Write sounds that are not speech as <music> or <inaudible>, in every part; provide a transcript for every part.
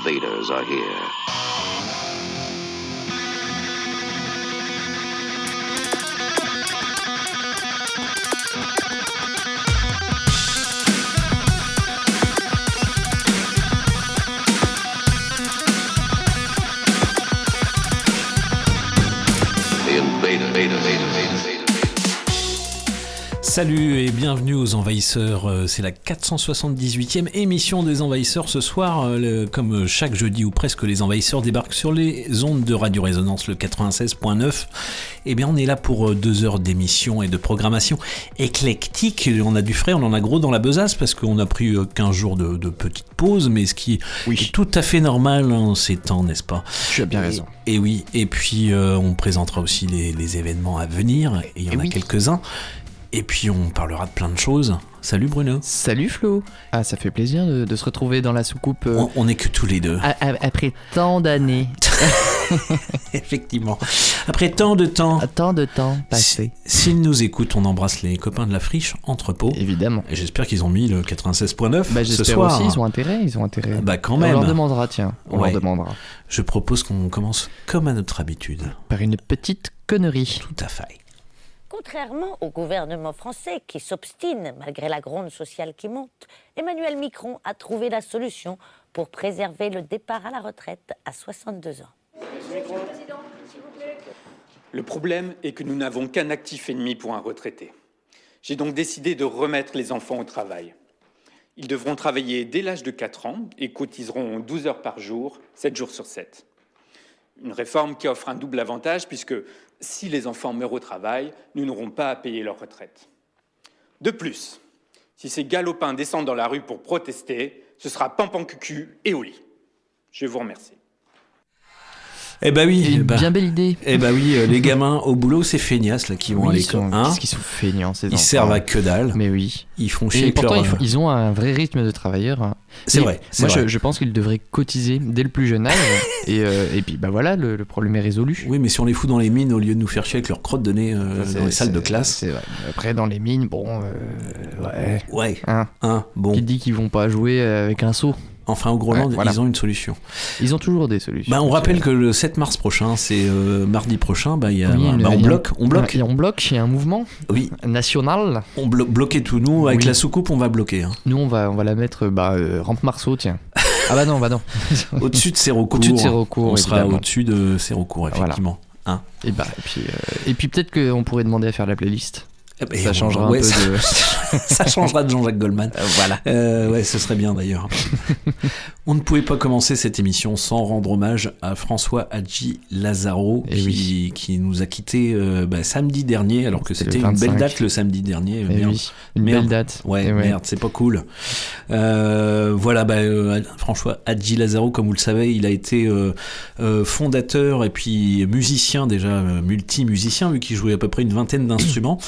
invaders are here. Salut et bienvenue aux Envahisseurs. Euh, C'est la 478e émission des Envahisseurs. Ce soir, euh, comme chaque jeudi ou presque, les Envahisseurs débarquent sur les ondes de Radio Résonance, le 96.9. Eh bien, on est là pour euh, deux heures d'émission et de programmation éclectique. On a du frais, on en a gros dans la besace parce qu'on a pris euh, 15 jours de, de petite pause, mais ce qui est tout à fait normal en ces temps, n'est-ce pas? Tu as bien raison. Et oui, et puis euh, on présentera aussi les, les événements à venir, et il y en Et a oui. quelques-uns. Et puis on parlera de plein de choses. Salut Bruno. Salut Flo. Ah, ça fait plaisir de, de se retrouver dans la soucoupe euh, On, on est que tous les deux, a- a- après tant d'années, <laughs> effectivement. Après tant de temps, tant de temps passé. si- s'ils nous écoutent, on embrasse les copains de la friche entrepôt. Évidemment. Et j'espère qu'ils ont mis le 96.9 Bah, ce j'espère soir. aussi, ils ont intérêt, ils ont intérêt. Bah quand On même. leur demandera, tiens, on Ouais. leur demandera. Je propose qu'on commence comme à notre habitude. Par une petite connerie. Tout à fait. Contrairement au gouvernement français qui s'obstine malgré la gronde sociale qui monte, Emmanuel Macron a trouvé la solution pour préserver le départ à la retraite à 62 ans. Le problème est que nous n'avons qu'un actif ennemi pour un retraité. J'ai donc décidé de remettre les enfants au travail. Ils devront travailler dès l'âge de 4 ans et cotiseront 12 heures par jour, 7 jours sur 7. Une réforme qui offre un double avantage puisque si les enfants meurent au travail, nous n'aurons pas à payer leur retraite. De plus, si ces galopins descendent dans la rue pour protester, ce sera pampan cucu et au lit. Je vous remercie. Eh bah oui, eh une bah, bien belle idée. eh bah oui, euh, les <laughs> gamins au boulot, c'est feignasses là qui vont à Oui, ils l'école. sont, hein. qu'est-ce qu'ils sont feignants, ces Ils enfants. servent à que dalle. Mais oui. Ils font chier Et avec pourtant, leur, ils, ont un vrai rythme de travailleur. hein. C'est vrai, Moi, vrai. Je, je pense qu'ils devraient cotiser dès le plus jeune âge. <laughs> et, euh, et puis, bah voilà, le, le problème est résolu. Oui, mais si on les fout dans les mines au lieu de nous faire chier avec leur crotte de nez euh, dans les salles de classe. C'est vrai. Après, dans les mines, bon, euh, ouais. Ouais, Hein, hein, bon. Qui dit qu'ils vont pas jouer avec un seau? Enfin, au Groenland, Ouais, voilà. ils ont une solution. Ils ont toujours des solutions. Bah, on rappelle que le 7 mars prochain, c'est euh, mardi prochain, bah, il y a, Oui, bah, on y bloque, on bloque. Il y a- on bloque, il y a un mouvement Oui, national. on blo bloquait tout. Nous, avec Oui. la soucoupe, on va bloquer. hein. Nous, on va, on va la mettre, bah, euh, rampe Marceau, tiens. Ah bah non, bah non. <laughs> Au-dessus de Sérocourt. Au-dessus de On sera au-dessus de Sérocourt, Voilà. effectivement. Hein. Et bah, et puis, euh, et puis peut-être qu'on pourrait demander à faire la playlist. Et ça on- changera ouais, un peu ça, de. <laughs> ça changera de Jean-Jacques Goldman. Euh, voilà. Euh, ouais, ce serait bien d'ailleurs. <laughs> On ne pouvait pas commencer cette émission sans rendre hommage à François Hadji Lazaro Eh qui, oui. qui nous a quittés euh, bah, samedi dernier, alors que C'était une belle 25. date le samedi dernier. Eh Merde. oui, une Merde. belle date. Ouais, Eh merde, c'est pas cool. Euh, voilà, bah, euh, François Hadji Lazaro, comme vous le savez, il a été fondateur et puis musicien déjà, multi-musicien, vu qu'il jouait à peu près une vingtaine d'instruments.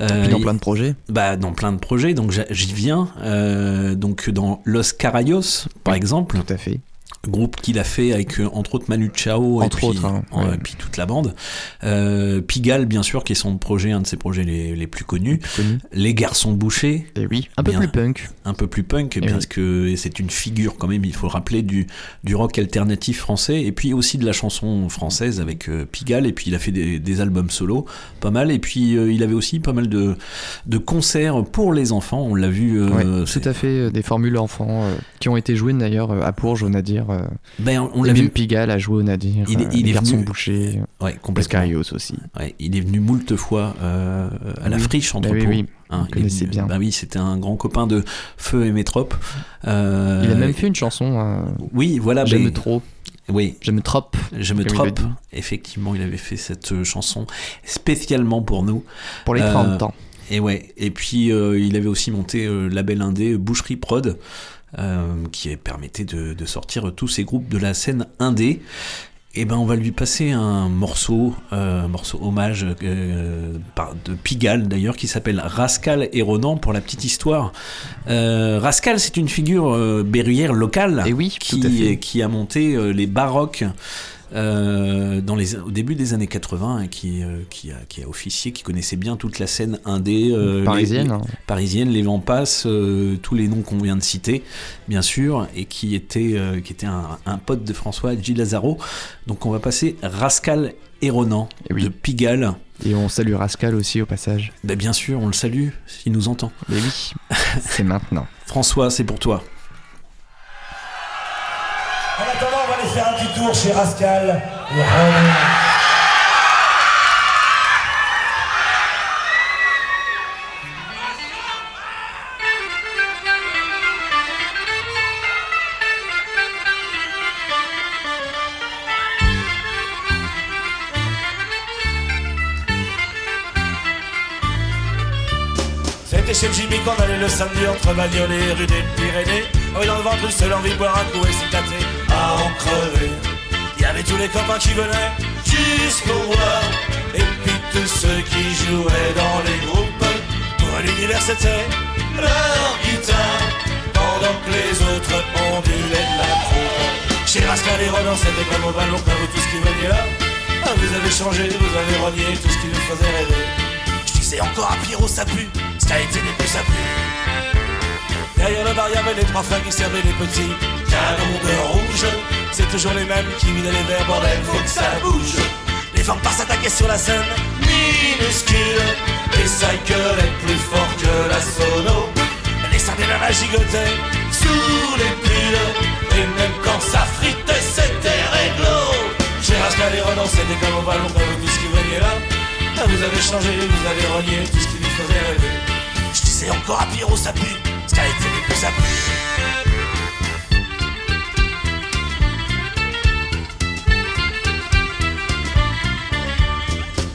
Et Euh, puis dans il- plein de projets. bah, dans plein de projets, donc j'y viens. Euh, donc dans Los Carayos, par exemple, Tout à fait. Groupe qu'il a fait avec euh, entre autres Manu Chao et Entre puis, autres, hein, ouais. et puis toute la bande. Euh, Pigalle, bien sûr, qui est son projet, un de ses projets les, les plus connus. Connu. Les Garçons Bouchés, Et oui, un peu Bien. plus punk. un peu plus punk, Eh parce que c'est une figure quand même, il faut le rappeler, du, du rock alternatif français, et puis aussi de la chanson française avec euh, Pigalle, et puis il a fait des, des albums solo, pas mal, et puis euh, il avait aussi pas mal de, de concerts pour les enfants, on l'a vu. Ouais, tout à fait. Des formules enfants qui ont été jouées d'ailleurs à Bourges, au Nadir. euh, Ben, on et l'a vu, Pigalle a joué au Nadir. Il est- euh, il les est garçons venu- bouchés. ouais, complètement. Aussi. Ouais, il est venu moult fois euh, à la Oui. friche entre Bah oui, oui. Hein, on il est connaissait venu- bien. Bah oui, c'était un grand copain de Feu et Métrope. Euh, Il a même fait une chanson. euh, Oui, voilà. J'aime ben, trop. Oui, J'aime trop. je me Comme il trope. le dit. Effectivement, il avait fait cette euh, chanson spécialement pour nous. Pour les Euh, 30 ans. Et ouais. Et puis euh, il avait aussi monté euh, label indé Boucherie Prod, euh, qui permettait de, de sortir tous ces groupes de la scène indé. Et ben on va lui passer un morceau, euh, un morceau hommage euh, par, de Pigalle d'ailleurs, qui s'appelle Rascal et Ronan pour la petite histoire. Euh, Rascal, c'est une figure euh, berruyère locale Et oui, qui, a monté euh, les baroques euh, dans les, au début des années 80, hein, qui, euh, qui, a, qui a officié, qui connaissait bien toute la scène indé. euh, Parisienne, les- hein. parisienne, les vents passent, tous les noms qu'on vient de citer, bien sûr, et qui était, qui était un, un pote de François, Gilles Lazaro. Donc on va passer Rascal et Ronan Eh oui. de Pigalle. Et on salue Rascal aussi au passage. Ben, bien sûr, on le salue, s'il nous entend. Mais oui, c'est maintenant. <laughs> François, c'est pour toi. Faire un petit tour chez Rascal. C'était chez Jimmy qu'on allait le samedi entre Bagnolet et rue des Pyrénées. Oui, dans le ventre, une seule envie de boire un coup et s'y tâter en crever. Il y avait tous les copains qui venaient jusqu'au voir. Et puis tous ceux qui jouaient dans les groupes. Pour l'univers, c'était leur guitare. Pendant que les autres ondulaient la troupe. Chez Rascal et Ronan, c'était comme au ballon, comme vous tous qui veniez là. Ah, vous avez changé, vous avez renié tout ce qui nous faisait rêver. Je disais encore à Pierrot, ça pue. Ça a été des plus, ça pue. Derrière le bar, y avait les trois frères qui servaient les petits canons de rouge. C'est toujours les mêmes qui minaient les verres, bordel, faut que ça bouge. Les femmes par s'attaquer sur la scène, minuscule. Et ça gueulait plus fort que la sono. Les sardines à gigotaient sous les pulls. Et même quand ça fritait, c'était réglo. Chez Rascal et Ronan, c'était comme au ballon, comme vous tous qui veniez là. Ah, vous avez changé, vous avez renié tout ce qui nous faisait rêver. Je disais encore à Pierrot, ça pue. Ce qui les plus pue.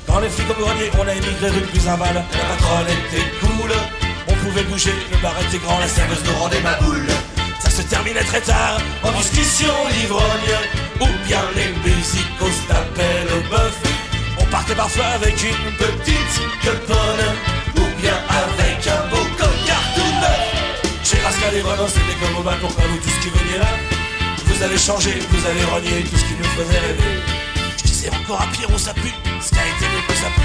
Dans les flics au grenier, on a émigré rue plus un bal. La patronne était cool. On pouvait bouger, le bar était grand, la serveuse nous rendait ma boule. Ça se terminait très tard, en discussion ivrogne. Ou bien les musicos tapaient le bœuf. On partait parfois avec une petite queponne. Et Ronan, c'était comme au bal pour vous tous qui veniez là. Vous avez changé, vous avez renié tout ce qui nous faisait rêver. Je disais encore à Pierrot, ça pue. Ce qui a été le plus ça pue.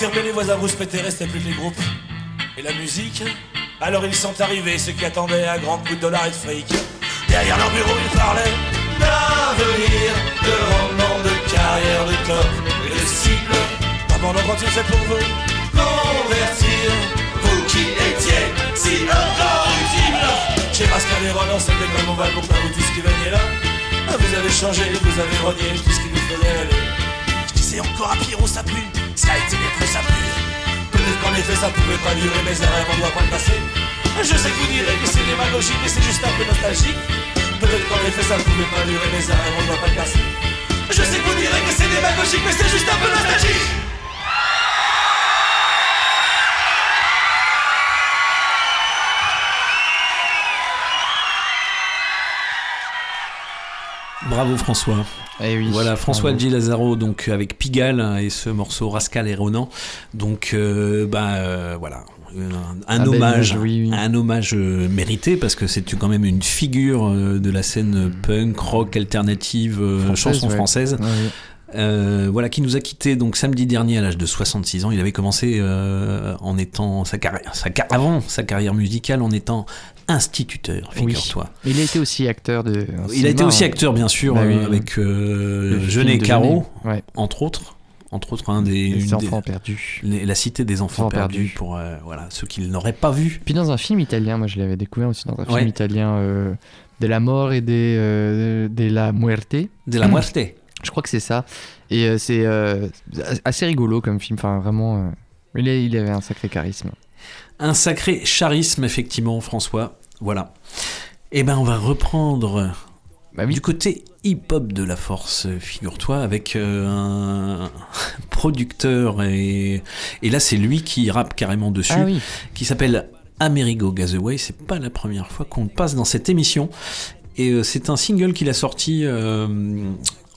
Fermé, les voisins vous pétaient, restait plus que les groupes. Et la musique Alors ils sont arrivés, ceux qui attendaient un grand coup de dollars et de fric. Derrière leur bureau, ils parlaient d'avenir, de rendement, de carrière, de top de cible. Abandon quand il fait pour vous convertir, vous qui étiez si incorruptible. Chez Pascal et Roland, c'était comme on va pour vous tous qui veniez là. Ah, Vous avez changé, vous avez renié tout ce qui nous faisait rêver. Je disais encore à Pierrot, ça pue, ça a été des ça pue. Qu'en effet ça pouvait pas durer, mais un rêve on doit pas le passer. Je sais que vous direz que c'est démagogique, mais c'est juste un peu nostalgique. Peut-être qu'en effet ça pouvait pas durer, mais un rêve on doit pas le passer. Je sais que vous direz que c'est démagogique, mais c'est juste un peu nostalgique. Bravo François. Eh oui. Voilà, François. G. Lazaro, donc avec Pigalle et ce morceau Rascal et Ronan. Donc, euh, bah euh, voilà, un, un Un bel hommage, hommage, oui, oui. un hommage euh, mérité parce que c'est quand même une figure de la scène punk, rock, alternative, Française, chanson ouais. française. Ouais, ouais. Euh, voilà, qui nous a quitté donc samedi dernier à l'âge de 66 ans. Il avait commencé euh, en étant sa carrière, sa car- avant sa carrière musicale en étant instituteur, Oui. figure-toi. Il a été aussi acteur de. Il a été aussi acteur, bien sûr, Bah oui, euh, oui. avec euh, Jeunet et Caro. Ouais. entre autres. Entre autres, un des, Les enfants des- perdus. les- la cité des enfants Enfants perdus, perdus. pour euh, voilà, ceux qui ne l'auraient pas vu. Puis dans un film italien, moi je l'avais découvert aussi dans un film italien, euh, De la mort et des, de la muerte. De la muerte. <clears throat> Je crois que c'est ça. Et c'est assez rigolo comme film. Enfin, vraiment. il avait un sacré charisme. Un sacré charisme, effectivement, François. Voilà. Eh ben, on va reprendre Bah oui. du côté hip-hop de la force, figure-toi, avec euh, un <laughs> producteur et, et là c'est lui qui rappe carrément dessus. Ah oui. qui s'appelle Amerigo Gazaway. C'est pas la première fois qu'on le passe dans cette émission. Et euh, c'est un single qu'il a sorti euh,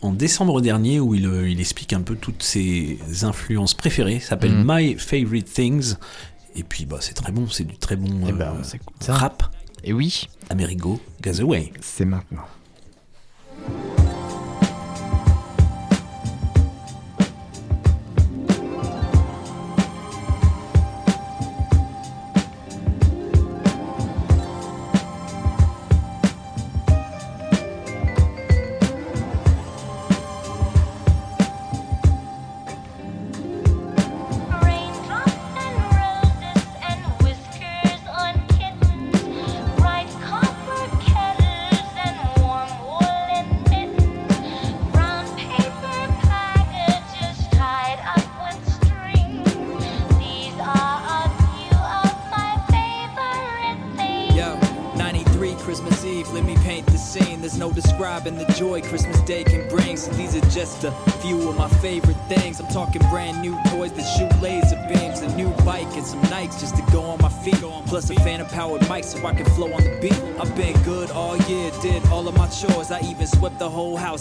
en décembre dernier où il, euh, il explique un peu toutes ses influences préférées. S'appelle Mhm. My Favorite Things. Et puis bah, c'est très bon, c'est du très bon Eh ben, euh, rap. Et oui, Amerigo Gazaway. c'est maintenant.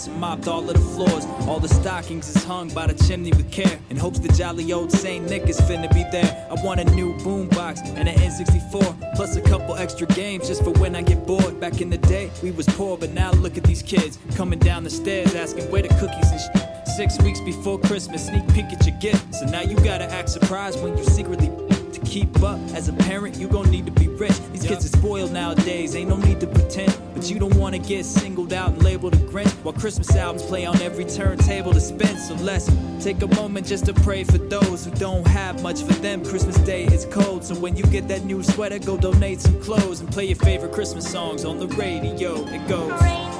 House and mopped all of the floors. All the stockings is hung by the chimney with care. In hopes the jolly old Saint Nick is finna be there. I want a new boombox and an N64, plus a couple extra games just for when I get bored. Back in the day, we was poor, but now look at these kids coming down the stairs asking where the cookies and Six weeks before Christmas, sneak peek at your gift. So now you gotta act surprised when you secretly keep up. As a parent, you gon' need to be rich. These kids are spoiled nowadays, ain't no need to pretend. But you don't wanna get singled out and labeled a Grinch. While Christmas albums play on every turntable to spin. So let's take a moment just to pray for those who don't have much for them. Christmas Day is cold, so when you get that new sweater, go donate some clothes and play your favorite Christmas songs on the radio. It goes.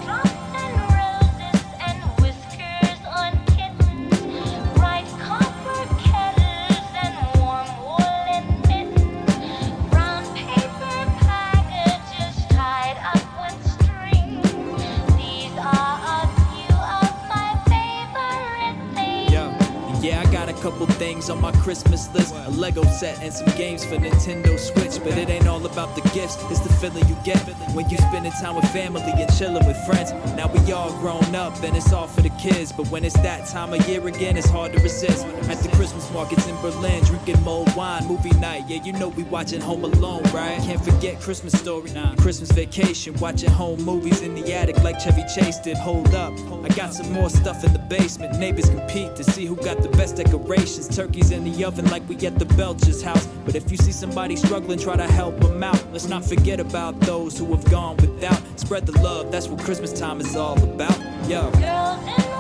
Lego set and some games for Nintendo Switch. But it ain't all about the gifts, it's the feeling you get when you spending time with family and chilling with friends. Now we all grown up and it's all for the kids. But when it's that time of year again, it's hard to resist. At the Christmas markets in Berlin, drinking mulled wine, movie night. Yeah, you know we watching Home Alone, right? Can't forget Christmas Story, Christmas Vacation, watching home movies in the attic like Chevy Chase did. Hold up, I got some more stuff in the basement. Neighbors compete to see who got the best decorations. Turkeys in the oven like we at the Belcher's house. But if you see somebody struggling, try to help them out. Let's not forget about those who have gone without. Spread the love, that's what Christmas time is all about. Yo.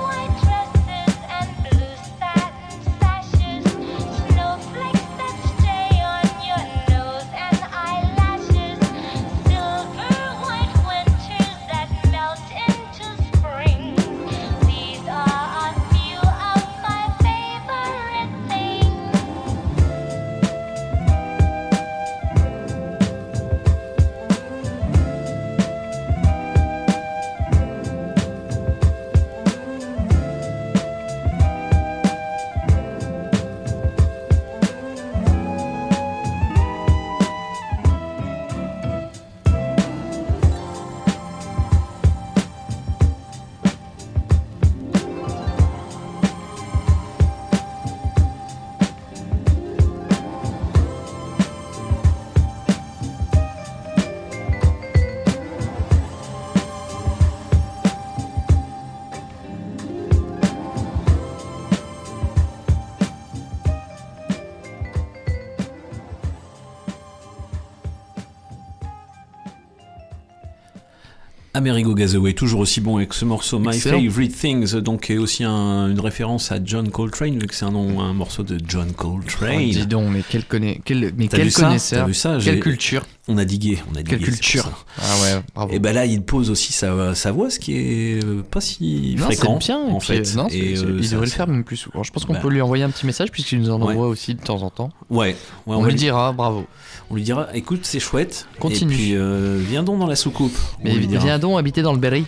Amerigo Gazaway, toujours aussi bon avec ce morceau My Excellent. Favorite Things, donc est aussi un- une référence à John Coltrane, vu que c'est un, nom- un morceau de John Coltrane. Oh, dis donc, mais quel, connaît, quel, mais quel connaisseur, ça? Quelle culture, On a digué, on a digué. quelle culture. Ah ouais, bravo. Et ben là, il pose aussi sa, sa voix, ce qui est euh, pas si Non, fréquent bien. en puis, fait. non, Et, euh, il devrait le faire même plus souvent. Je pense qu'on Bah. peut lui envoyer un petit message puisqu'il nous en Ouais. envoie aussi de temps en temps. Ouais, ouais, on, on lui lui- dira bravo. on lui dira, écoute, c'est chouette. Continue. Et puis euh, viens donc dans la soucoupe. on Mais lui viens donc habiter dans le Berry.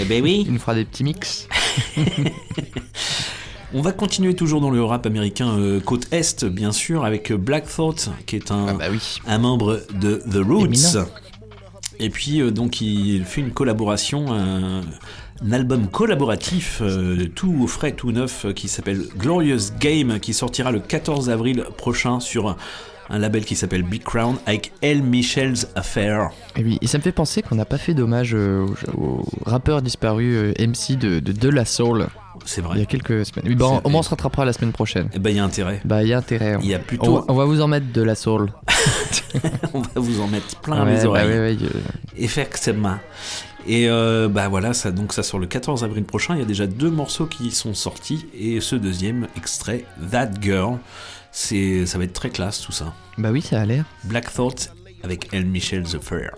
Eh ben oui. Il nous fera des petits mix. <laughs> On va continuer toujours dans le rap américain euh, côte est, bien sûr, avec Black Thought, qui est un, Ah bah oui. un membre de The Roots. Et puis, euh, donc, il fait une collaboration euh, un album collaboratif, euh, tout frais, tout neuf, euh, qui s'appelle Glorious Game, qui sortira le 14 avril prochain sur un, label qui s'appelle Big Crown avec El Michel's Affair. Et oui, et ça me fait penser qu'on n'a pas fait d'hommage euh, au, rappeur disparu euh, MC de, de De La Soul C'est il y vrai. a quelques semaines. Oui, bah, C'est- au moins on se rattrapera la semaine prochaine. Eh ben, il y a intérêt. Bah, il y a intérêt. hein. Il y a On, plutôt. va- on va vous en mettre de La Soul. <laughs> On va vous en mettre plein Ouais, les bah, oreilles. ouais, ouais, euh, Effectivement. Et euh, bah voilà, ça, donc ça sort le 14 avril prochain. Il y a déjà deux morceaux qui sont sortis et ce deuxième extrait, That Girl, c'est ça va être très classe tout ça. bah oui, ça a l'air. Black Thought avec El Michel The Fair.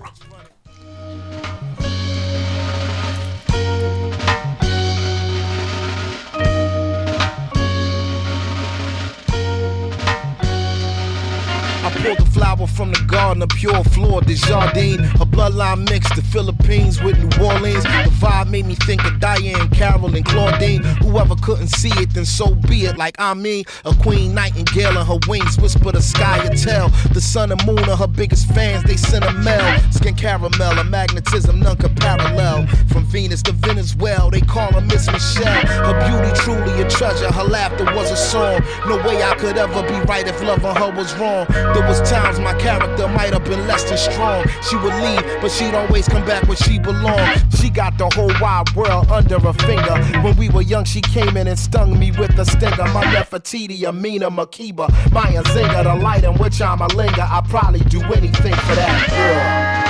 Pulled the flower from the garden, a pure flor de jardine. A bloodline mixed the Philippines with New Orleans. The vibe made me think of Diane, Carol, and Claudine. Whoever couldn't see it, then so be it. Like I mean, a queen nightingale and her wings whisper the sky and tell. The sun and moon are her biggest fans, they send a mail. Skin caramel, a magnetism none could parallel. From Venus to Venezuela, they call her Miss Michelle. Her beauty truly a treasure, her laughter was a song. No way I could ever be right if loving her was wrong. There was times my character might have been less than strong. She would leave, but she'd always come back where she belonged. She got the whole wide world under her finger. When we were young, she came in and stung me with a stinger. My Nefertiti, Amina, Makiba, Maya Zinga, the light in which I'm a linger. I'd probably do anything for that girl.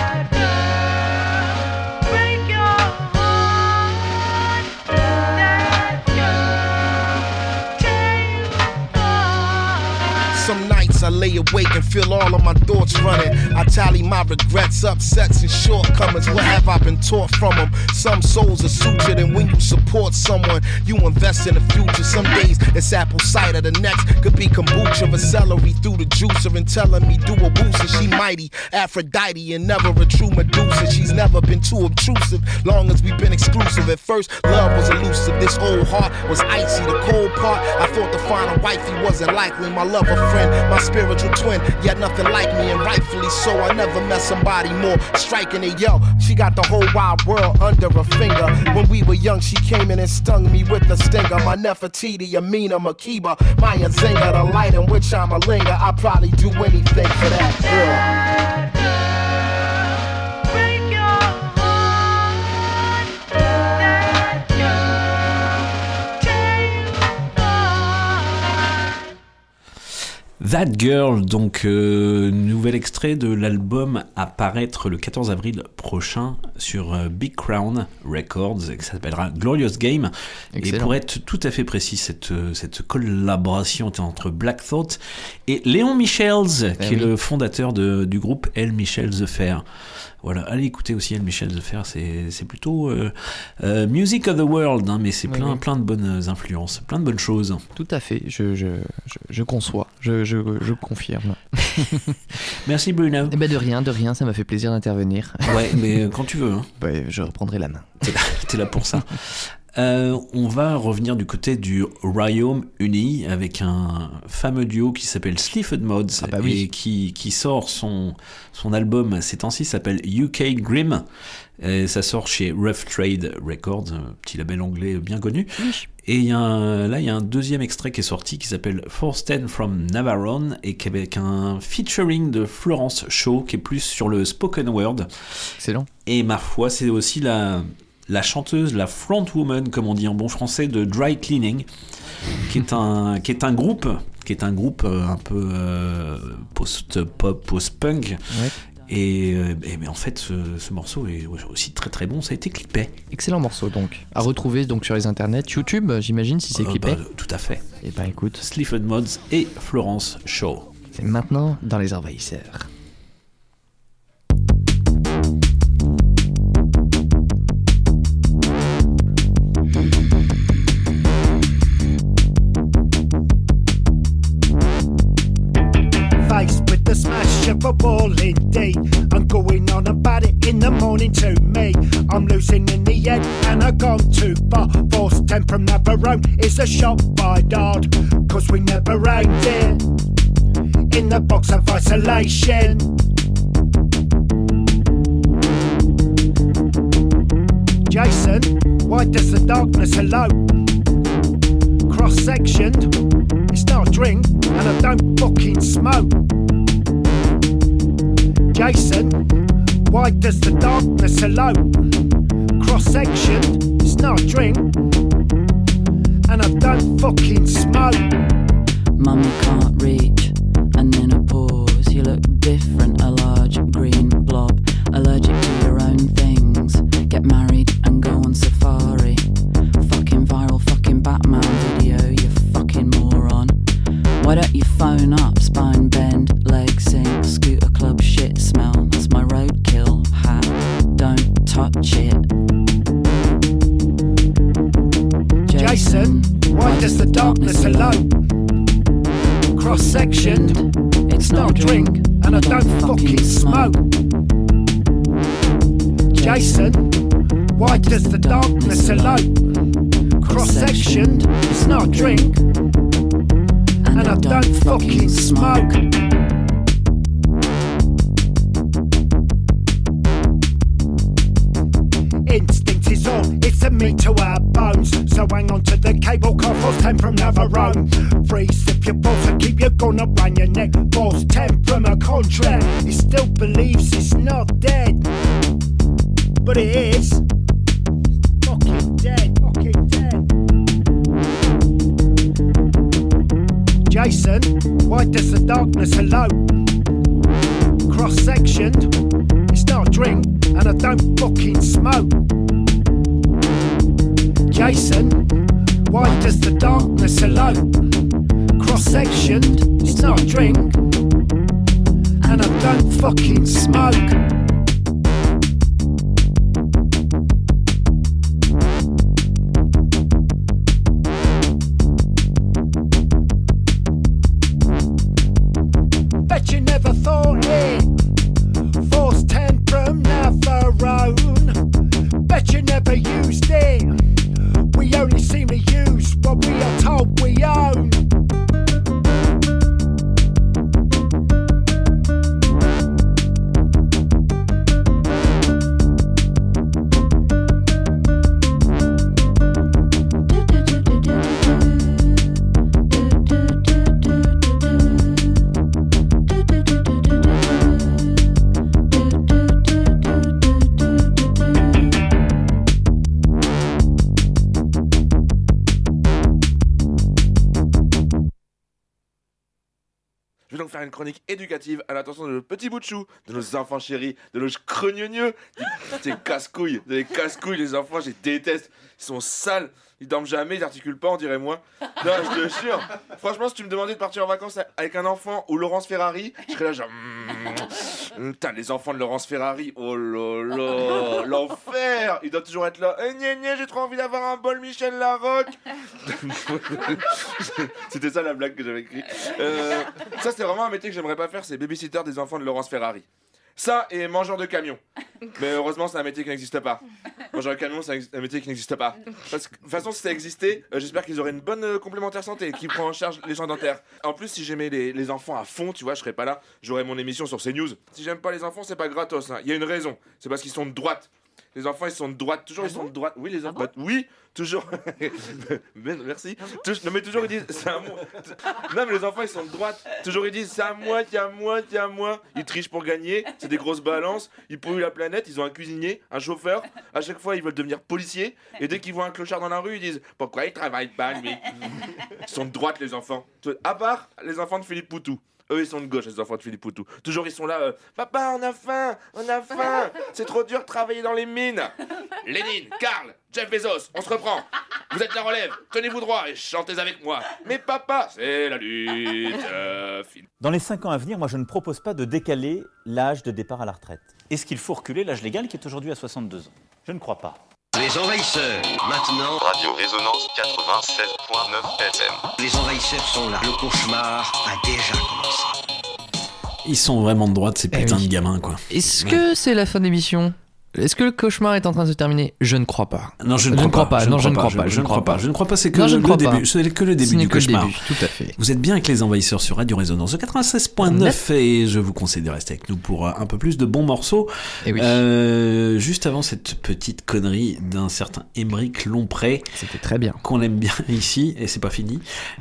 I lay awake and feel all of my thoughts running. I tally my regrets, upsets, and shortcomings. What have I been taught from them? Some souls are sutured, and when you support someone, you invest in the future. Some days it's apple cider, the next could be kombucha or celery through the juicer and telling me do a booster. She mighty, Aphrodite, and never a true Medusa. She's never been too obtrusive, long as we've been exclusive. At first, love was elusive. This old heart was icy. The cold part, I thought to find a wifey wasn't likely. My lover friend, my spiritual twin, yet nothing like me, and rightfully so. I never met somebody more striking than yo. She got the whole wide world under her finger. When we were young, she came in and stung me with a stinger. My Nefertiti, Amina, Makiba, Maya Zinga, the light in which I'm a linger. I'd probably do anything for that girl. That Girl, donc euh, nouvel extrait de l'album à paraître le 14 avril prochain sur euh, Big Crown Records, qui s'appellera Glorious Game. Et pour être tout à fait précis, cette, euh, cette collaboration était entre Black Thought et Léon Michels, qui est oui. le fondateur de- du groupe El Michels Fair. Voilà, allez écouter aussi El Michels Fair, c'est c'est plutôt euh, euh, Music of the World, hein, mais c'est plein, oui. plein de bonnes influences, plein de bonnes choses. Tout à fait, je, je, je, je conçois, je, je, je confirme. <laughs> Merci Bruno. Eh ben de rien, de rien, ça m'a fait plaisir d'intervenir. Ouais, mais euh, quand tu veux. Hein. <laughs> Je reprendrai la main. T'es là, t'es là pour ça. <laughs> Euh, on va revenir du côté du Royaume-Uni avec un fameux duo qui s'appelle Sleaford Mods Ah bah oui. et qui, qui sort son, son album ces temps-ci s'appelle UK Grim. Et ça sort chez Rough Trade Records, un petit label anglais bien connu. Et il y a un- là, il y a un deuxième extrait qui est sorti qui s'appelle Forsten from Navarone et qui avec un featuring de Florence Shaw qui est plus sur le spoken word. Excellent. Et ma foi, c'est aussi la, la chanteuse, la frontwoman, comme on dit en bon français, de Dry Cleaning, qui est un, qui est un groupe, qui est un groupe euh, un peu euh, post-pop, post-punk. Ouais. Et, euh, et- mais en fait, ce, ce morceau est aussi très très bon. Ça a été clippé. Excellent morceau donc. À retrouver donc sur les internets, YouTube, j'imagine si c'est Euh, clippé. bah, tout à fait. Et ben écoute, Sleaford Mods et Florence Shaw. c'est maintenant dans les envahisseurs. A indeed. I'm going on about it in the morning to me. I'm losing in the end and I've gone too far. Force 10 from Navarone is a shot by Dodd. Cause we never aimed it in the box of isolation. Jason, why does the darkness elope? Cross sectioned, it's not a drink, and I don't fucking smoke. Jason, why does the darkness elope? Cross section, it's not a drink, and I don't fucking smoke. Mummy can't reach, and then a pause. You look different, a large green Jason, why does the darkness elope? Cross sectioned, it's not a drink, and I don't fucking smoke. Jason, why does the darkness elope? Cross sectioned, it's not a drink, and I don't fucking smoke. Force 10 from Navarone. Freeze if your balls and keep your gun around your neck. 10 from a contract. He still believes it's not dead. But it is. Fucking dead, fucking dead. Jason, why does the darkness elope? Cross sectioned, it's not a drink, and I don't fucking smoke. Jason, why does the darkness alone Cross sectioned, it's not a drink, and I don't fucking smoke. L'attention de nos petits bouts de chou, de nos enfants chéris, de nos crognonieux, des casse-couilles, des casse-couilles, les enfants, je les déteste. Ils sont sales, ils dorment jamais, ils articulent pas, on dirait moi. Non, je te jure. Franchement, si tu me demandais de partir en vacances avec un enfant ou Laurence Ferrari, je serais là genre. mm, Putain, les enfants de Laurence Ferrari, oh là là, l'enfer Ils doivent toujours être là. Eh, gna, gna, j'ai trop envie d'avoir un bol Michel Larocque <laughs> C'était ça la blague que j'avais écrite. Euh, ça, c'est vraiment un métier que j'aimerais pas faire, c'est babysitter des enfants de Laurence Ferrari. Ça et mangeur de camion. <laughs> Mais heureusement, c'est un métier qui n'existe pas. Mangeur de camion, c'est un métier qui n'existe pas. Parce que, de toute façon, si ça existait, euh, j'espère qu'ils auraient une bonne euh, complémentaire santé qui prend en charge les soins dentaires. En plus, si j'aimais les, les enfants à fond, tu vois, je serais pas là, j'aurais mon émission sur CNews. Si j'aime pas les enfants, c'est pas gratos. hein. Il y a une raison. C'est parce qu'ils sont de droite. Les enfants, ils sont de droite. Toujours, ils sont de droite. Oui, les enfants. bah, oui, toujours. Mais- <laughs> merci. Tou- non, mais toujours, ils disent, c'est à moi. Non, mais les enfants, ils sont de droite. Toujours, ils disent, c'est à moi, tiens à moi, tiens à moi. Ils trichent pour gagner. C'est des grosses balances. Ils polluent la planète. Ils ont un cuisinier, un chauffeur. À chaque fois, ils veulent devenir policiers. Et dès qu'ils voient un clochard dans la rue, ils disent, pourquoi il travaille pas, lui? Ils sont de droite, les enfants. À part les enfants de Philippe Poutou. Eux, ils sont de gauche, les enfants de Philippe Poutou. Toujours, ils sont là. euh, Papa, on a faim, on a faim. C'est trop dur de travailler dans les mines. <laughs> Lénine, Karl, Jeff Bezos, on se reprend. Vous êtes la relève, tenez-vous droit et chantez avec moi. Mais papa, c'est la lutte. euh, Dans les 5 ans à venir, moi je ne propose pas de décaler l'âge de départ à la retraite. Est-ce qu'il faut reculer l'âge légal qui est aujourd'hui à 62 ans? Je ne crois pas. Les envahisseurs, maintenant. Radio Résonance 96.9 FM. Les envahisseurs sont là. Le cauchemar a déjà commencé. Ils sont vraiment de droite, ces Eh putains oui. de gamins, quoi. Est-ce que c'est la fin d'émission Est-ce que le cauchemar est en train de se terminer? Je ne crois pas. Non, je ne crois, pas. Non, je ne crois pas. Je ne crois pas. Je ne crois pas. C'est que Non, je ne le pas. début. C'est que le début du que le cauchemar. début, tout à fait. Vous êtes bien avec les envahisseurs sur Radio Résonance 96.9 et je vous conseille de rester avec nous pour euh, un peu plus de bons morceaux. Et oui. Euh, juste avant cette petite connerie d'un certain Émeric Lompré. C'était très bien. Qu'on aime bien <laughs> ici et c'est pas fini.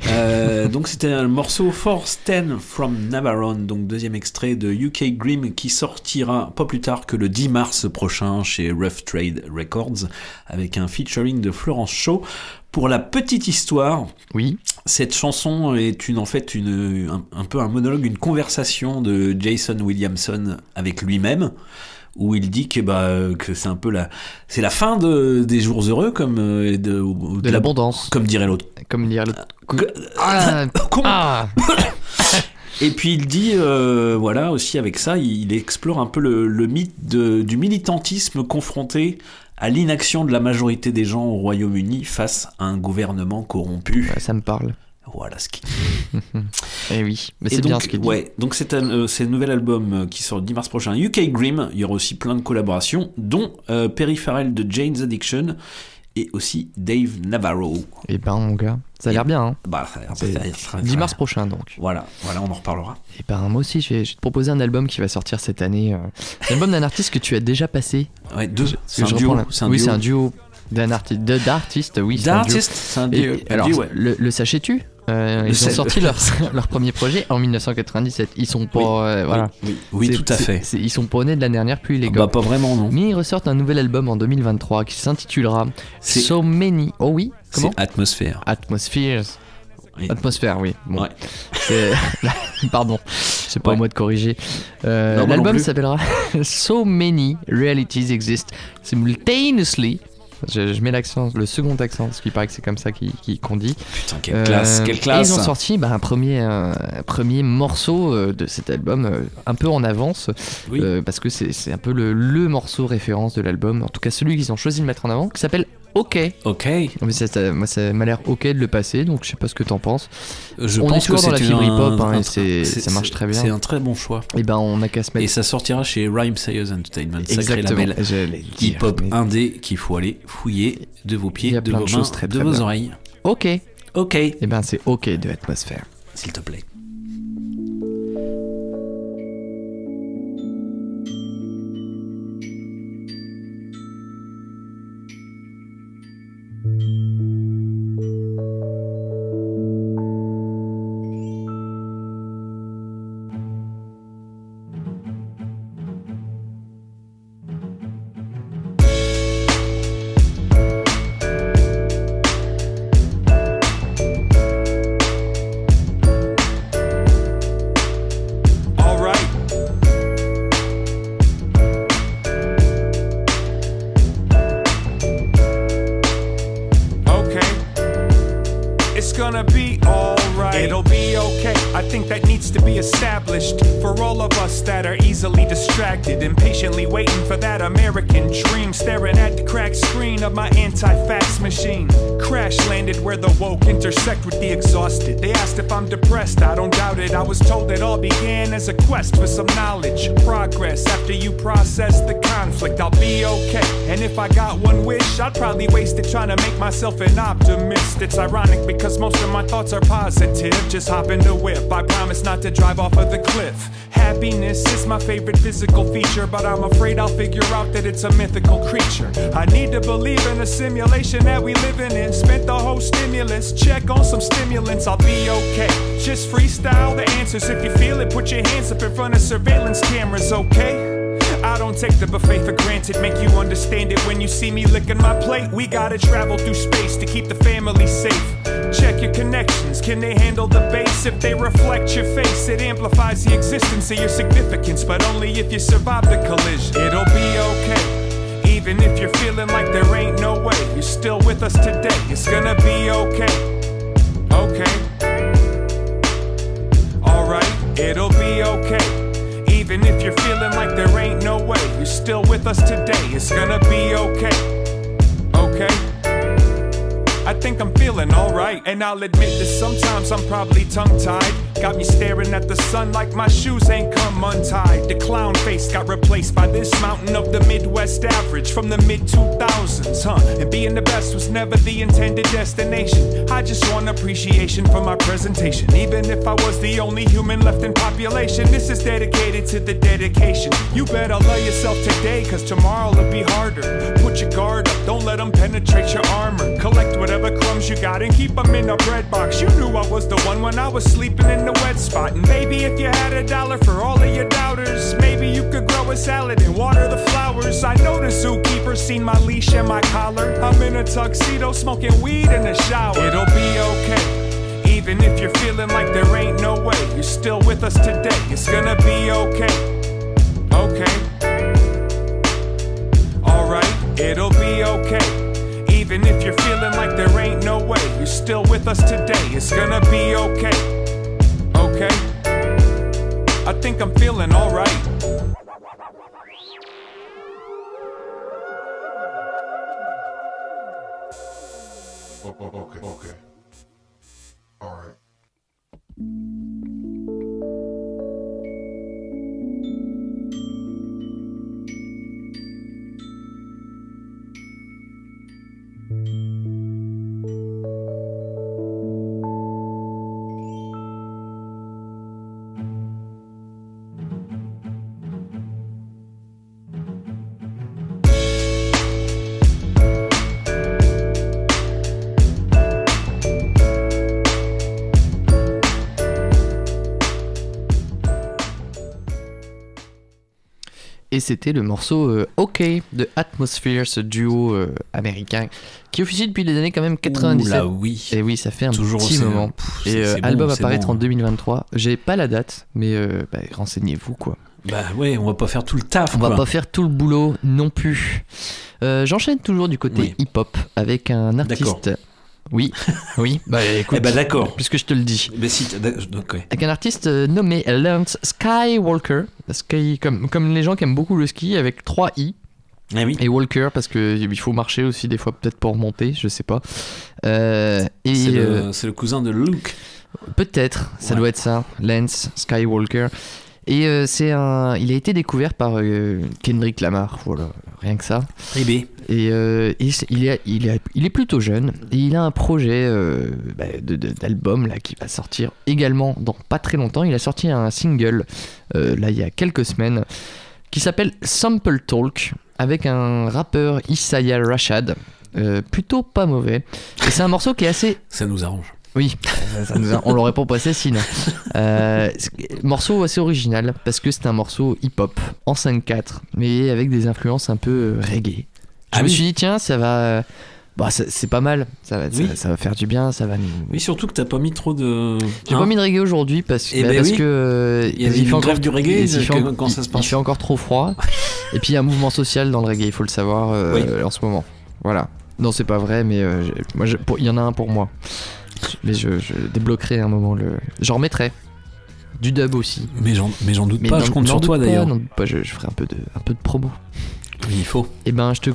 Euh, donc c'était un morceau Force 10 from Navarone, donc deuxième extrait de UK Grim qui sortira pas plus tard que le 10 mars prochain chez Rough Trade Records avec un featuring de Florence Shaw. Pour la petite histoire, oui. cette chanson est une, en fait une, un, un peu un monologue, une conversation de Jason Williamson avec lui-même où il dit que bah que c'est un peu la c'est la fin de, des jours heureux comme euh, de, De l'abondance. comme dirait l'autre Comme dirait l'autre. Ah, <coughs> ah. <coughs> <coughs> et puis il dit, euh, voilà, aussi avec ça, il, explore un peu le, le mythe de- du militantisme confronté à l'inaction de la majorité des gens au Royaume-Uni face à un gouvernement corrompu. ça me parle. Voilà ce qui. <laughs> Et oui, mais c'est bien ce qu'il dit. Ouais, donc c'est un, euh, c'est un nouvel album euh, qui sort le 10 mars prochain. UK Grim, il y aura aussi plein de collaborations, dont euh, Perry Farrell de Jane's Addiction et aussi Dave Navarro. Et ben mon gars, ça a l'air bien. Hein. Bah, ça a l'air- C'est ça a l'air très- 10 très- mars prochain donc. Voilà, voilà, on en reparlera. Et ben moi aussi, je vais, je vais te proposer un album qui va sortir cette année. euh, L'album d'un artiste que tu as déjà passé. Ouais, deux. C'est un la- c'est oui, duo. c'est un duo d'un artiste, oui. c'est un duo. D'artistes, c'est un Et- duo, un alors, ouais. le, le sachais-tu Euh, Ils ont sorti leur, <laughs> <laughs> leur premier projet en 1997. Ils sont pas, Oui, euh, voilà. oui, tout à fait. ils sont pas nés de la dernière pluie, les Ah gars. bah, pas vraiment, non. Mais ils ressortent un nouvel album en 2023 qui s'intitulera So Many. Oh oui, comment C'est Atmosphère. Atmospheres. Oui. Atmosphère, oui. Bon. Ouais. <laughs> Pardon, c'est pas à Ouais. moi de corriger. Euh, L'album s'appellera So Many Realities Exist Simultaneously. Je, je mets l'accent, le second accent, parce qu'il paraît que c'est comme ça qu'on dit. Putain, quelle classe, quelle classe. Et ils ont sorti bah, un premier, euh, premier morceau euh, de cet album, euh, un peu en avance, Oui. euh, parce que c'est c'est un peu le, le morceau référence de l'album, en tout cas celui qu'ils ont choisi de mettre en avant, qui s'appelle OK. Ok. Mais ça, ça- moi, ça m'a l'air ok de le passer, donc je sais pas ce que t'en penses. Je on pense est toujours que dans la c'est fibre un- hip-hop, hein, un- et c'est- c'est- ça marche très bien. C'est un très bon choix. Et ben, on a qu'à se mettre. Et ça sortira chez Rhyme Sayers Entertainment, sacré Exactement, label j'allais le dire, hip-hop mais- indé qu'il faut aller fouiller de vos Il pieds, a de plein vos de mains, choses très, de très vos bien. oreilles. Ok. Ok. Et ben, c'est ok de Atmosphère. S'il te plaît. But I'm afraid I'll figure out that it's a mythical creature. I need to believe in a simulation that we living in. Spent the whole stimulus, check on some stimulants, I'll be okay. Just freestyle the answers. If you feel it, put your hands up in front of surveillance cameras, okay? I don't take the buffet for granted, make you understand it when you see me licking my plate. We gotta travel through space to keep the family safe. Check your connections, can they handle the bass? If they reflect your face, it amplifies the existence of your significance, but only if you survive the collision. It'll be okay, even if you're feeling like there ain't no way. You're still with us today, it's gonna be okay. Okay. Alright, it'll be okay. Even if you're feeling like there ain't no way, you're still with us today. It's gonna be okay. Think I'm feeling alright, and I'll admit that sometimes I'm probably tongue tied. Got me staring at the sun like my shoes ain't come untied. The clown face got replaced by this mountain of the Midwest average from the mid 2000s, huh? And being the best was never the intended destination. I just want appreciation for my presentation. Even if I was the only human left in population, this is dedicated to the dedication. You better love yourself today, cause tomorrow'll be harder. Put your guard up, don't let them penetrate your armor. Collect whatever crumbs you got and keep them in a bread box. You knew I was the one when I was sleeping in the wet spot. And maybe if you had a dollar for all of your doubters, maybe you could grow a salad and water the flowers. I know the zookeeper seen my leash and my collar. I'm in a tuxedo smoking weed in the shower. It'll be okay. Even if you're feeling like there ain't no way, you're still with us today. It's gonna be okay. Okay. Alright, it'll be okay. Even if you're feeling like there ain't no way, you're still with us today. It's gonna be okay. Okay. I think I'm feeling alright. Okay, okay. All Et c'était le morceau euh, OK de Atmosphere, ce duo euh, américain qui officie depuis les années quand même 97. Oula, oui. Et oui, ça fait un Toujours petit moment. pff, Et euh, c'est bon, album à paraître bon. en 2023. J'ai pas la date, mais euh, bah, renseignez-vous quoi. Bah ouais, on va pas faire tout le taf. On va quoi. pas faire tout le boulot non plus. J'enchaîne toujours du côté Oui. hip-hop avec un artiste. Oui, oui, bah écoute. Eh ben, d'accord. Puisque je te le dis. Mais si, t'as- donc, ouais. Avec un artiste euh, nommé Lance Skywalker. Ski, comme, comme les gens qui aiment beaucoup le ski, avec 3 i. Ah oui. Et Walker, parce qu'il faut marcher aussi des fois, peut-être pour monter, je sais pas. Euh, et C'est le, euh, c'est le cousin de Luke. Peut-être, ça Ouais. doit être ça, Lance Skywalker. Et euh, c'est un, il a été découvert par euh, Kendrick Lamar, voilà, rien que ça. Eh ben. Et, euh, et il, est, il, est, il est plutôt jeune et il a un projet bah, d'album là qui va sortir également dans pas très longtemps. Il a sorti un single là il y a quelques semaines qui s'appelle Sample Talk avec un rappeur Isaiah Rashad. plutôt pas mauvais. Et c'est un morceau qui est assez Ça nous arrange. Oui, ça- nous a- on l'aurait pas passé sinon. Euh, morceau assez original parce que c'est un morceau hip-hop en 5-4, mais avec des influences un peu euh, reggae. Je Ah me oui. suis dit, tiens, ça va. Bah, c'est pas mal, ça va, ça- Oui. ça, va faire du bien, ça va nous. Oui, surtout que t'as pas mis trop de. J'ai Hein pas mis de reggae aujourd'hui parce, Eh bah, ben parce oui. que. euh, Il y a une grève du reggae, il fait, quand ça se passe il fait encore trop froid. Et puis il y a un mouvement social dans le reggae, il faut le savoir euh, en ce moment. Voilà. Non, c'est pas vrai, mais euh, moi, il y en a un pour moi. Mais je, je débloquerai un moment le. J'en remettrai. Du dub aussi. Mais j'en, mais j'en doute Mais pas, je compte sur toi d'ailleurs. doute pas, je, je ferai un peu de, un peu de promo. Oui, il faut. Et ben, je te,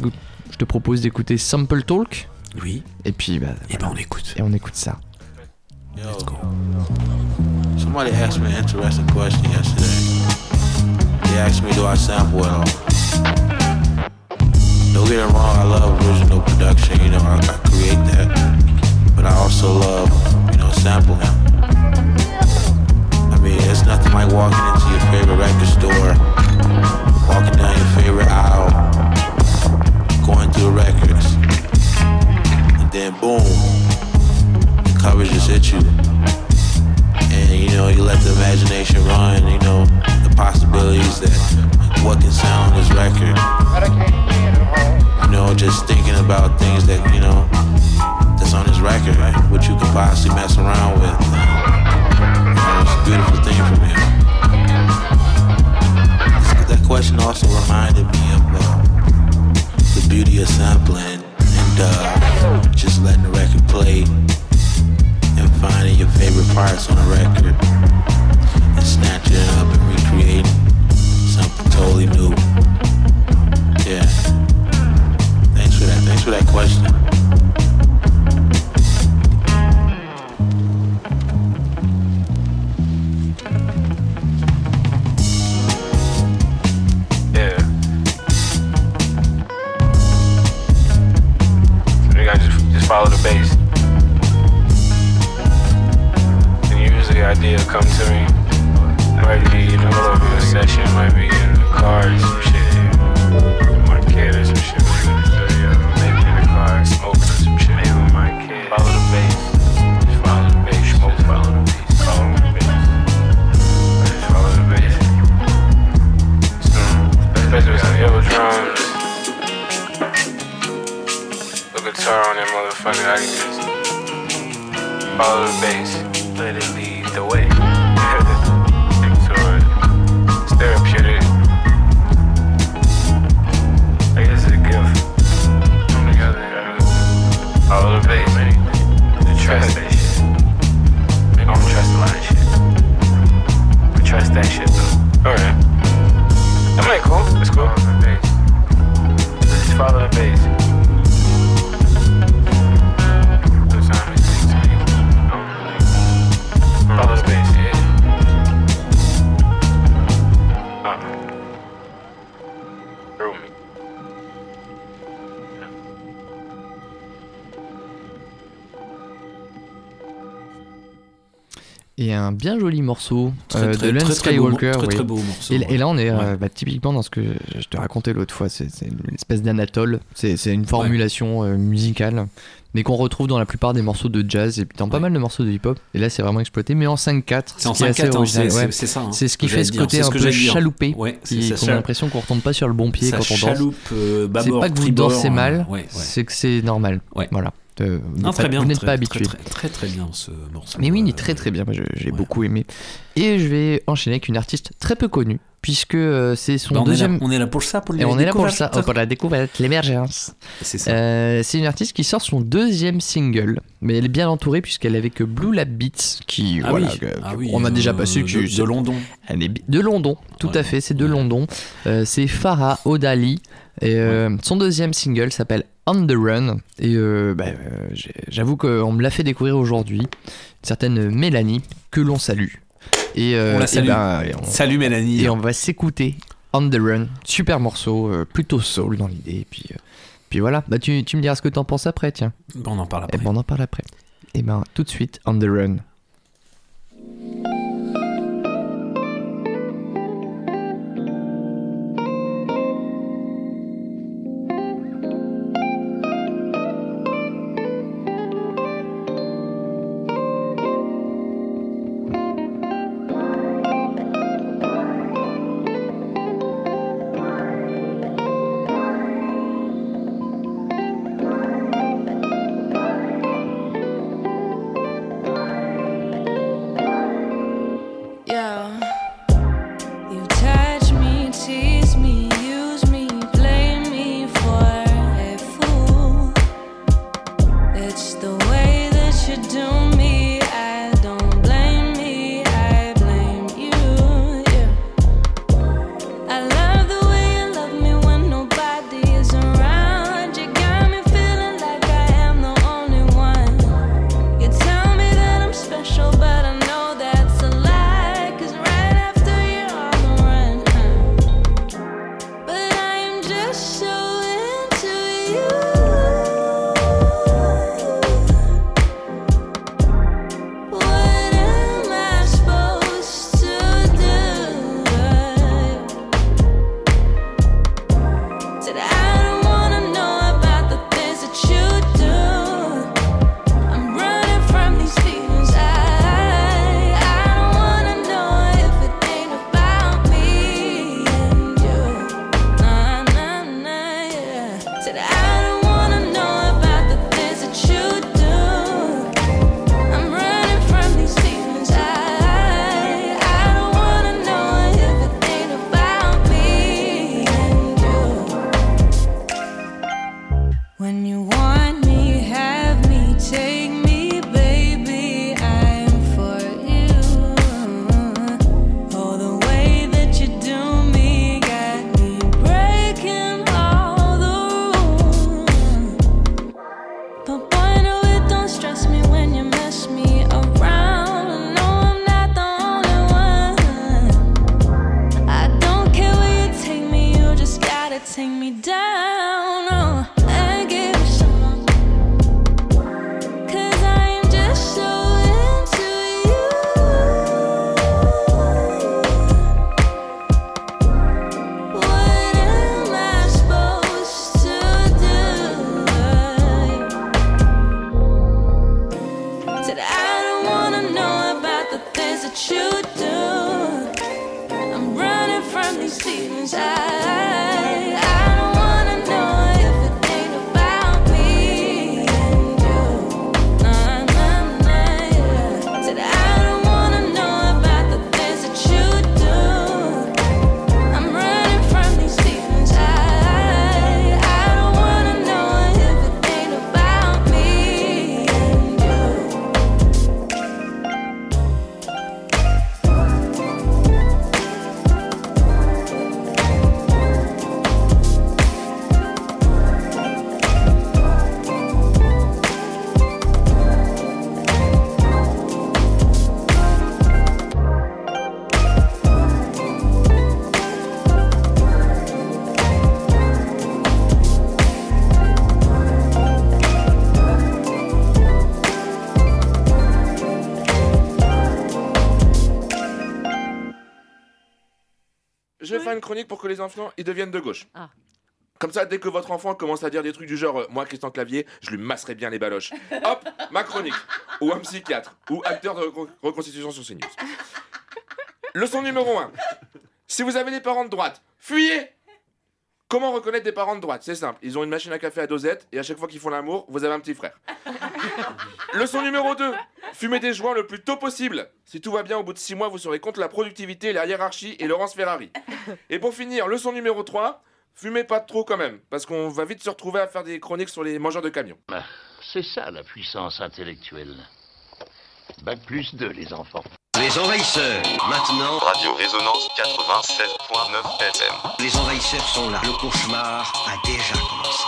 je te propose d'écouter Sample Talk. Oui. Et puis, bah. Et ben on écoute. Et on écoute ça. Let's go. Somebody asked me an interesting question yesterday. They asked me, do I sample at all? Don't get it wrong, I love original production, you know, I, I create that. But I also love, you know, sampling. I mean, it's nothing like walking into your favorite record store, un bien joli morceau Très, euh, de beau Skywalker. très, oui. beau morceau, Et, et là, on est euh, ouais. bah, typiquement dans ce que je te racontais l'autre fois. C'est une espèce d'anatole. C'est une formulation euh, musicale, mais qu'on retrouve dans la plupart des morceaux de jazz et puis dans pas mal de morceaux de hip-hop. Et là, c'est vraiment exploité, mais en 5-4. C'est en ce qui est assez 5-4, hein, c'est- c'est ça, hein, C'est ce qui fait ce dire, côté ce un peu chaloupé. Qu'on a l'impression qu'on retombe pas sur le bon pied quand on danse. chaloupe, euh, c'est pas que vous dansez mal, c'est que c'est normal. Voilà. Euh, vous n'êtes très pas- bien, Vous n'êtes très, pas habitué. Très, très, très bien ce morceau. Mais oui, il est très très bien. Moi, je- j'ai beaucoup aimé. Et je vais enchaîner avec une artiste très peu connue, puisque euh, c'est son Bah, on est là- deuxième. on est là pour ça, pour Et les on est là pour ça, oh, pour la découverte, l'émergence. C'est ça. Euh, c'est une artiste qui sort son deuxième single, mais elle est bien entourée puisqu'elle est avec Blue Lab Beats, qui Ah voilà, oui, que- ah oui, on a déjà passé. de- que- de London. Elle est de London, tout à fait, c'est de London. Euh, c'est Farah Odali. Et euh, son deuxième single s'appelle On the Run. Et euh, bah, euh, j'avoue qu'on me l'a fait découvrir aujourd'hui. Une certaine Mélanie, que l'on salue. Et, On la et salue. et on- Salut, Mélanie. Et on va s'écouter On the Run. Super morceau, plutôt soul dans l'idée. Et puis, puis voilà, bah, tu, tu me diras ce que t'en penses après, tiens. Bon, on en parle après. Et ben, on en parle après. Et ben tout de suite, On the Run. Une chronique pour que les enfants ils deviennent de gauche. Ah. Comme ça, dès que votre enfant commence à dire des trucs du genre euh, Moi, Christian Clavier, je lui masserai bien les baloches. <laughs> Hop, ma chronique. Ou un psychiatre. Ou acteur de recon- reconstitution sur CNews. Leçon numéro 1. Si vous avez des parents de droite, fuyez Comment reconnaître des parents de droite? C'est simple. Ils ont une machine à café à dosette et à chaque fois qu'ils font l'amour, vous avez un petit frère. <laughs> Leçon numéro 2. Fumez des joints le plus tôt possible. Si tout va bien, au bout de 6 mois, vous serez contre la productivité, la hiérarchie et Laurence Ferrari. Et pour finir, leçon numéro 3. Fumez pas trop quand même, parce qu'on va vite se retrouver à faire des chroniques sur les mangeurs de camions. C'est ça la puissance intellectuelle. Bac plus 2, les enfants. Les envahisseurs, maintenant. Radio Résonance 96.9 FM. Les envahisseurs sont là. Le cauchemar a déjà commencé.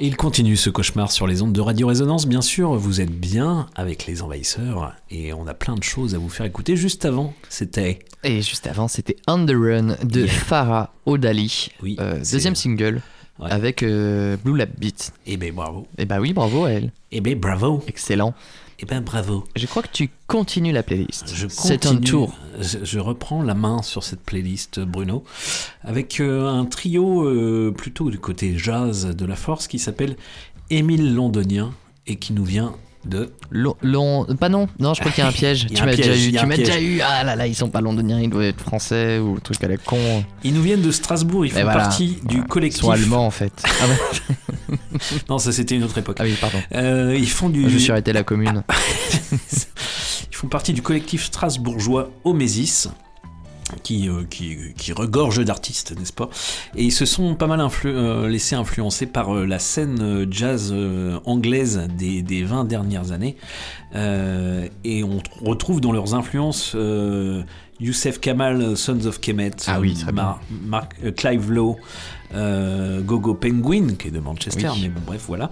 Et il continue ce cauchemar sur les ondes de Radio Résonance. Bien sûr, vous êtes bien avec les envahisseurs et on a plein de choses à vous faire écouter. Juste avant, c'était. Et juste avant, c'était On the Run de Yeah. Farah Odali, euh, c'est- deuxième single avec euh, Blue Lab Beat. Eh ben bravo. Eh ben oui, bravo à elle. Eh ben bravo. Excellent. Eh ben bravo. Je crois que tu continues la playlist. Je C'est un tour. Je, je reprends la main sur cette playlist, Bruno, avec euh, un trio euh, plutôt du côté jazz de la force qui s'appelle Émile Londonien et qui nous vient de. Long, long- pas non, non, je crois qu'il y a un <laughs> piège. A tu m'as déjà eu, tu m'as déjà eu. Ah là là, ils sont pas londoniens, ils doivent être français ou truc à la con. Ils nous viennent de Strasbourg, ils font voilà. partie du collectif. Ils sont allemands en fait. Ah ouais. <laughs> non, ça c'était une autre époque. Ah oui, pardon. Euh, ils font du. Je suis arrêté la commune. <laughs> Ils font partie du collectif strasbourgeois Omésis. Qui, euh, qui, qui regorge d'artistes, n'est-ce pas? Et ils se sont pas mal influ- euh, laissés influencer par euh, la scène euh, jazz euh, anglaise des, des 20 dernières années. Euh, et on retrouve dans leurs influences euh, Youssef Kamal, Sons of Kemet, Ah oui, Mar- Mark- Clive Lowe, euh, Gogo Penguin, qui est de Manchester, Oui. mais bon, bref, voilà.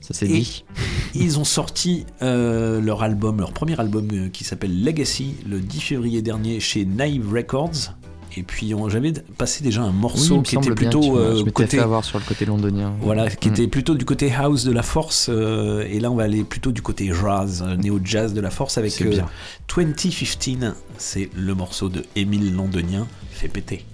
Ça c'est dit. <laughs> Ils ont sorti euh, leur album, leur premier album euh, qui s'appelle Legacy, le 10 février dernier chez Naive Records. Et puis on- j'avais passé déjà un morceau qui était plutôt que euh, je côté fait avoir sur le côté londonien. voilà, qui Mm. était plutôt du côté house de la force, euh, et là on va aller plutôt du côté jazz, euh, néo-jazz de la force avec euh, bien. 2015, c'est le morceau de Émile Londonien, fait péter.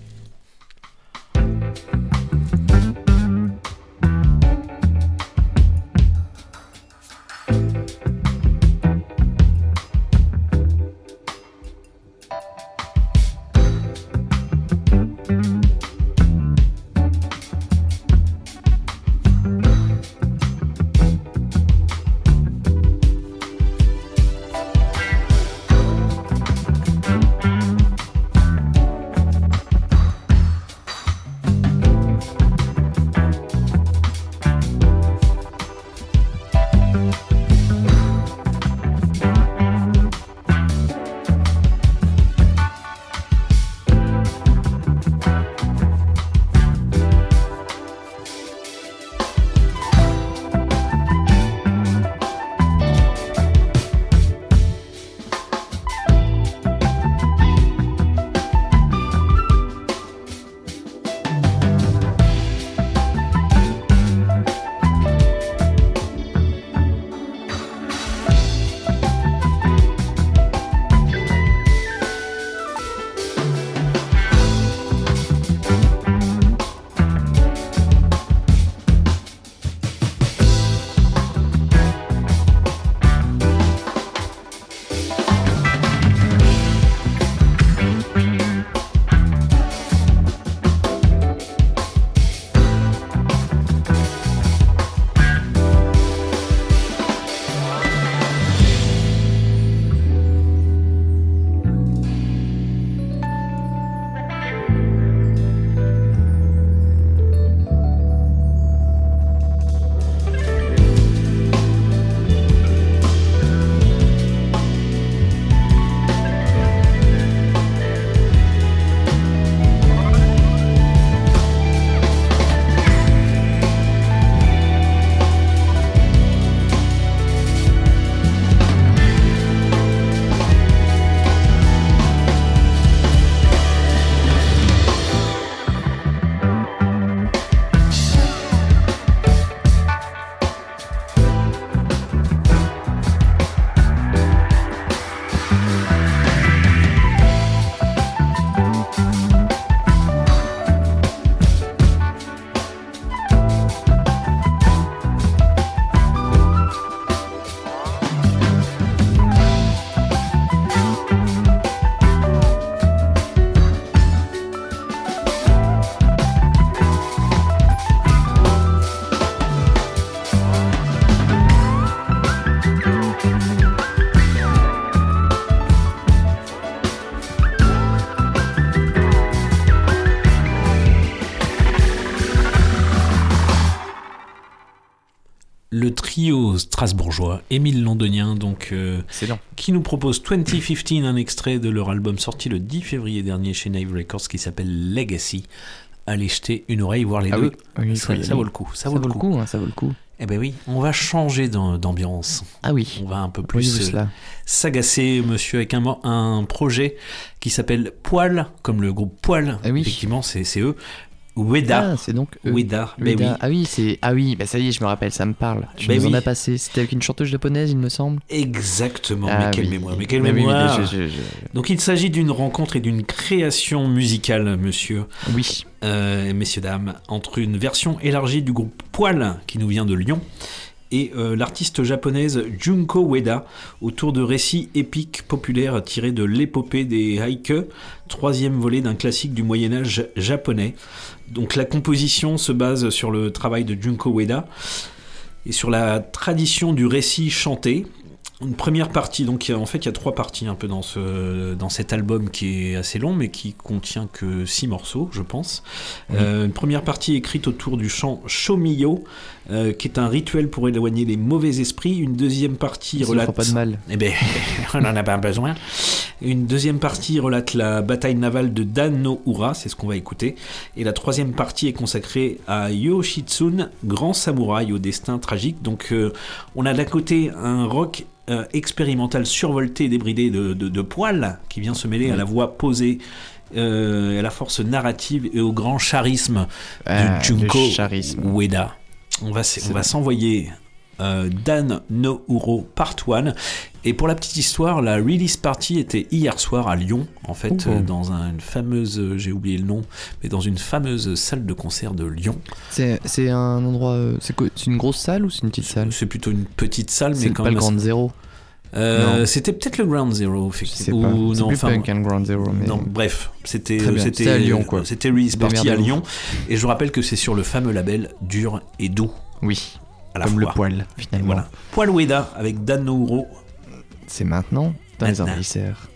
Strasbourgeois, Émile Londonien, donc, euh, qui nous propose 2015, un extrait de leur album sorti le 10 février dernier chez Nave Records qui s'appelle Legacy. Allez jeter une oreille, voir les Ah deux. oui. Oui, ça, oui, ça oui. vaut le coup. Ça, vaut le coup. hein, ça vaut le coup. Eh ben oui, on va changer d'am- d'ambiance. Ah oui. On va un peu plus euh, s'agacer, monsieur, avec un, projet qui s'appelle Poil, comme le groupe Poil. Effectivement, c'est c'est eux. Weda. Ah, c'est donc eux. Weda. Ben Weda. oui. Ah oui, c'est ah oui, bah ça y est, je me rappelle, ça me parle. Tu Ben nous en as passé. C'était avec une chanteuse japonaise, il me semble. Exactement, Ah mais quelle oui. mémoire, mais quelle oui, oui, mémoire. je- je- je- Donc il s'agit d'une rencontre et d'une création musicale, monsieur. Oui. messieurs, dames, entre une version élargie du groupe Poil, qui nous vient de Lyon, et euh, l'artiste japonaise Junko Ueda, autour de récits épiques populaires tirés de l'épopée des haïkus, troisième volet d'un classique du Moyen-Âge japonais. Donc la composition se base sur le travail de Junko Ueda et sur la tradition du récit chanté. Une première partie, donc en fait il y a trois parties un peu dans, ce, dans cet album qui est assez long mais qui contient que six morceaux je pense. Oui. Euh, une première partie écrite autour du chant Shomiyo euh, qui est un rituel pour éloigner les mauvais esprits. Une deuxième partie relate... pas de mal. Eh ben, <laughs> on n'en a pas besoin. Une deuxième partie relate la bataille navale de Dan no Ura, c'est ce qu'on va écouter. Et la troisième partie est consacrée à Yoshitsune, grand samouraï au destin tragique. Donc euh, on a d'un côté un rock euh, expérimental survolté et débridé de, de, de poils qui vient se mêler à la voix posée. euh, à la force narrative et au grand charisme Ah, de Junko le charisme. Ueda. On va, on s'envoyer euh, Dan no Uro Part 1. Et pour la petite histoire, la release party était hier soir à Lyon, en fait, euh, dans un- une fameuse, euh, j'ai oublié le nom, mais dans une fameuse salle de concert de Lyon. C'est un endroit. C'est une grosse salle ou c'est une petite salle? C'est plutôt une petite salle, mais quand pas même. le Ground assez- Zero. Euh, c'était peut-être le Ground Zero, effectivement. Ou non, plus enfin, punk qu'un Ground Zero. Mais... Non, bref, c'était c'était à Lyon, quoi. C'était release party à. Lyon, et je vous rappelle que c'est sur le fameux label dur et doux. Oui. À la Comme le poil, finalement. Voilà. Poil Ueda avec Dan no Uro. C'est maintenant dans les envahisseurs.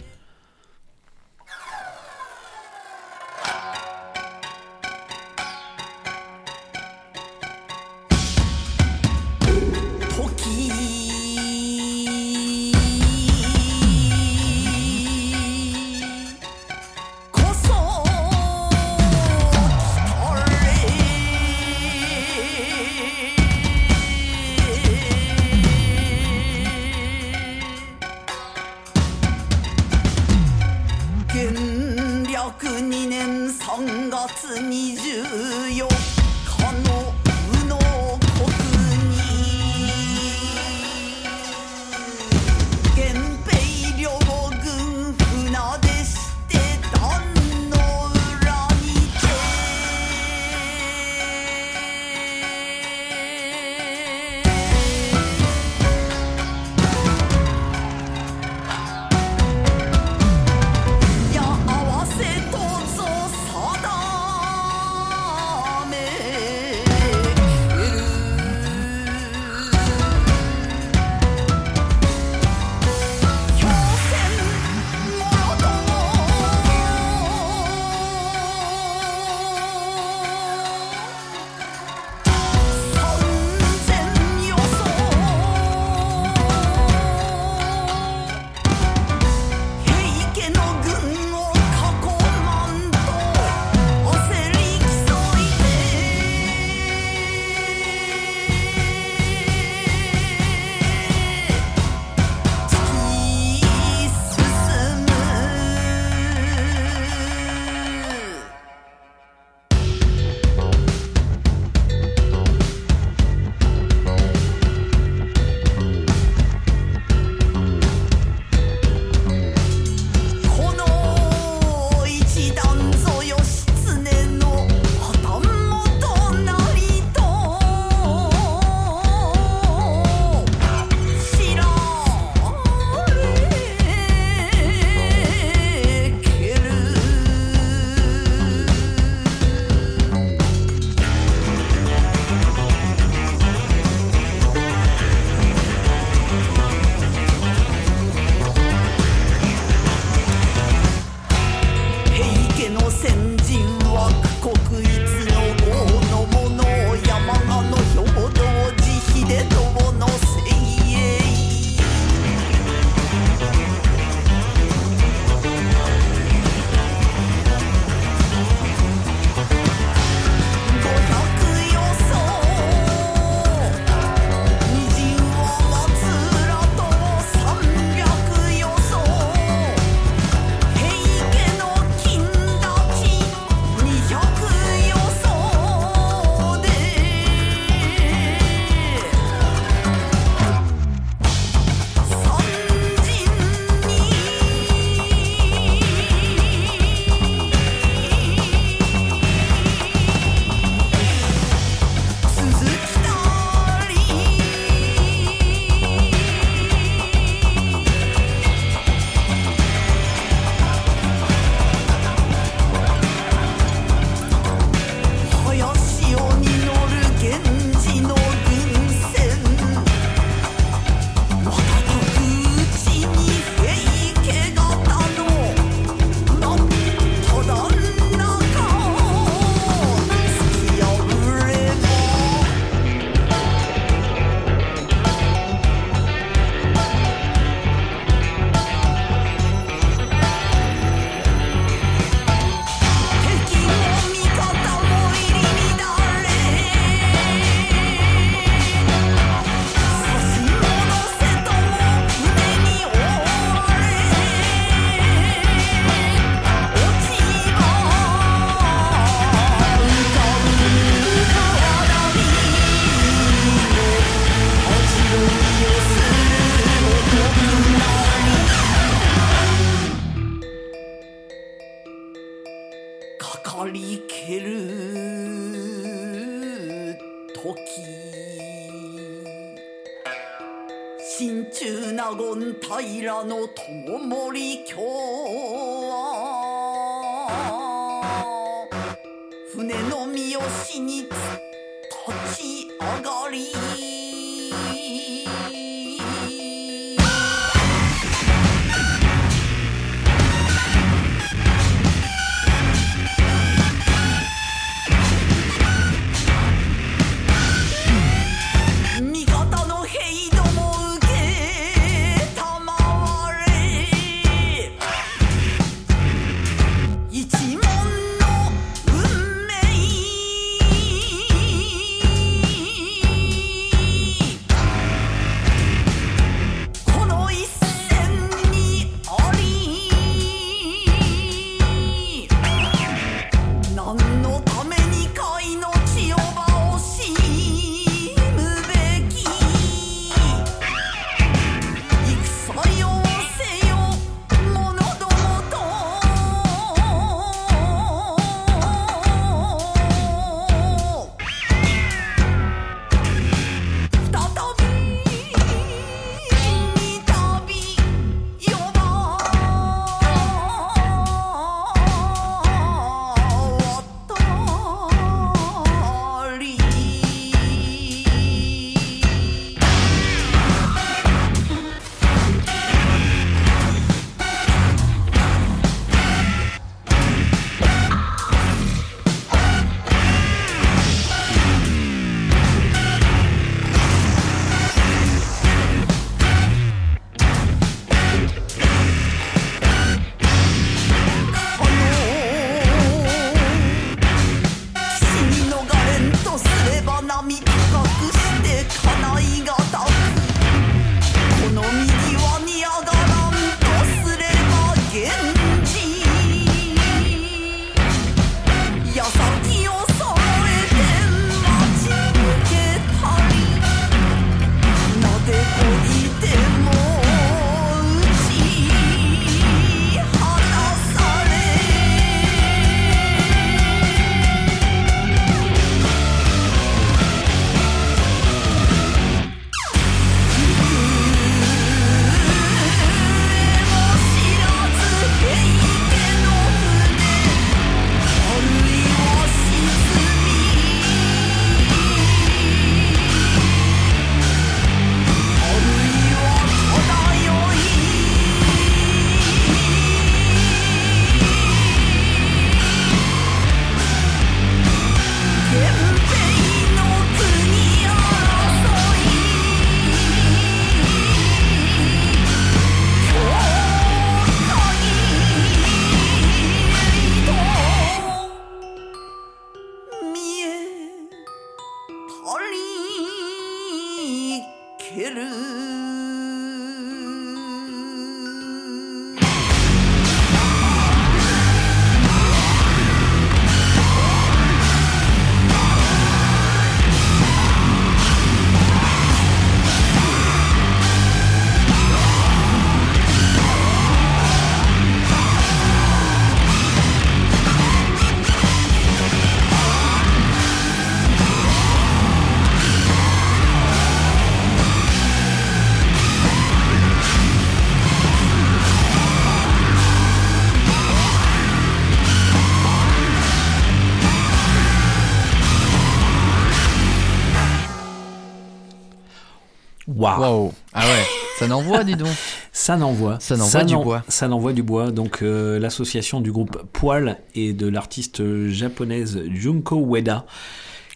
Waouh Ah ouais, ça n'envoie, dis donc. <laughs> Ça n'envoie. Ça n'envoie du bois. Ça n'envoie du bois. Donc euh, l'association du groupe Poil et de l'artiste japonaise Junko Ueda.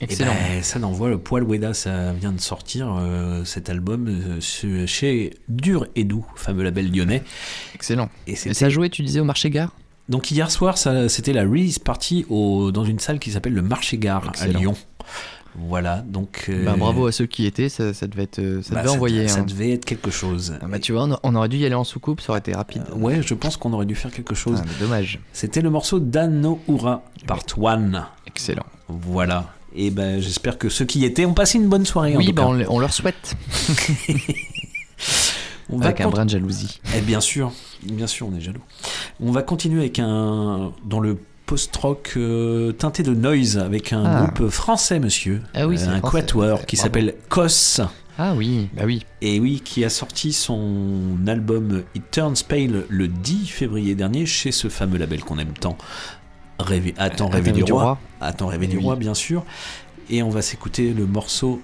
Eh Excellent. ben, ça n'envoie le Poil Ueda. Ça vient de sortir euh, cet album euh, chez Dur et Doux, fameux label lyonnais. Excellent. Et, Et ça joué, tu disais, au marché gare? Donc hier soir, c'était la release party au, dans une salle qui s'appelle le Marché Gare à. Lyon. Voilà, donc. euh, Ben, bravo à ceux qui étaient, ça, ça devait être, euh, ça bah, devait envoyer. Ça hein. devait être quelque chose. Ah bah, tu vois, on, aurait dû y aller en soucoupe, ça aurait été rapide. Ouais, je pense qu'on aurait dû faire quelque chose. Ah, mais dommage. C'était le morceau d'Anno Ura, part 1. Excellent. Voilà. Et ben j'espère que ceux qui y étaient ont passé une bonne soirée. en Oui, tout bah, cas. on, le- on leur souhaite. <laughs> On va Avec un brin de jalousie. Eh bien sûr, bien sûr, on est jaloux. On va continuer avec un dans le post-rock euh, teinté de noise avec un Ah. groupe français, monsieur. Ah oui, Euh, un français. quatuor qui Bravo. s'appelle Kos. Ah oui, bah oui. Et oui, qui a sorti son album It Turns Pale le 10 février dernier chez ce fameux label qu'on aime tant. Rêver, Attends, rêver du, roi. Attends, rêver du oui. roi, bien sûr. Et on va s'écouter le morceau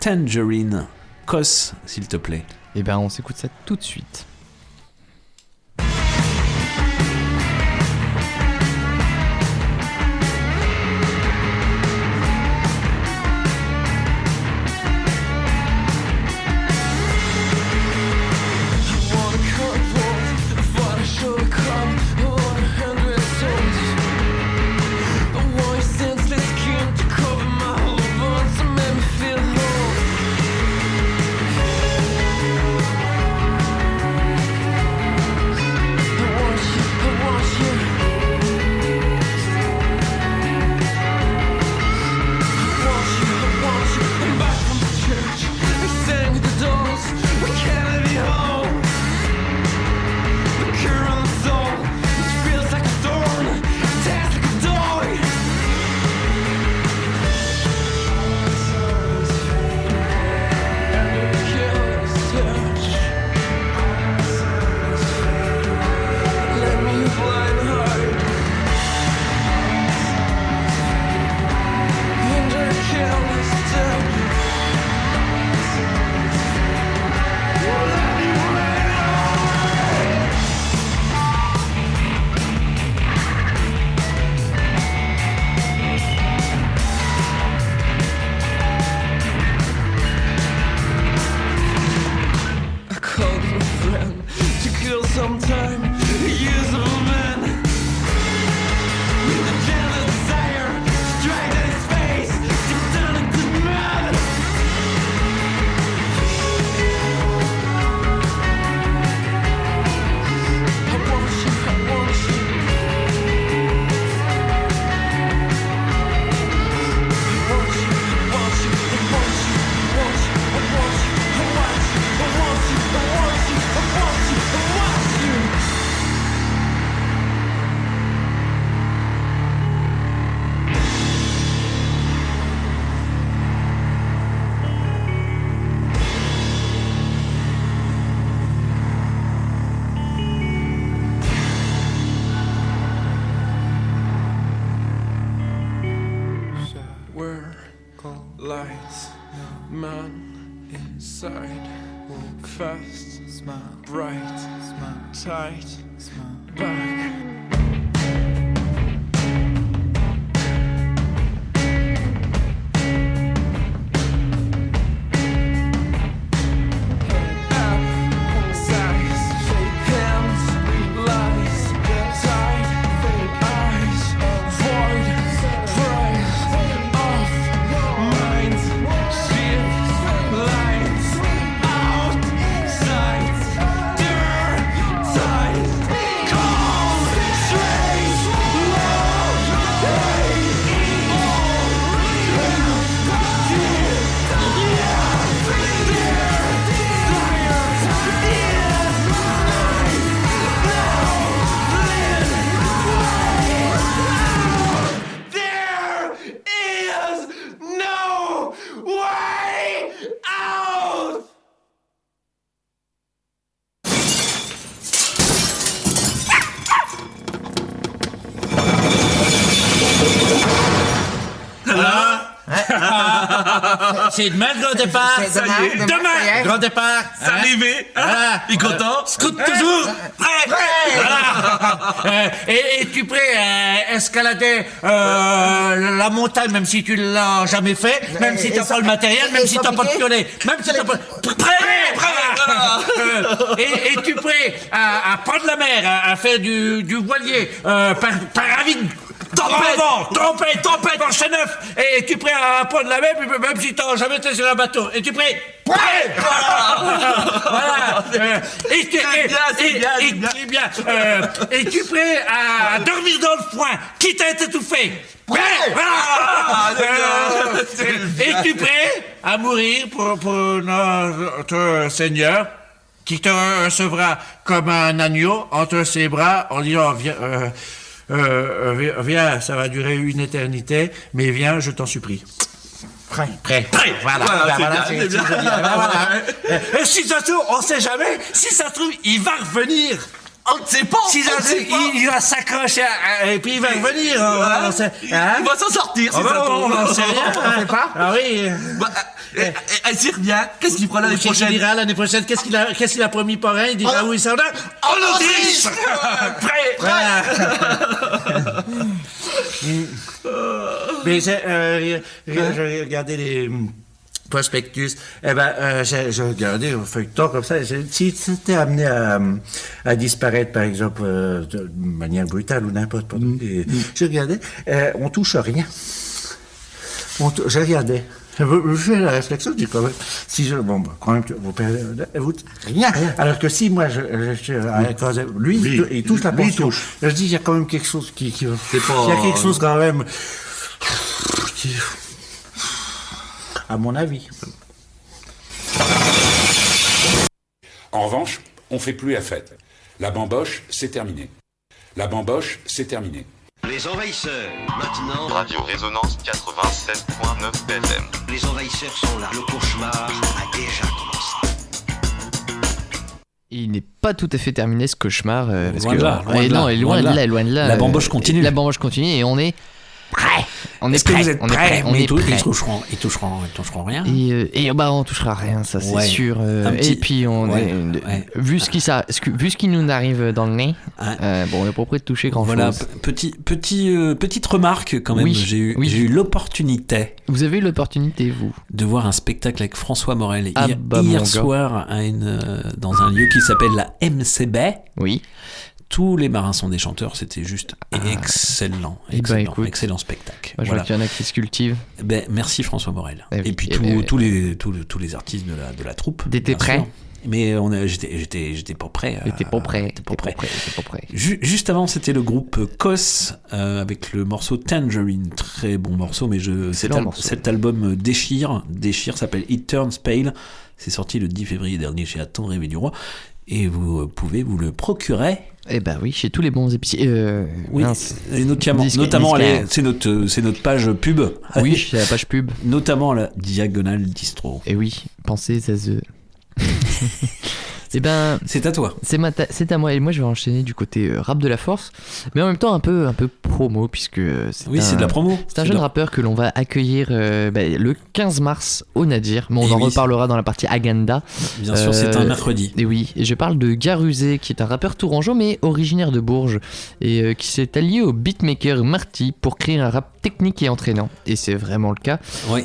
Tangerine. Cos, s'il te plaît. Eh ben, on s'écoute ça tout de suite. C'est demain le grand départ. C'est demain, Ça y est, demain, demain, ça y est. grand départ. C'est arrivé, hein? Voilà. Il est content? Scout Ouais. toujours. Prêt. Prêt. Voilà. <laughs> Euh, et es-tu prêt à escalader euh, la montagne, même si tu l'as jamais fait, même si t'as pas le matériel, même si t'as pas de piolet, même si t'as pas... Prêt Euh, et es-tu prêt à, à prendre la mer, à, à faire du, du voilier euh, par, par Tempête. Tempête, tempête, en neuf. Et es-tu prêt à prendre la mer, même si t'as jamais été sur un bateau? Es-tu prêt? Prêt. <laughs> Voilà. Et tu bien, Es-tu prêt à dormir dans le foin, quitte à être étouffé? Prêt. Ah, Voilà Euh, Es-tu prêt à mourir pour, pour notre Seigneur qui te recevra comme un agneau entre ses bras en disant euh, euh, viens, viens, ça va durer une éternité, mais viens, je t'en supplie. Prêt, prêt, prêt, voilà, Voilà, voilà, bien, bien. voilà. <laughs> Et si ça se trouve, on sait jamais, si ça se trouve, il va revenir. On ne sait pas. Si ça on ne se sait trouve, pas. il, il va s'accrocher à- à- et puis il va revenir. on- Voilà. on sait- Il- hein? il va s'en sortir, si Ah ça ben, tombe. On n'en sait rien, on sait pas. Ah oui. Bah, euh, euh, Elle s'y revient. Qu'est-ce qu'il fera l'année Qu'est-ce qu'il prochaine? dira l'année prochaine? Qu'est-ce qu'il a, qu'est-ce qu'il a promis pour rien? Il dira où il s'en va? En Autriche <laughs> Prêt <laughs> <laughs> Mais j'ai euh, j'ai regardé les hum, prospectus. Eh ben, euh, j'ai regardé un feuilleton comme ça. Si c'était amené à, à disparaître, par exemple, euh, de manière brutale ou n'importe quoi, et regardé, euh, on touche à rien. On J'ai regardé. Je je fais la réflexion, je dis quand même, si je, bon, bah, quand même, vous perdez, vous, rien. Alors que si moi, je, je, je- euh, je- lui, Lui, il tou- il touche la lui, pension. touche. Je dis, il y a quand même quelque chose qui, qui il y a quelque chose quand même, qui- à mon avis. En revanche, on fait plus la fête. La bamboche, c'est terminé. La bamboche, c'est terminé. Les envahisseurs, maintenant. Radio Résonance 87.9 FM. Les envahisseurs sont là. Le cauchemar a déjà commencé. Il n'est pas tout à fait terminé ce cauchemar. euh, parce Loin que, de là, loin et de non, là, et loin de là, loin de là. La bamboche continue. La bamboche continue et on est prêt. On est, que prêt. vous êtes on est prêts prêt. On Mais est ils, tou- ils prêt. toucheront, ils toucheront, ils toucheront rien. Et, euh, et, bah on touchera rien, ça c'est Ouais. sûr. euh, petit- Et puis on Ouais, est, ouais. vu ce qui ça, que- vu ce qui nous arrive dans le nez, euh, bon on est pas prêt de toucher grand Voilà, chose. p- petit, petit, euh, petite remarque quand même. Oui, J'ai eu, oui. eu l'opportunité Vous avez eu l'opportunité vous de voir un spectacle avec François Morel Ah hier, bah, hier soir à une, euh, dans un lieu qui s'appelle la MCB. Oui. Tous les marins sont des chanteurs, c'était juste excellent, Eh ben, excellent, écoute. excellent spectacle. Je vois qu'il y en a qui se cultivent. Ben, merci François Morel. Eh et puis eh tous- ben, tous, les, tous, les, tous les artistes de la, de la troupe. T'étais prêt sûr. Mais on a- j'étais, j'étais, j'étais pas prêt. pas prêt. j'étais pas prêt. Pas prêt. Ju- Juste avant, c'était le groupe Kos euh, avec le morceau Tangerine, très bon morceau, mais je, cet, al- morceau. cet album euh, déchire, déchire, s'appelle It Turns Pale. C'est sorti le 10 février dernier chez Attends Rêver du Roi, et vous pouvez vous le procurer. Eh ben oui, chez tous les bons épiciers. euh, Oui, mince. et notamment, notamment c'est notre, euh, c'est notre page pub. Oui, <laughs> c'est la page pub. Notamment à la diagonale distro. Et oui, pensez à The. <laughs> Eh ben, c'est à toi. C'est c'est à moi et moi je vais enchaîner du côté euh, rap de la force, mais en même temps un peu un peu promo puisque euh, c'est Oui, c'est de la promo. C'est un jeune rappeur que l'on va accueillir euh, bah, le 15 mars au Nadir, mais on Eh en oui. reparlera dans la partie Agenda. Bien sûr, c'est un mercredi. Et oui, et je parle de Garusé qui est un rappeur tourangeau mais originaire de Bourges et euh, qui s'est allié au beatmaker Marty pour créer un rap technique et entraînant. Et c'est vraiment le cas.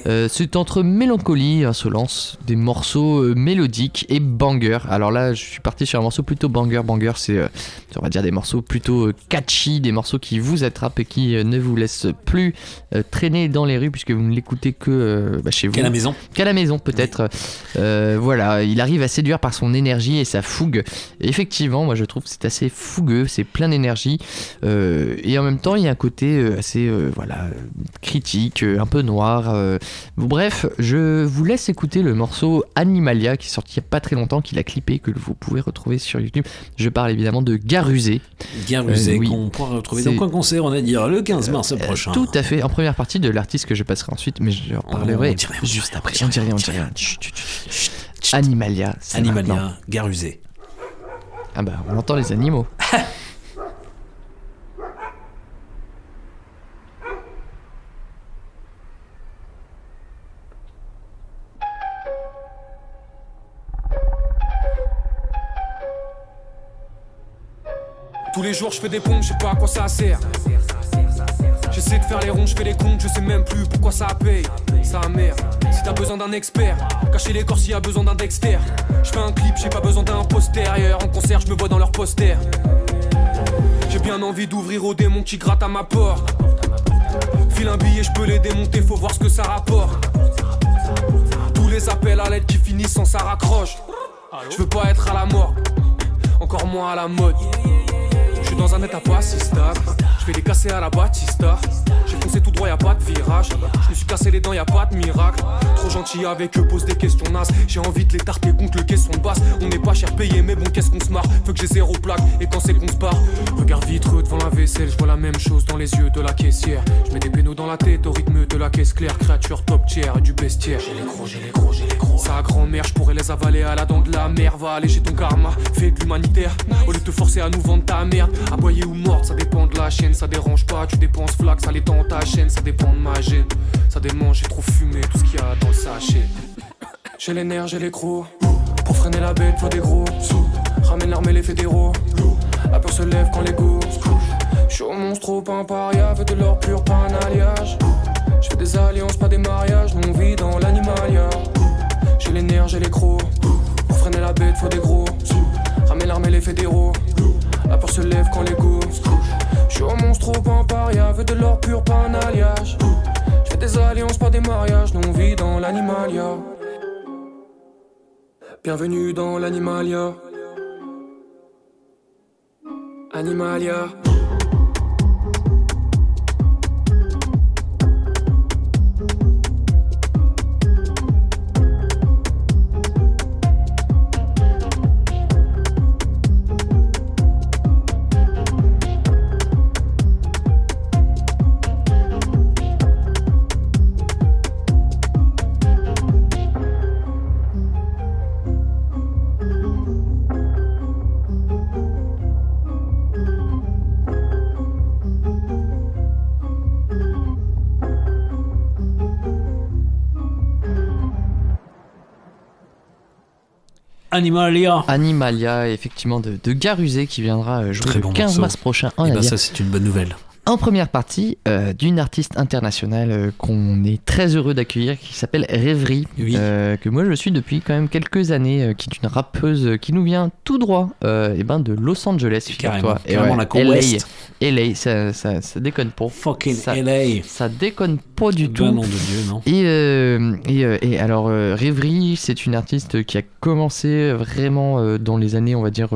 Euh, c'est entre mélancolie et insolence, des morceaux mélodiques et banger. Alors là, je suis parti sur un morceau plutôt banger. Banger, c'est, euh, on va dire, des morceaux plutôt euh, catchy, des morceaux qui vous attrapent et qui euh, ne vous laissent plus traîner dans les rues puisque vous ne l'écoutez que bah, chez vous. Qu'à la maison. Qu'à la maison, peut-être. Voilà, il arrive à séduire par son énergie et sa fougue. Et effectivement, moi je trouve que c'est assez fougueux, c'est plein d'énergie. Et en même temps, il y a un côté assez voilà, critique, un peu noir. bref, je vous laisse écouter le morceau Animalia qui est sorti il n'y a pas très longtemps, qu'il a clippé, que vous pouvez retrouver sur YouTube. Je parle évidemment de Garusé. Garusé, Euh, oui. qu'on pourra retrouver dans quoi concert, on a dit le 15 mars prochain. Tout à fait, en première partie de l'artiste que je passerai ensuite, mais je en parlerai on dit rien, on dit juste après. on dit rien, on dit rien. Animalia, c'est Animalia. Garusé. Ah bah, on entend les animaux. <laughs> Tous les jours je fais des pompes, je sais pas à quoi ça sert. J'essaie de faire les ronds, je fais les comptes, je sais même plus pourquoi ça paye. Ça merde. Si t'as besoin d'un expert, cacher les corps s'il y a besoin d'un Dexter. Je fais un clip, j'ai pas besoin d'un postérieur. En concert, je me vois dans leur poster. J'ai bien envie d'ouvrir aux démons qui grattent à ma porte. File un billet, je peux les démonter, faut voir ce que ça rapporte. Tous les appels à l'aide qui finissent sans ça raccroche. Je veux pas être à la mort, encore moins à la mode. Dans un état pas si stable. Je fais des cassés à la Batista. J'ai foncé tout droit, y a pas de virage. Je me suis cassé les dents, y a pas de miracle. Trop gentil avec eux, pose des questions nasses. J'ai envie de les tarter contre le caisson de basse. On n'est pas cher payé, mais bon, qu'est-ce qu'on se marre? Faut que j'ai zéro plaque, et quand c'est qu'on se barre. Regarde vitreux devant la vaisselle, je vois la même chose dans les yeux de la caissière. Je mets des pénaux dans la tête au rythme de la caisse claire. Créature top tier et du bestiaire. J'ai les gros, j'ai les gros, j'ai les gros. Sa grand-mère, je pourrais les avaler à la dent de la mer. Va alléger ton karma, fais de l'humanitaire. Au lieu de te forcer à nous vendre ta merde. Aboyer ou morte, ça dépend de la chaîne, ça dérange pas. Tu dépenses flac, ça dans ta chaîne, ça dépend de ma gêne. Ça démange, j'ai trop fumé, tout ce qu'il y a dans le sachet. J'ai les nerfs, j'ai les crocs. Pour freiner la bête, faut des gros. Ramène l'armée, les fédéraux. La peur se lève quand les go. Je suis au monstre, trop un paria, de l'or pur, pas un alliage. Je fais des alliances, pas des mariages, on vit dans l'animalia. J'ai les nerfs, j'ai les crocs. Pour freiner la bête, faut des gros. Ramène l'armée, les fédéraux. La peur se lève quand les go. Je suis au monstre, trop un paria, veux de l'or pur, pas un alliage. Je fais des alliances, pas des mariages, nous on vit dans l'animalia. Bienvenue dans l'animalia. Animalia. Animalia. Animalia, effectivement, de, de Garuzé qui viendra euh, jouer Très le bon 15 morceau. mars prochain en Eh ben, ça, c'est une bonne nouvelle. En première partie, euh, d'une artiste internationale euh, qu'on est très heureux d'accueillir, qui s'appelle Rêverie, euh, que moi je suis depuis quand même quelques années, qui est une rappeuse qui nous vient tout droit eh ben de Los Angeles, figure-toi. Carrément, carrément la LA, ça, ça, ça déconne pas. Fucking ça, LA. Ça déconne pas du tout. Non de Dieu, non. Et, et, et alors, Rêverie, c'est une artiste qui a commencé vraiment dans les années, on va dire,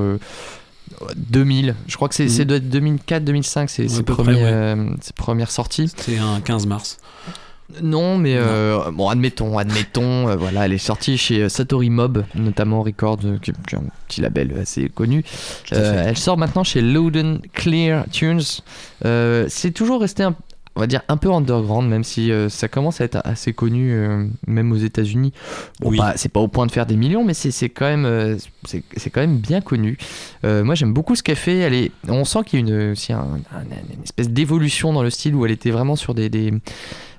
2000. Je crois que c'est être 2004-2005, c'est ses, premières sorties. C'est un 15 mars. Non, mais euh, bon, admettons, admettons, euh, voilà, elle est sortie chez euh, Satori Mob, notamment Records, euh, qui est un petit label assez connu. Euh, elle sort maintenant chez Loudon Clear Tunes. C'est toujours resté un on va dire un peu underground, même si euh, ça commence à être assez connu, euh, même aux États-Unis. Bon, Oui. c'est pas au point de faire des millions, mais c'est c'est quand même, euh, c'est quand même bien connu. Moi, j'aime beaucoup ce qu'elle fait. Elle est, on sent qu'il y a une, aussi un- un- une espèce d'évolution dans le style où elle était vraiment sur des, des,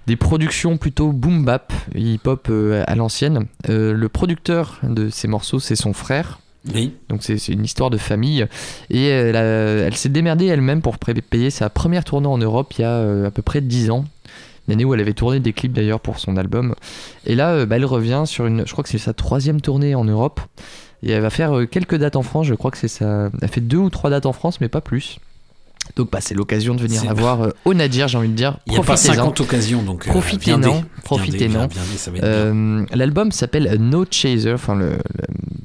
des productions plutôt boom bap, hip hop à l'ancienne. Le producteur de ces morceaux, c'est son frère. Donc c'est une histoire de famille. Et elle, a- elle s'est démerdée elle-même pour payer sa première tournée en Europe il y a euh, à peu près 10 ans. L'année où elle avait tourné des clips d'ailleurs pour son album. Et là, euh, bah, elle revient sur une. Je crois que c'est sa troisième tournée en Europe. Et elle va faire euh, quelques dates en France. Je crois que c'est ça. Elle fait deux ou trois dates en France, mais pas plus. Donc bah, c'est l'occasion de venir la voir euh, au Nadir, j'ai envie de dire. Il y a pas Profitez-en. 50 occasions, donc, euh, profitez non, profitez non. Euh, L'album s'appelle No Chaser, enfin le,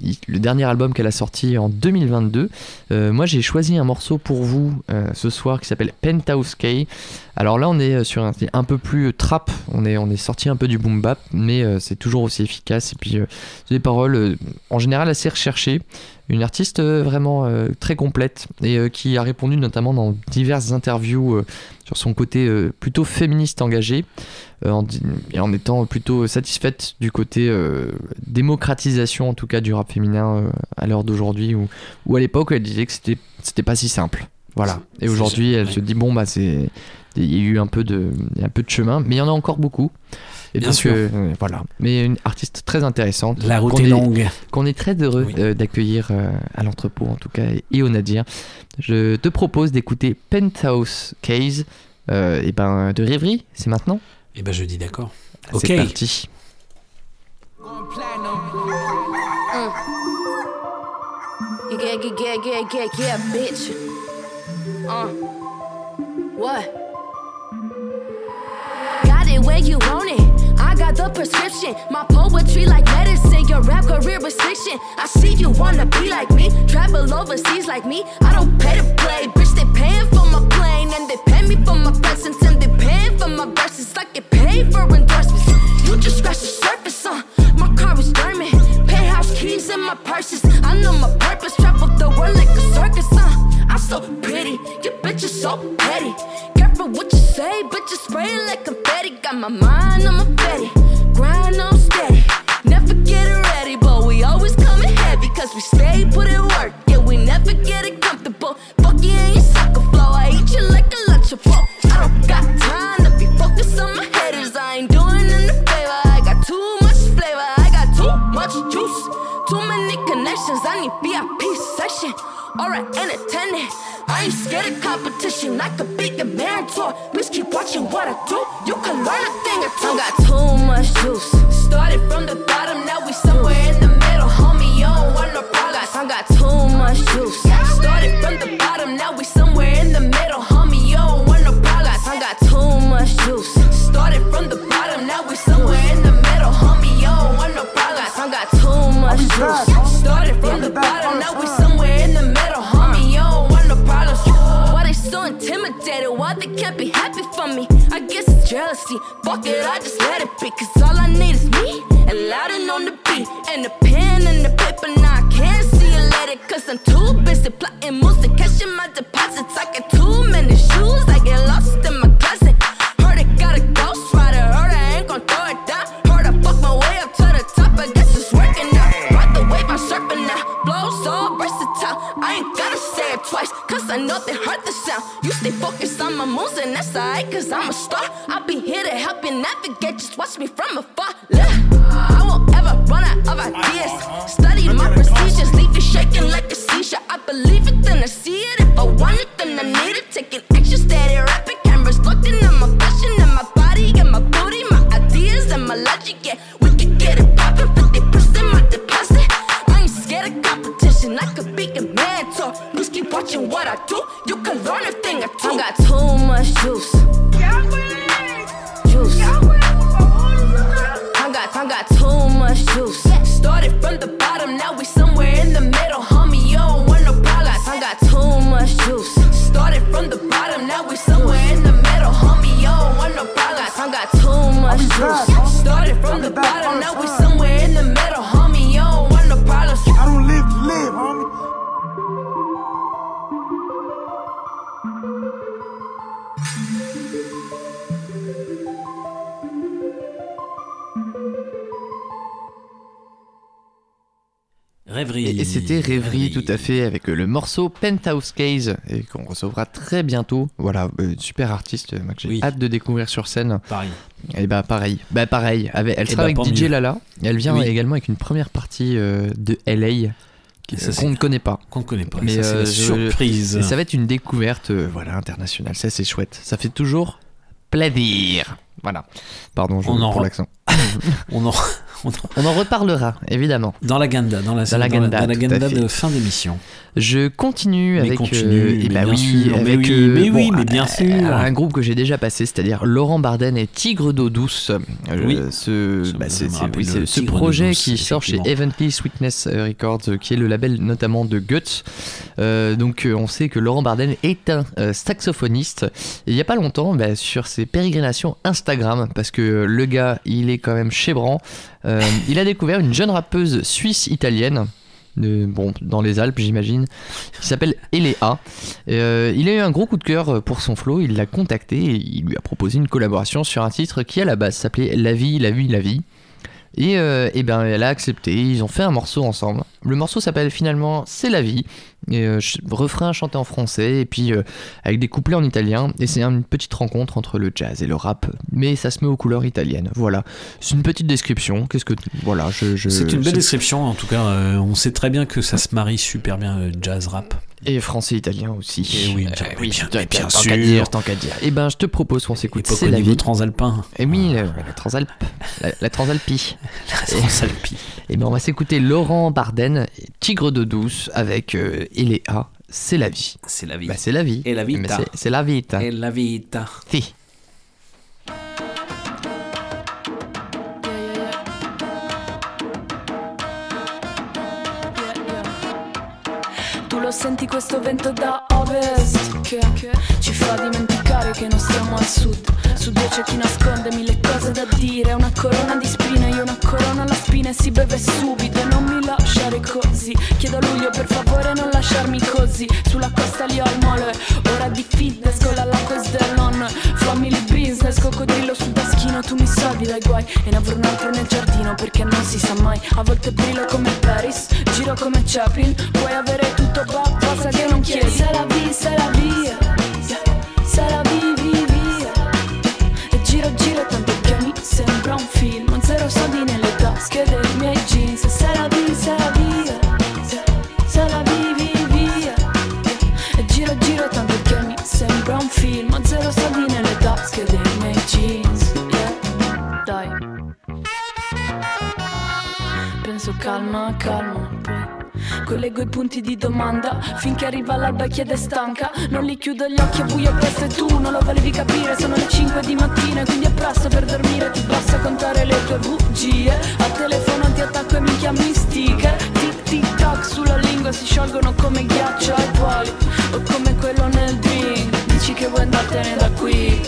le, le dernier album qu'elle a sorti en 2022. Euh, moi j'ai choisi un morceau pour vous euh, ce soir qui s'appelle Penthouse K. Alors là on est sur un un peu plus trap, on est, on est sorti un peu du boom bap, mais euh, c'est toujours aussi efficace. Et puis euh, c'est des paroles euh, en général assez recherchées. Une artiste euh, vraiment euh, très complète et euh, qui a répondu notamment dans diverses interviews sur son côté plutôt féministe engagé et en étant plutôt satisfaite du côté démocratisation en tout cas du rap féminin à l'heure d'aujourd'hui ou, à l'époque elle disait que c'était c'était pas si simple. Voilà. Et aujourd'hui elle se dit bon bah c'est il y a eu un peu de un peu de chemin mais il y en a encore beaucoup. Et Bien donc, sûr. euh, voilà. Mais une artiste très intéressante. La route qu'on est longue. Qu'on est très heureux euh, d'accueillir euh, à l'entrepôt, en tout cas, et au Nadir. Je te propose d'écouter Penthouse Case euh, et ben, de rêverie, c'est maintenant Et ben je dis d'accord. C'est Ok. parti. Yeah, yeah, yeah, yeah, yeah, yeah, bitch. Uh, what? Got it where you want it. got the prescription. My poetry like medicine, your rap career restriction. I see you wanna be like me, travel overseas like me. I don't pay to play, bitch. They paying for my plane and they pay me for my presence and they paying for my verses like they paid for endorsements. You just scratch the surface, huh? My car was German, penthouse keys in my purses. I know my purpose, travel the world like a circus, huh? So pretty. Your bitch is so petty. Careful what you say, but you spray like confetti. Got my mind on my fatty, grind on steady. Never get it ready, but we always coming heavy. Cause we stay put in work, yeah, we never get it comfortable. Fuck you and your soccer flow, I eat you like a lunchable. I don't got time to be focused on my haters. I ain't doing them a favor. I got too much much juice. Too many connections, I need VIP session. Alright, entertainment. I ain't scared of competition. I could be a mentor. Please keep watching what I do. You can learn a thing or two. I got too much juice. Started from the bottom, now we somewhere in the middle. Homie, you don't want no progress. I got too much juice. Started from the bottom, now we somewhere in the middle. Homie, you don't want no progress. I got too much juice. Started from the bottom, now we somewhere much juice. Started from the bottom, now we somewhere in the middle. Homie, you don't want no problems. Why they so intimidated? Why they can't be happy for me? I guess it's jealousy. Fuck it, I just let it be. Cause all I need is me and Loudon on the beat. And the pen and the paper. Now I can't see you later. Cause I'm too busy plotting moves and cashing my deposits. I got too many shoes. I get lost in my I know they heard the sound. You stay focused on my moves and that's alright. Cause I'm a star. I'll be here to help you navigate. Just watch me from afar. Look, I won't ever run out of ideas. Study my procedures. Leave you shaking like a seizure. I believe it, then I see it. If I want it, then I need it. Taking action, steady rapping. Rêverie. Et, c'était Rêverie, tout à fait, avec euh, le morceau Penthouse Case, et qu'on recevra très bientôt. Voilà, euh, super artiste, euh, moi, que j'ai hâte de découvrir sur scène. Pareil. Et bah pareil, bah pareil. Avec, elle Eh travaille bah, avec DJ mieux. Lala, et elle vient Oui. également avec une première partie euh, de LA. qu'on ne connaît pas. Qu'on ne connaît pas. Mais Ça, euh, surprise. Et ça va être une découverte voilà, internationale. Ça, c'est chouette. Ça fait toujours plaisir. Voilà. Pardon je, On en pour re- l'accent. <laughs> on, en, on, en- On en reparlera, évidemment. Dans la Ganda, dans la, Dans la Ganda, dans la de fin d'émission. Je continue Mais avec. continue, mais bah bien oui, sûr, mais avec, oui, euh, mais oui, bon, mais bien euh, sûr. Un groupe que j'ai déjà passé, c'est-à-dire Laurent Barden et Tigre d'eau douce. Euh, Oui. ce, bah, c'est- oui, ce projet douce, qui sort chez. Evenly Sweetness Records, euh, qui est le label notamment de Guts. Donc on sait que Laurent Barden est un saxophoniste. Et il n'y a pas longtemps, bah, sur ses pérégrinations Instagram, parce que le gars, il est quand même chébrant, il a découvert une jeune rappeuse suisse-italienne. Bon, dans les Alpes, j'imagine, qui s'appelle Eléa. Euh, il a eu un gros coup de cœur pour son flow, il l'a contacté et il lui a proposé une collaboration sur un titre qui à la base s'appelait La vie, la vie, la vie. Et, euh, eh ben, elle a accepté, ils ont fait un morceau ensemble. Le morceau s'appelle finalement C'est la vie. Et, euh, refrain chanté en français et puis euh, avec des couplets en italien. Et c'est une petite rencontre entre le jazz et le rap. Mais ça se met aux couleurs italiennes. Voilà. C'est une petite description. Qu'est-ce que. Voilà, je. je- C'est une belle description, en tout cas, euh, on sait très bien que ça se marie super bien jazz-rap. Et français-italien aussi. Et oui, Euh, bien, oui, bien, tant- bien tant sûr. qu'à dire, tant qu'à dire. Et ben, je te propose qu'on s'écoute. C'est la niveau vie. transalpin. Et oui, le- la Transalp. La, la Transalpie. <laughs> La Transalpie. Et ben, on va s'écouter Laurent Barden, Tigre de douce, avec euh, Eléa. C'est la vie. C'est la vie. Bah, c'est la vie. Et la Mais vita. c'est- C'est la vie. Et la vita. Si. Lo senti questo vento da ovest Che ci fa dimenticare che non stiamo al sud. Su due c'è chi nasconde mille cose da dire. Una corona di spine, io una corona alla spina E si beve subito non mi lasciare così. Chiedo a luglio per favore non lasciarmi così. Sulla costa lì ho il mole Ora di fitness con la lacos dell'on Family business, coccodrillo sul taschino Tu mi salvi dai guai e ne avrò un altro nel giardino Perché non si sa mai. A volte brillo come Paris, giro come Chaplin. Puoi avere tutto, ba- basta che non chiedi. Se la vi, se la via Se la vivi via E giro, giro tanto che mi sembra un film. Un zero soldi nelle tasche dei miei jeans. Se la vi, se la via Se la vivi via E giro, giro tanto che mi sembra un film. Un zero soldi nelle tasche dei miei jeans. Yeah. Dai. Penso calma, calma, Collego i punti di domanda finché arriva l'alba e chiede stanca. Non li chiudo gli occhi, è buio presto e tu non lo volevi capire. Sono le 5 di mattina, quindi è presto per dormire. Ti basta contare le tue bugie. A telefono ti attacco e mi chiami sticker. Tic tic tac sulla lingua si sciolgono come ghiaccio ai tuoli. O come quello nel drink. Dici che vuoi andartene da qui,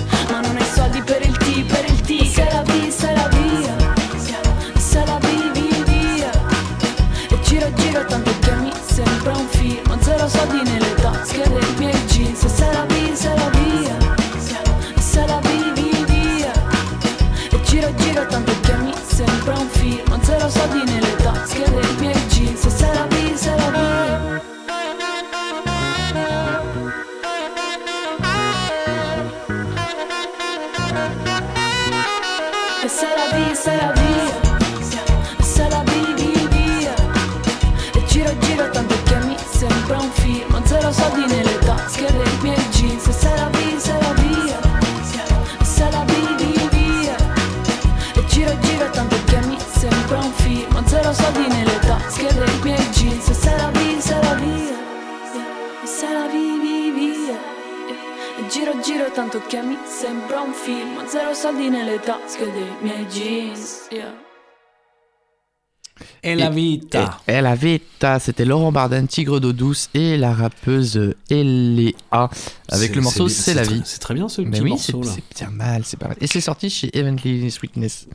vita. Et, la vita, c'était Laurent Barden, Tigre d'eau douce et la rappeuse Eléa avec le morceau c'est- la vie. c'est très bien, ce Mais petit oui, morceau, c'est- là. C'est bien mal, c'est pas mal. Et c'est sorti chez Evenly Sweetness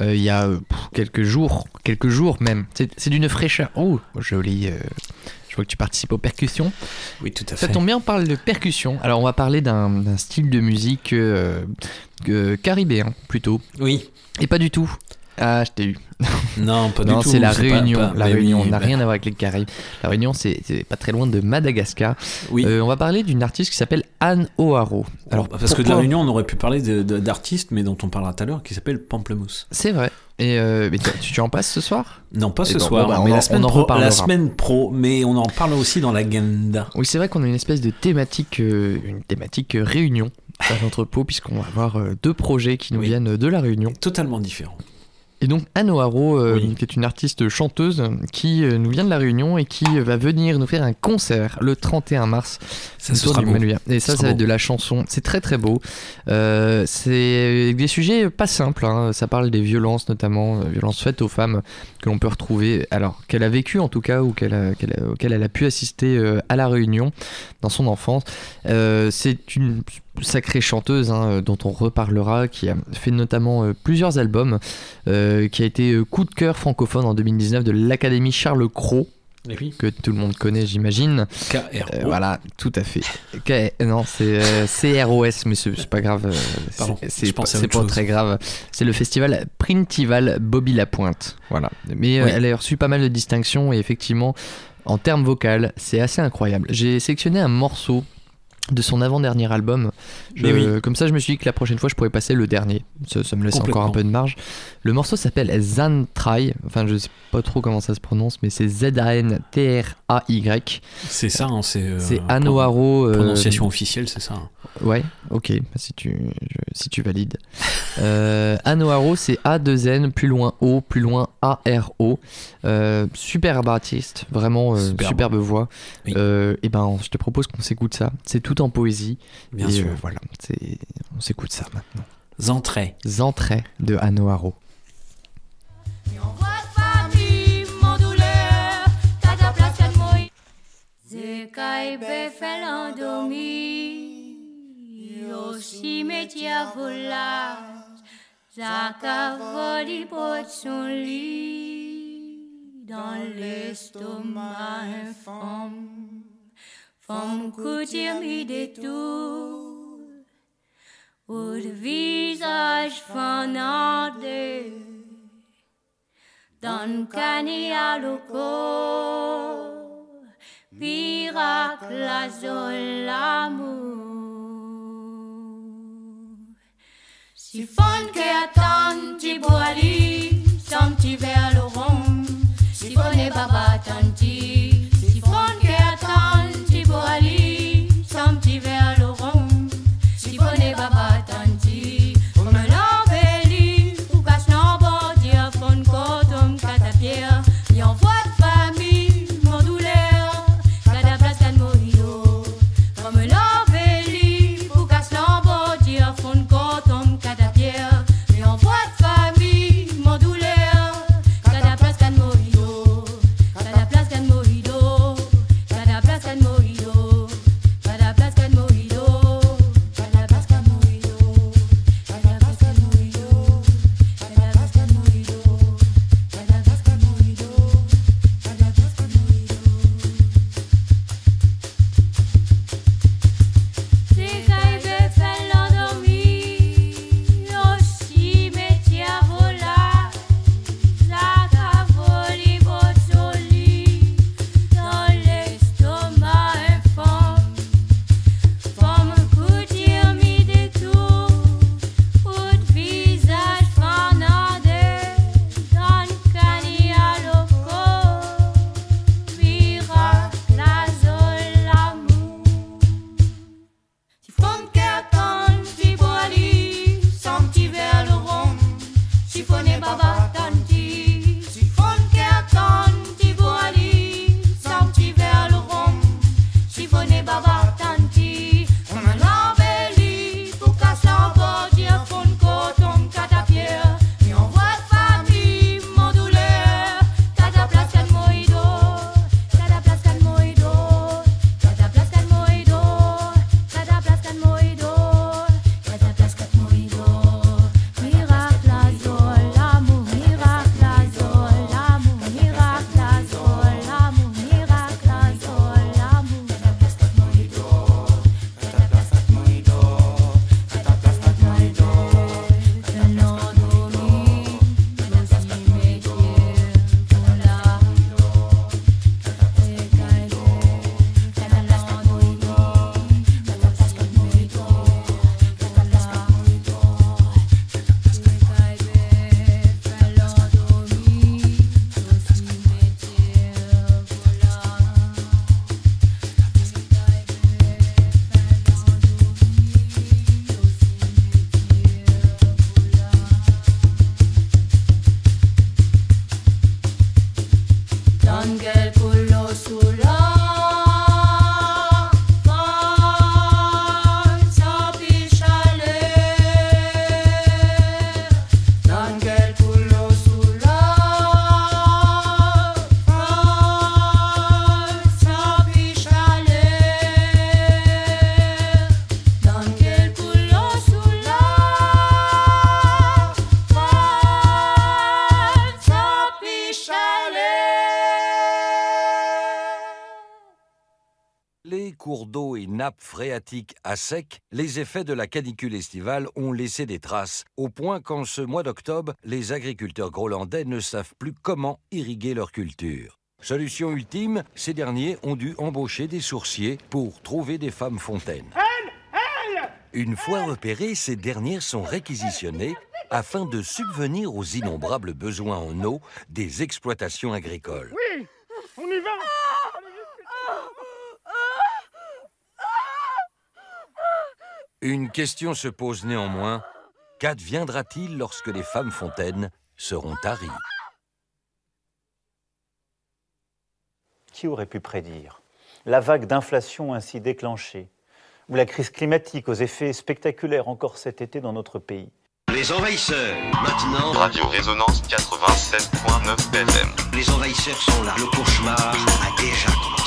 euh, il y a euh, pff, quelques jours, quelques jours même. C'est d'une fraîcheur. Oh, joli. euh, je vois que tu participes aux percussions. Oui, tout à Ça fait. tombe bien, on parle de percussion. Alors, on va parler d'un d'un style de musique euh, euh, caribéen plutôt. Oui. Et pas du tout. Ah, je t'ai eu. Non, pas du non, tout, c'est la pas- Réunion. pas- la Réunion, oui, n'a bah- rien à voir avec les Caraïbes. La Réunion, c'est pas très loin de Madagascar. Oui. Euh, on va parler d'une artiste qui s'appelle Anne O'Haro. Alors, Parce que de la Réunion, on aurait pu parler d'artistes, mais dont on parlera tout à l'heure, qui s'appelle Pamplemousse. C'est vrai. Et euh, mais tu, tu en passes ce soir? Non, pas ce ben, soir, bon, bah, mais on en- la semaine, pro, la semaine pro, mais on en parle aussi dans l'agenda. Oui, c'est vrai qu'on a une espèce de thématique, euh, une thématique réunion à l'entrepôt, puisqu'on va avoir deux projets qui nous viennent de la Réunion. Totalement différent. Et donc Anne O'Haro, euh, qui est une artiste chanteuse qui euh, nous vient de la Réunion et qui euh, va venir nous faire un concert le 31 mars. Ça, ce sera du. Manuia. Et ça, ça va être de la chanson. C'est très très beau. Euh, c'est des sujets pas simples. hein. Ça parle des violences, notamment violences faites aux femmes que l'on peut retrouver, alors qu'elle a vécu en tout cas, ou qu'elle a, qu'elle a- auquel elle a pu assister à la Réunion dans son enfance. C'est une sacrée chanteuse hein, euh, dont on reparlera, qui a fait notamment euh, plusieurs albums, euh, qui a été coup de cœur francophone en 2019 de l'Académie Charles Cros. Et oui. Que tout le monde connaît, j'imagine. KRO. Euh, voilà, tout à fait. K- non, c'est CROS, mais c'est pas grave. c'est- pas, très grave. C'est le festival Printival Bobby Lapointe. Voilà. Mais Oui. elle a reçu pas mal de distinctions et effectivement, en termes vocal, c'est assez incroyable. J'ai sélectionné un morceau de son avant-dernier album. Je- oui. Comme ça, je me suis dit que la prochaine fois, je pourrais passer le dernier. Ça, ça me laisse encore un peu de marge. Le morceau s'appelle Zantrai. Enfin, je sais pas trop comment ça se prononce, mais c'est Z-A-N-T-R-A-Y. C'est ça, hein, c'est. euh, C'est Anne O'Haro. euh, Prononciation officielle, c'est ça. hein. Ouais, ok, si tu, je- si tu valides. <laughs> Euh, c'est A2N, plus loin O, plus loin A-R-O. Euh, superbe artiste, vraiment euh, Superbe. superbe voix. Euh, et ben, je te propose qu'on s'écoute ça. C'est tout tout en poésie. Bien et sûr. Euh, voilà, on s'écoute ça maintenant. Entrées. Entrées de Anno Haro. Zekai befel endormi au cimetière volage, Zaka voli porte son lit dans l'estomac informe. Vom cutir mi détour Où le visage fanardé D'un à loco Pirac la l'amour. Si fon que attanti boali Santi vers le Si fon baba tanti nappes phréatiques à sec, les effets de la canicule estivale ont laissé des traces, au point qu'en ce mois d'octobre, les agriculteurs grolandais ne savent plus comment irriguer leur culture. Solution ultime, ces derniers ont dû embaucher des sourciers pour trouver des femmes fontaines. Une fois repérées, ces dernières sont réquisitionnées afin de subvenir aux innombrables besoins en eau des exploitations agricoles. Oui, on y va Une question se pose néanmoins. Qu'adviendra-t-il lorsque les femmes fontaines seront taries Qui aurait pu prédire la vague d'inflation ainsi déclenchée, ou la crise climatique aux effets spectaculaires encore cet été dans notre pays? Les envahisseurs, maintenant. Radio Résonance 87.9 FM. Les envahisseurs sont là. Le cauchemar a déjà commencé.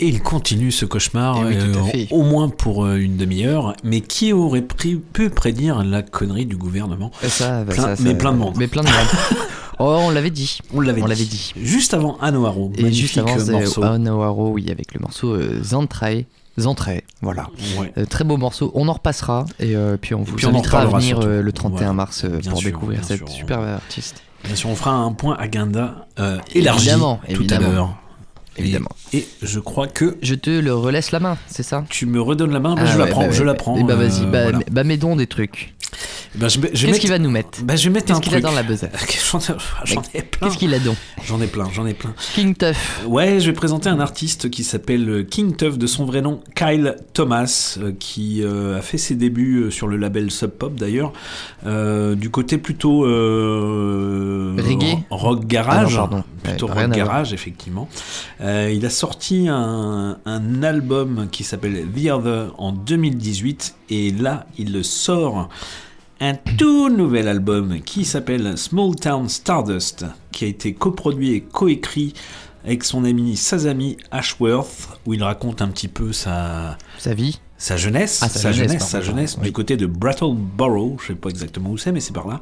Et il continue ce cauchemar, Eh oui, euh, au moins pour euh, une demi-heure. Mais qui aurait pris- pu prédire la connerie du gouvernement ça, bah, Plein- ça, ça- Mais plein de monde. Mais plein de monde. <laughs> oh, on l'avait dit. On l'avait dit. Juste avant Anoharo, Et juste avant, morceau. Oui, avec le morceau euh, Zantrae. Voilà. Ouais. Euh, très beau morceau. On en repassera et euh, puis on vous puis on en invitera à venir euh, le 31 Voilà. mars pour sûr, découvrir cette sûr. superbe artiste. Bien sûr, on fera un point agenda élargi Évidemment, tout évidemment. à l'heure. Évidemment. Et, je crois que Je te le relaisse la main, c'est ça? Tu me redonnes la main, bah, Ah je la prends, bah je ouais, la bah- prends. eh bah vas-y, euh, bah, voilà. bah mets donc des trucs. Bah, je je Qu'est-ce qu'il va nous mettre? bah, je vais mettre Qu'est-ce un qu'il a dans la besace <laughs> J'en ai, j'en ai plein. Qu'est-ce qu'il a donc? J'en ai plein, j'en ai plein. King Tuff. Ouais, je vais présenter un artiste qui s'appelle King Tuff, de son vrai nom Kyle Thomas, euh, qui euh, a fait ses débuts euh, sur le label Sub Pop d'ailleurs, euh, du côté plutôt euh, Reggae? rock Ah garage, non, pardon. plutôt Ouais, rock garage effectivement. Euh, il a sorti un, un album qui s'appelle The Other en 2018 et là il sort un tout nouvel album qui s'appelle Small Town Stardust, qui a été coproduit et coécrit avec son ami Sazami Ashworth, où il raconte un petit peu sa, Sa vie. sa jeunesse, Ah, sa, sa jeunesse, jeunesse, sa pardon. jeunesse Oui. du côté de Brattleboro, je sais pas exactement où c'est, mais c'est par là.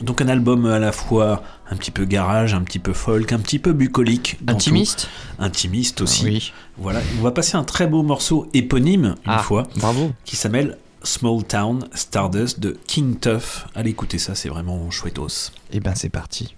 Donc un album à la fois un petit peu garage, un petit peu folk, un petit peu bucolique. Intimiste tout. Intimiste aussi. Ah oui. Voilà, on va passer un très beau morceau éponyme une Ah, fois, Bravo. qui s'appelle Small Town Stardust de King Tuff. Allez écouter ça, c'est vraiment chouettos. Et ben c'est parti.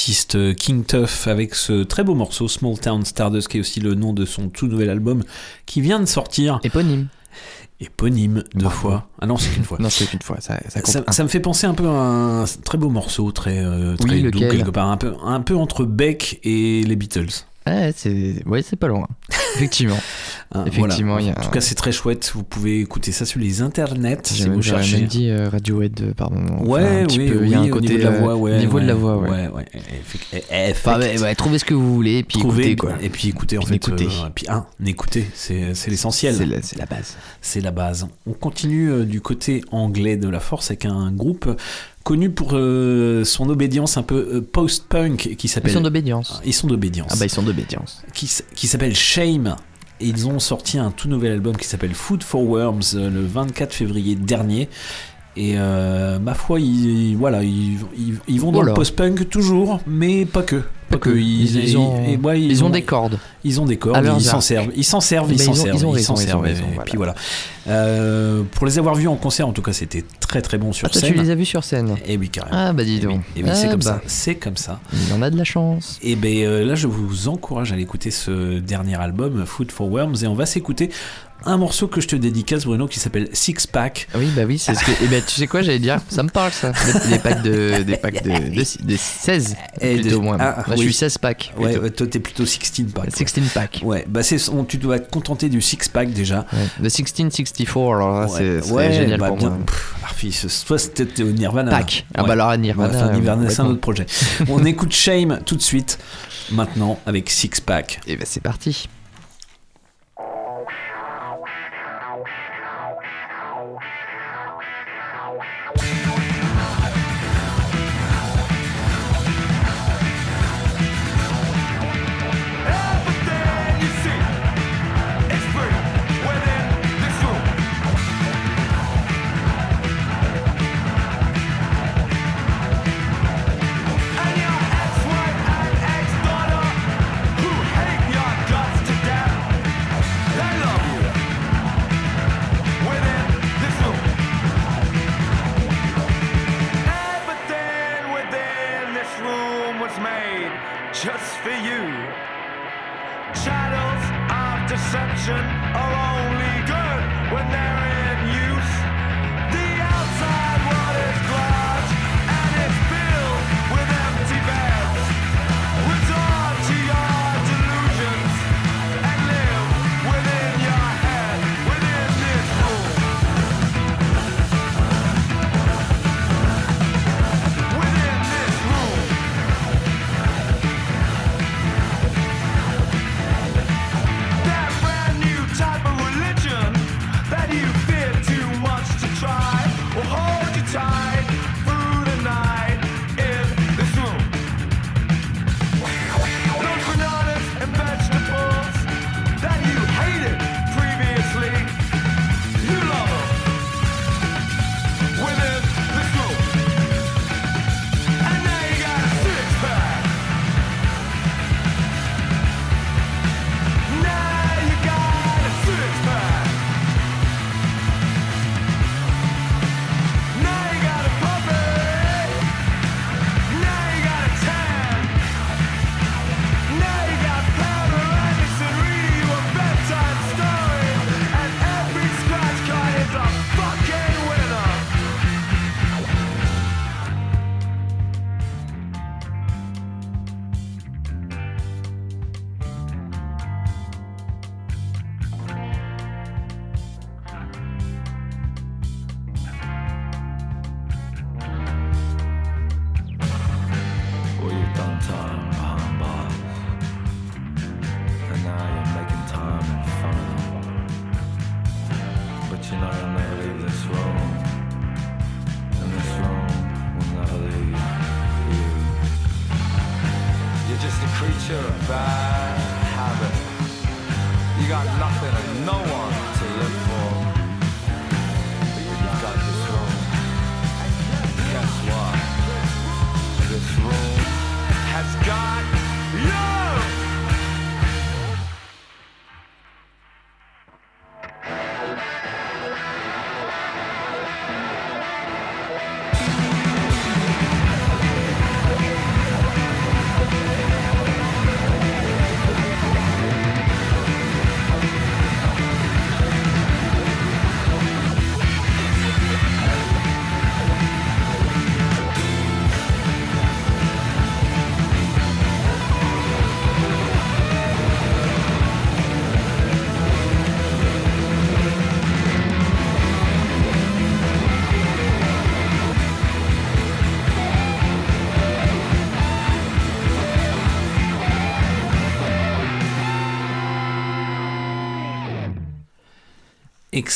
L'artiste King Tuff avec ce très beau morceau Small Town Stardust qui est aussi le nom de son tout nouvel album qui vient de sortir. Éponyme. éponyme deux fois. Ah non, c'est qu'une fois. <laughs> Non, c'est qu'une fois. Ça, ça compte Ça, un. ça me fait penser un peu à un très beau morceau, très, euh, très Oui, doux lequel quelque part, un peu, un peu entre Beck et les Beatles. Ouais, c'est ouais, c'est pas loin. <laughs> Effectivement. Hein, Effectivement, voilà. il y a En tout un- cas, c'est très chouette. Vous pouvez écouter ça sur les internets si vous cherchez. même dit euh, Radiohead euh, par moment. Enfin, Ouais, petit oui, peu, oui, il y a un côté niveau de la euh, voix, ouais. niveau de la ouais, voix, ouais. ouais, ouais. Effect- Enfin, ouais, ouais, trouvez ce que vous voulez, puis Trouvez, écoutez quoi. Et puis écoutez, en Puis fait. écoutez. euh, puis un, écoutez, c'est l'essentiel. C'est la, la base. C'est la base. On continue euh, du côté anglais de la force avec un groupe connu pour euh, son obédience un peu euh, post-punk qui s'appelle. Ils sont d'obédience. Ils sont d'obédience. Ah bah ils sont d'obédience. Qui, s'appelle Shame. Et ils ont sorti un tout nouvel album qui s'appelle Food for Worms euh, le 24 février dernier. Et euh, ma foi, ils, voilà, ils, ils- ils vont dans Voilà. le post-punk toujours, mais pas que. Pas que. Ils- ils ont- et ouais, ils ont des cordes. Ils ont des cordes, ils s'en servent. Ils s'en servent, ils s'en servent. ils s'en et puis voilà. Euh, pour les avoir vus en concert, en tout cas, c'était très très bon sur Ah, toi, scène. tu les as vus sur scène Et oui, carrément. Ah bah dis oui, donc. et oui, c'est Ah, comme bah. ça. C'est comme ça. Il en a de la chance. Et ben euh, là, je vous encourage à aller écouter ce dernier album, Food for Worms, et on va s'écouter un morceau que je te dédicace, Bruno, qui s'appelle Six Pack. Ah Oui, bah oui, c'est ce que. Eh ben, tu sais quoi, j'allais dire, ça me parle ça. Des, packs de, des packs de, <laughs> de, de 16 Et plutôt de- moins. ah, Moi, je oui. suis 16 packs. Ouais, ouais, toi, t'es plutôt 16 pack. quoi. 16 pack. Ouais, bah c'est, on- tu dois te contenter du six pack déjà. Ouais. Le 1664, alors là, c'est c'est Ouais, génial bah, pour bien. moi. Pff, Arfi, ce- soit c'était au Nirvana. Pack. Ah bah alors, à Nirvana, Ouais, enfin, Nirvana, c'est un autre projet. <laughs> on écoute Shame tout de suite, maintenant, avec Six Pack. Et ben c'est parti.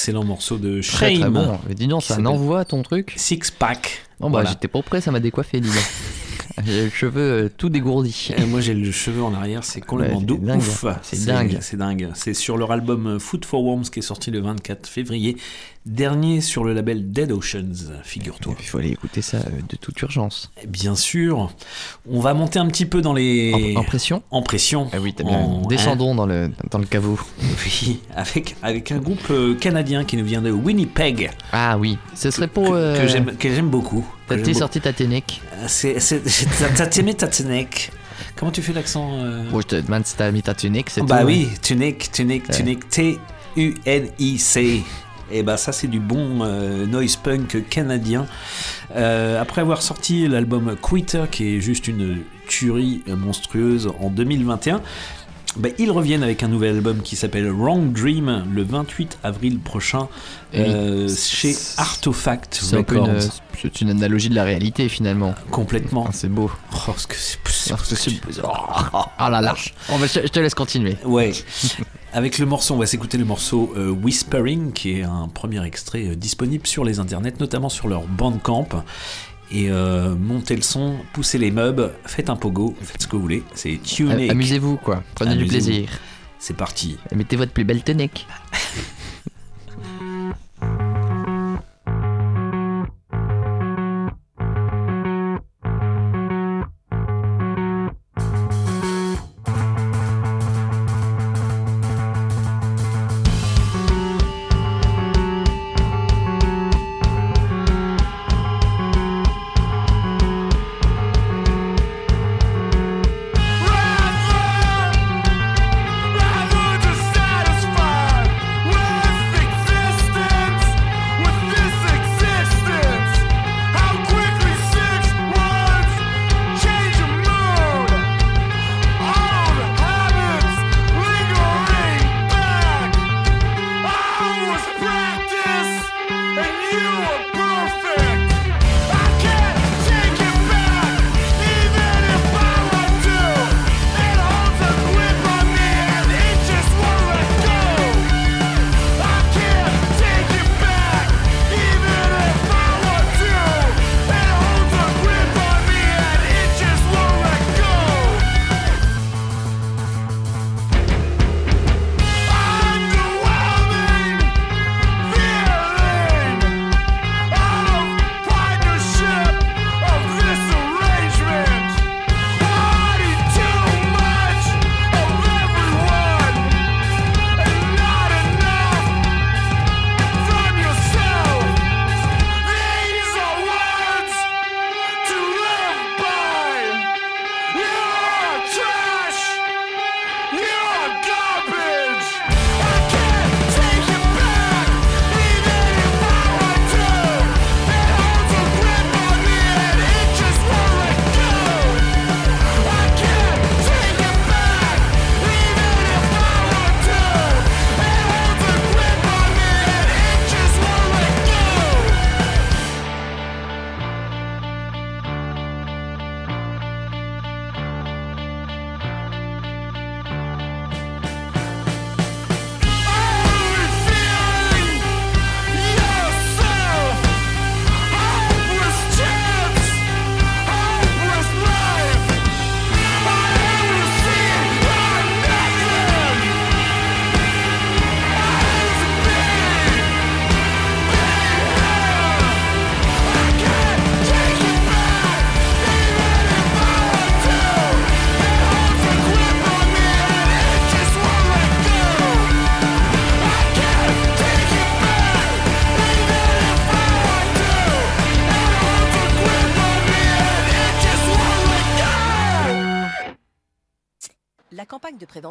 Excellent morceau de Très Shame. très bon. Mais dis donc, ça envoie ton truc. Six Pack. Oh bah Voilà. j'étais pas prêt, ça m'a décoiffé, dis donc. <laughs> J'ai les cheveux euh, tout dégourdis. Et moi j'ai le cheveu en arrière, c'est complètement Ouais, c'est dingue. C'est dingue. C'est dingue. C'est sur leur album Food for Worms qui est sorti le 24 février. Dernier sur le label Dead Oceans, figure-toi. Il faut aller écouter ça euh, de toute urgence. Bien sûr. On va monter un petit peu dans les. En, en pression? En pression. Ah oui, t'as bien. En- Descendons dans, le, dans le caveau. Oui, avec, avec un groupe euh, canadien qui nous vient de Winnipeg. Ah oui, ce serait pour. Que, que euh, j'aime- que j'aime beaucoup. T'es sorti ta ténèque. T'as aimé ta tunique Comment tu fais l'accent euh Bon, je te demande si t'as mis ta tunique, c'est Bah tout, oui, hein. tunique, tunique, tunique. T-U-N-I-C. Et bah ça c'est du bon euh, noise punk canadien. Euh, après avoir sorti l'album Quitter qui est juste une tuerie monstrueuse en 2021, bah, ils reviennent avec un nouvel album qui s'appelle Wrong Dream le 28 avril prochain euh, chez Artefact C'est un une, analogie de la réalité finalement. Complètement. Ah, c'est beau. Oh, ce que c'est Ah, super. Ah là. Oh, <laughs> bah, je, je te laisse continuer. Ouais. <laughs> Avec le morceau, on va s'écouter le morceau euh, Whispering, qui est un premier extrait euh, disponible sur les internets, notamment sur leur Bandcamp. Et euh, montez le son, poussez les meubles, faites un pogo, faites ce que vous voulez. C'est tuné. Amusez-vous quoi. Prenez du plaisir. C'est parti. Et mettez votre plus belle tunique. <laughs>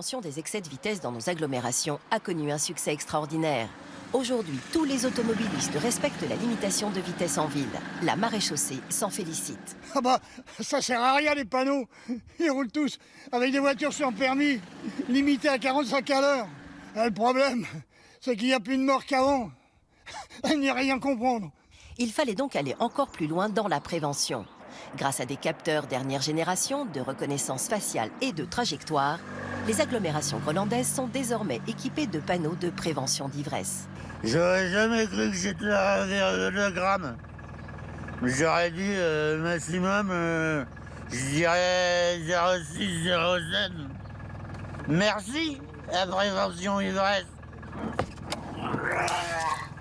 prévention des excès de vitesse dans nos agglomérations a connu un succès extraordinaire. Aujourd'hui, tous les automobilistes respectent la limitation de vitesse en ville. La maréchaussée s'en félicite. Ah bah, ça sert à rien les panneaux. Ils roulent tous avec des voitures sans permis, limitées à 45 à l'heure. Ah, Le problème, c'est qu'il n'y a plus de morts qu'avant. <laughs> N'y rien comprendre. Il fallait donc aller encore plus loin dans la prévention. Grâce à des capteurs dernière génération, de reconnaissance faciale et de trajectoire, les agglomérations grolandaises sont désormais équipées de panneaux de prévention d'ivresse. J'aurais jamais cru que c'était 2 grammes. J'aurais dit euh, maximum, euh, je dirais 06, 07. Merci, la prévention ivresse.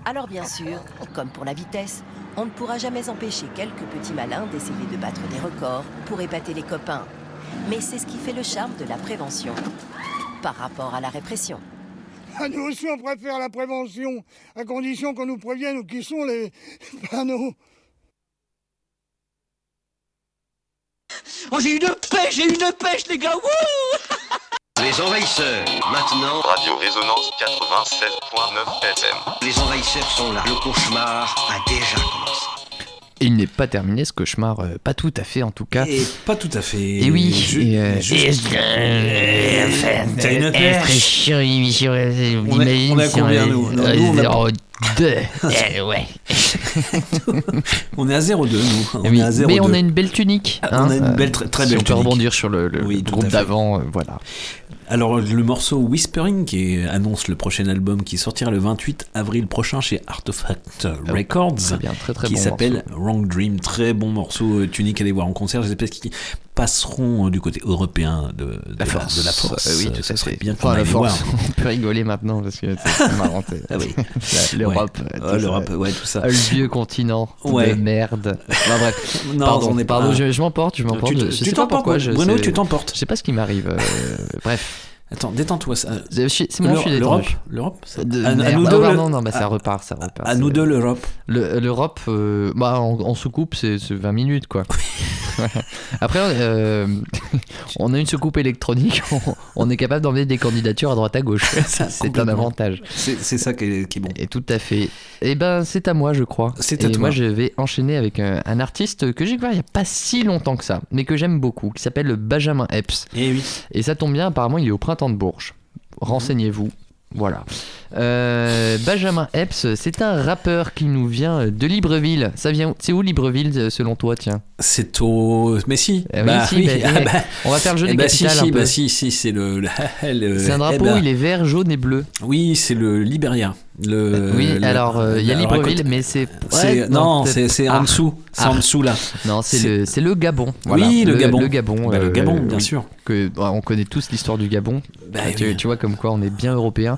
Alors bien sûr, comme pour la vitesse, on ne pourra jamais empêcher quelques petits malins d'essayer de battre des records pour épater les copains. Mais c'est ce qui fait le charme de la prévention par rapport à la répression. Ah, Nous aussi, on préfère la prévention, à condition qu'on nous prévienne où qui sont les <laughs> panneaux. Oh, j'ai eu une pêche, j'ai eu une pêche, les gars, wouh Les envahisseurs, maintenant. Radio Résonance 96.9 FM. Les envahisseurs sont là. Le cauchemar a déjà commencé. Et il n'est pas terminé ce cauchemar, euh, pas tout à fait en tout cas. Et pas tout à fait. Et oui, et, euh, juste- et, T'as une euh, On est- imagine on est à si combien, nous Non, nous, on a. Eh, ouais. <laughs> On est à 0,2 nous. On Eh oui, est à 0,2. mais on a une belle tunique. Ah, on a une hein, belle, très, très si belle on peut tunique. rebondir sur le, le- Oui, le tout groupe d'avant, euh, voilà. Alors le morceau Whispering qui annonce le prochain album qui sortira le 28 avril prochain chez Artifact Records, très bien, très, très qui bon s'appelle Wrong Dream, très bon morceau euh, tunique à aller voir en concert. J'espère passeront euh, du côté européen de, de La force. de la force. Euh, oui, Euh, tout ça serait bien qu'on aille voir. <laughs> on peut rigoler maintenant parce que c'est marrant. Ah oui. <laughs> L'Europe. Ouais. Ah, l'Europe, ouais, tout ça. Ah, Le vieux continent Ouais. de merde. Enfin, bref. <laughs> Non, pardon, on n'est pas- pardon, je, m'emporte, je m'emporte. Tu t'emportes, Bruno, tu t'emportes. Je sais pas ce qui m'arrive. euh, bref. Attends, détends-toi. ça. C'est bon, je suis L'Europe, l'Europe, De- à- nous Ah, deux, pardon, le- non, bah, ça repart, ça repart. à nous deux, l'Europe. Le- L'Europe, euh, bah, en, en soucoupe, c'est c'est 20 minutes, quoi. <laughs> Après, euh, <laughs> on a une soucoupe électronique, <laughs> on, on est capable d'emmener des candidatures à droite à gauche. C'est un avantage. C'est ça qui est, qui est bon. Et tout à fait. Et ben, c'est à moi, je crois. C'est à Et toi. moi, je vais enchaîner avec un, un artiste que j'ai découvert il n'y a pas si longtemps que ça, mais que j'aime beaucoup, qui s'appelle Benjamin Epps. Et oui. Et ça tombe bien, apparemment, il est au printemps de Bourges. Renseignez-vous. Voilà. Euh, Benjamin Epps, c'est un rappeur qui nous vient de Libreville. Ça vient C'est où Libreville euh, selon toi, tiens? C'est au. Mais si. Eh oui, Bah si, oui. bah, Ah bah. on va faire le jeu Eh des si, capitales si, un peu. si, si, c'est le. le- <laughs> C'est un drapeau, eh il est vert, jaune et bleu. Oui, c'est le Liberia. Le, oui, le- alors euh, il y a Libreville, écoute, mais c'est. ouais, non, c'est c'est en Ah. dessous. C'est en Ah. dessous là. Non, c'est le, le Gabon. Oui, le Gabon. Le Gabon. Bah, euh, bien oui, sûr. Que, on connaît tous l'histoire du Gabon. Bah Euh, tu, oui. tu vois comme quoi on est bien européen.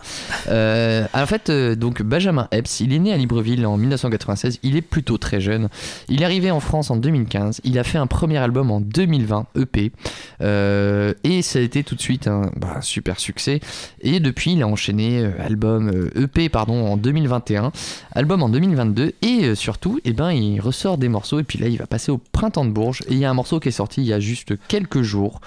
Euh, en fait, euh, donc Benjamin Epps, il est né à Libreville en 1996. Il est plutôt très jeune. Il est arrivé en France en 2015. Il a fait un premier album en 2020, EP. Euh, et ça a été tout de suite un bah, super succès. Et depuis, il a enchaîné euh, album euh, EP pardon en 2021, album en 2022 et euh, surtout, eh ben, il ressort des morceaux et puis là, il va passer au printemps de Bourges et il y a un morceau qui est sorti il y a juste quelques jours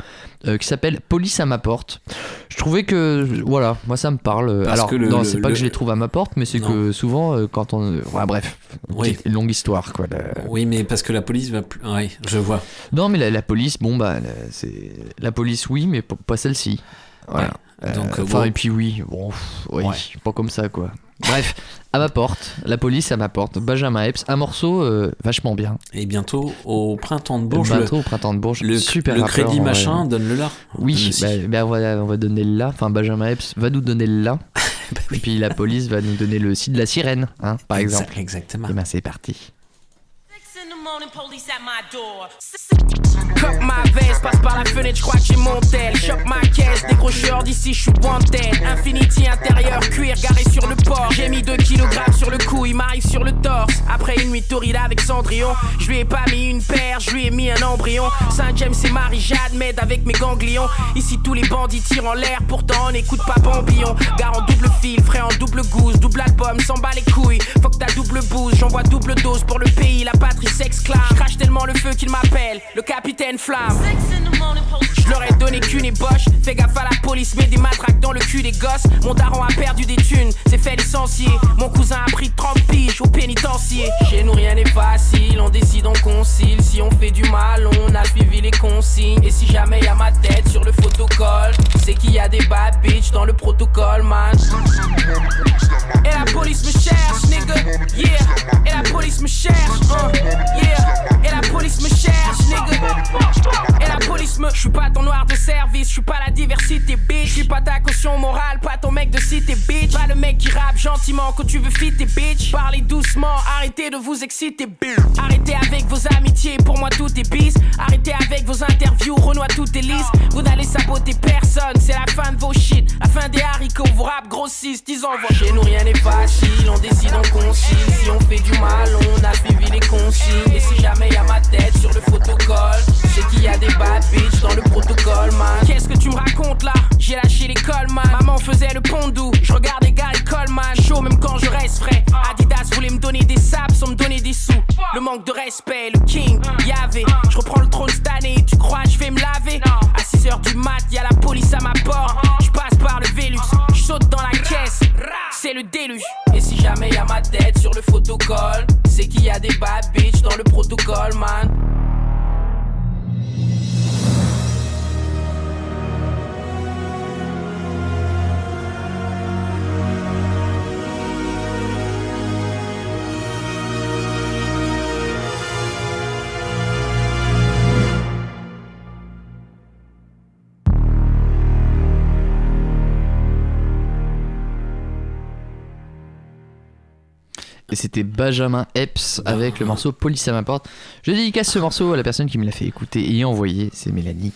euh, qui s'appelle Police à ma porte. Je trouvais que voilà, moi ça me parle. Parce Alors que le- non, le- c'est pas le- que je les trouve à ma porte, mais c'est que souvent euh, quand on, ouais, bref, Oui. une longue histoire quoi. la- Oui, mais parce que la police va plus. Oui, je vois. Non, mais la, la police, bon bah, c'est la police, oui, mais pas celle-ci. Voilà. Ouais. Donc, Euh, euh, enfin, bon. et puis oui, bon, pff, oui, Ouais. pas comme ça quoi. Bref, à ma porte, la police à ma porte, Benjamin Epps, un morceau euh, vachement bien. Et bientôt au printemps de Bourges. Bientôt le- au printemps de Bourges, le, super le rappeur, crédit machin, donne-le là. Oui, Aussi. bah, bah, on, va, on va donner le là. Enfin, Benjamin Epps va nous donner le là. <laughs> Bah Et puis la police va nous donner le site de la sirène, hein, par Exa- exemple. Exactement. Et ben c'est parti. Coque ma veste, passe par la fenêtre, je crois que j'ai mon tel. Chope ma caisse, décrocheur d'ici, je suis wanted. Infinity intérieur, cuir garé sur le port. J'ai mis 2 kg sur le cou, il m'arrive sur le torse. Après une nuit torrida avec Cendrillon, je lui ai pas mis une paire, je lui ai mis un embryon. Saint-James et Marie-Jade avec mes ganglions. Ici tous les bandits tirent en l'air, pourtant on n'écoute pas Bambillon. Gare en double fil, frais en double gousse, double album, s'en bat les couilles. Faut que ta double bouse, j'envoie double dose pour le pays, la patrie s'exclame. Je crache tellement le feu qu'il m'appelle, le capitaine Flamme. Je leur ai donné qu'une ébauche. Fais gaffe à la police, mets des matraques dans le cul des gosses. Mon daron a perdu des thunes, s'est fait licencier. Mon cousin a pris 30 piges au pénitencier. Chez nous rien n'est facile, on décide, on concile. Si on fait du mal, on a suivi les consignes. Et si jamais y a ma tête sur le photocall, c'est qu'il y a des bad bitches dans le protocole, man. Et la police me cherche, nigga, yeah. Et la police me cherche, uh, yeah. Et la police me cherche, nigga. Et la police me. J'suis pas ton noir de service, j'suis pas la diversité, bitch. J'suis pas ta caution morale, pas ton mec de cité, bitch. Pas le mec qui rappe gentiment que tu veux fitter, bitch. Parlez doucement, arrêtez de vous exciter, bitch. Arrêtez avec vos amitiés, pour moi tout est bis. Arrêtez avec vos interviews, Renoir tout est lisse. Vous n'allez saboter personne, c'est la fin de vos shit. La fin des haricots, vos rap grossissent, ils envoient. Chez nous rien n'est facile, on décide, on concile. Si on fait du mal, on a suivi les consignes. Si jamais y a ma tête sur le protocole, c'est qu'il y a des bad bitch dans le protocole, man. Qu'est-ce que tu me racontes là? J'ai lâché l'école, man. Maman faisait le pondou, je regardais Gary Coleman. Chaud même quand je reste frais. Adidas voulait me donner des saps sans me donner des sous. Le manque de respect, le king, y'avait. Je reprends le trône cette année, tu crois je vais me laver? À 6h du mat, y a la police à ma porte. Je passe par le Vélux, je saute dans la. C'est le déluge. Et si jamais y a ma tête sur le photocall, c'est qu'il y a des bad bitch dans le protocole, man. Et c'était Benjamin Epps avec le morceau Police à ma porte. Je dédicace ce morceau à la personne qui me l'a fait écouter et envoyé, c'est Mélanie.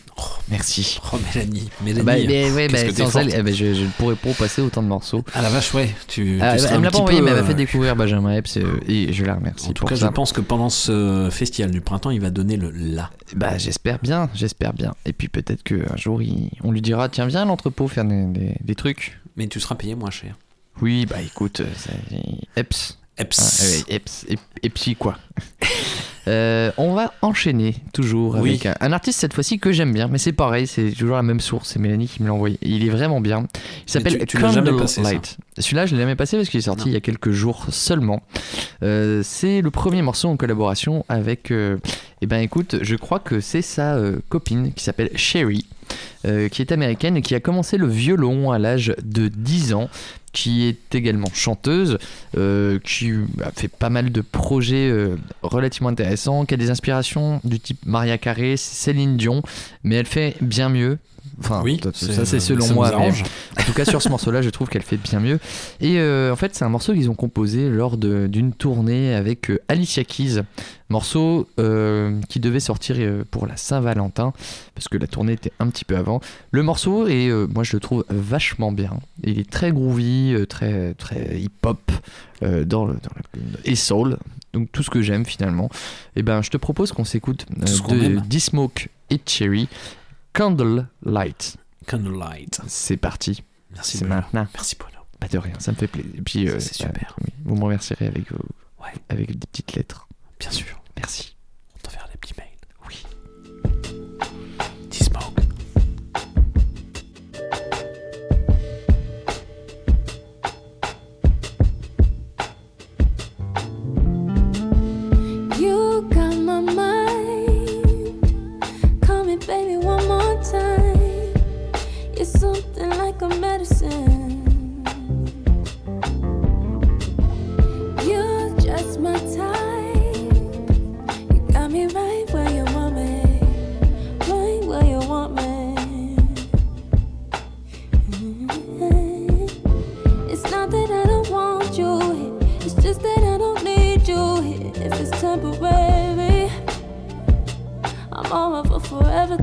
merci. Oh Mélanie, Mélanie. Bah, mais, ouais, bah, que sans elle, eh ben, je, je ne pourrais pas passer autant de morceaux. Ah la vache, ouais. Tu, Ah, tu elle me l'a pas envoyé, peu, mais elle m'a euh, fait découvrir Benjamin Epps euh, et je la remercie. En tout pour cas, ça. je pense que pendant ce festival du printemps, il va donner le la. Bah, j'espère bien, j'espère bien. Et puis peut-être qu'un jour, il- on lui dira tiens, viens à l'entrepôt faire des, des- des trucs. Mais tu seras payé moins cher. Oui, bah écoute, euh, Epps. Ah, Epps. Ep- Epsi, quoi. <laughs> Euh, on va enchaîner toujours Oui. avec un, un artiste cette fois-ci que j'aime bien, mais c'est pareil, c'est toujours la même source. C'est Mélanie qui me l'a envoyé. Il est vraiment bien. Il s'appelle. Candlelight. Celui-là, je l'ai jamais passé parce qu'il est sorti il y a quelques jours seulement. Euh, c'est le premier morceau en collaboration avec. euh, eh ben, écoute, je crois que c'est sa copine qui s'appelle Sherry, qui est américaine et qui a commencé le violon à l'âge de 10 ans, qui est également chanteuse, euh, qui a fait pas mal de projets euh, relativement intéressants, qui a des inspirations du type Maria Carey, Céline Dion, mais elle fait bien mieux. Enfin, Oui, ça c'est- selon ça moi. en tout cas, sur ce morceau-là, je trouve qu'elle fait bien mieux. Et euh, en fait, c'est un morceau qu'ils ont composé lors d'une tournée avec euh, Alicia Keys. Morceau euh, qui devait sortir pour la Saint-Valentin, parce que la tournée était un petit peu avant. Le morceau, est, euh, moi je le trouve vachement bien. Il est très groovy, très, très hip-hop, dans le, dans le- et soul. Donc tout ce que j'aime finalement. Et ben, je te propose qu'on s'écoute de aime. D-Smoke et Cherry, Candlelight. Candlelight. C'est parti. Merci, C'est Bruno. maintenant. Merci Bruno. Pas de rien, ça me fait plaisir. Et puis, euh, c'est bah, super. oui, vous me remercierez avec, vos- Ouais. avec des petites lettres. Bien sûr. Merci. On t'enverra des petits mails. Oui. T-Smoke. You got my mind. Something like a medicine. You're just my type. You got me right where you want me. Right where you want me. Mm-hmm. It's not that I don't want you here. It's just that I don't need you here. If it's temporary, I'm all up for forever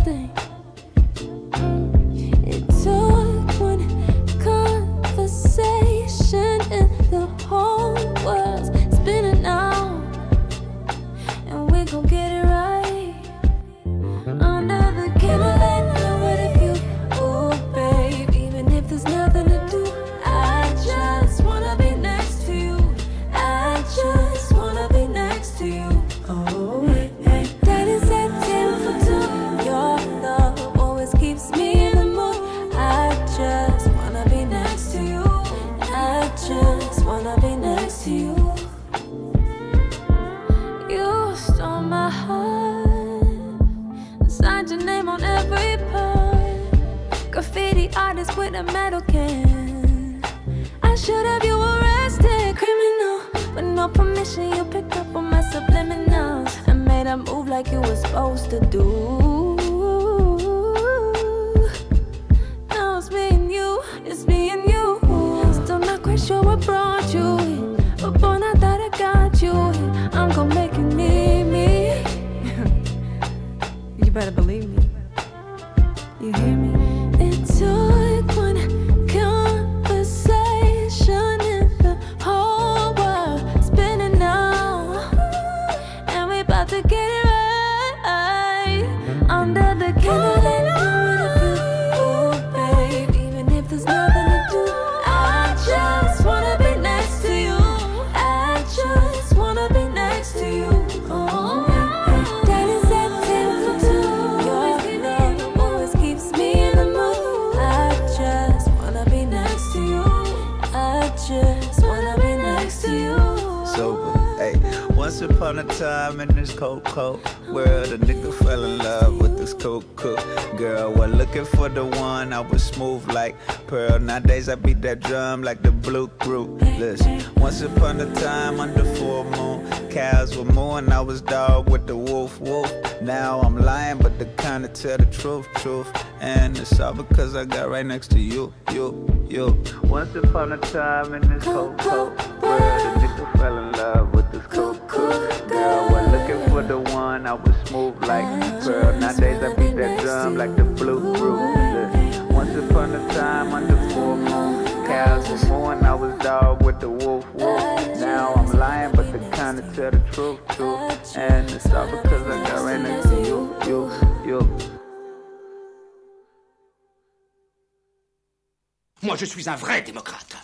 un vrai démocrate.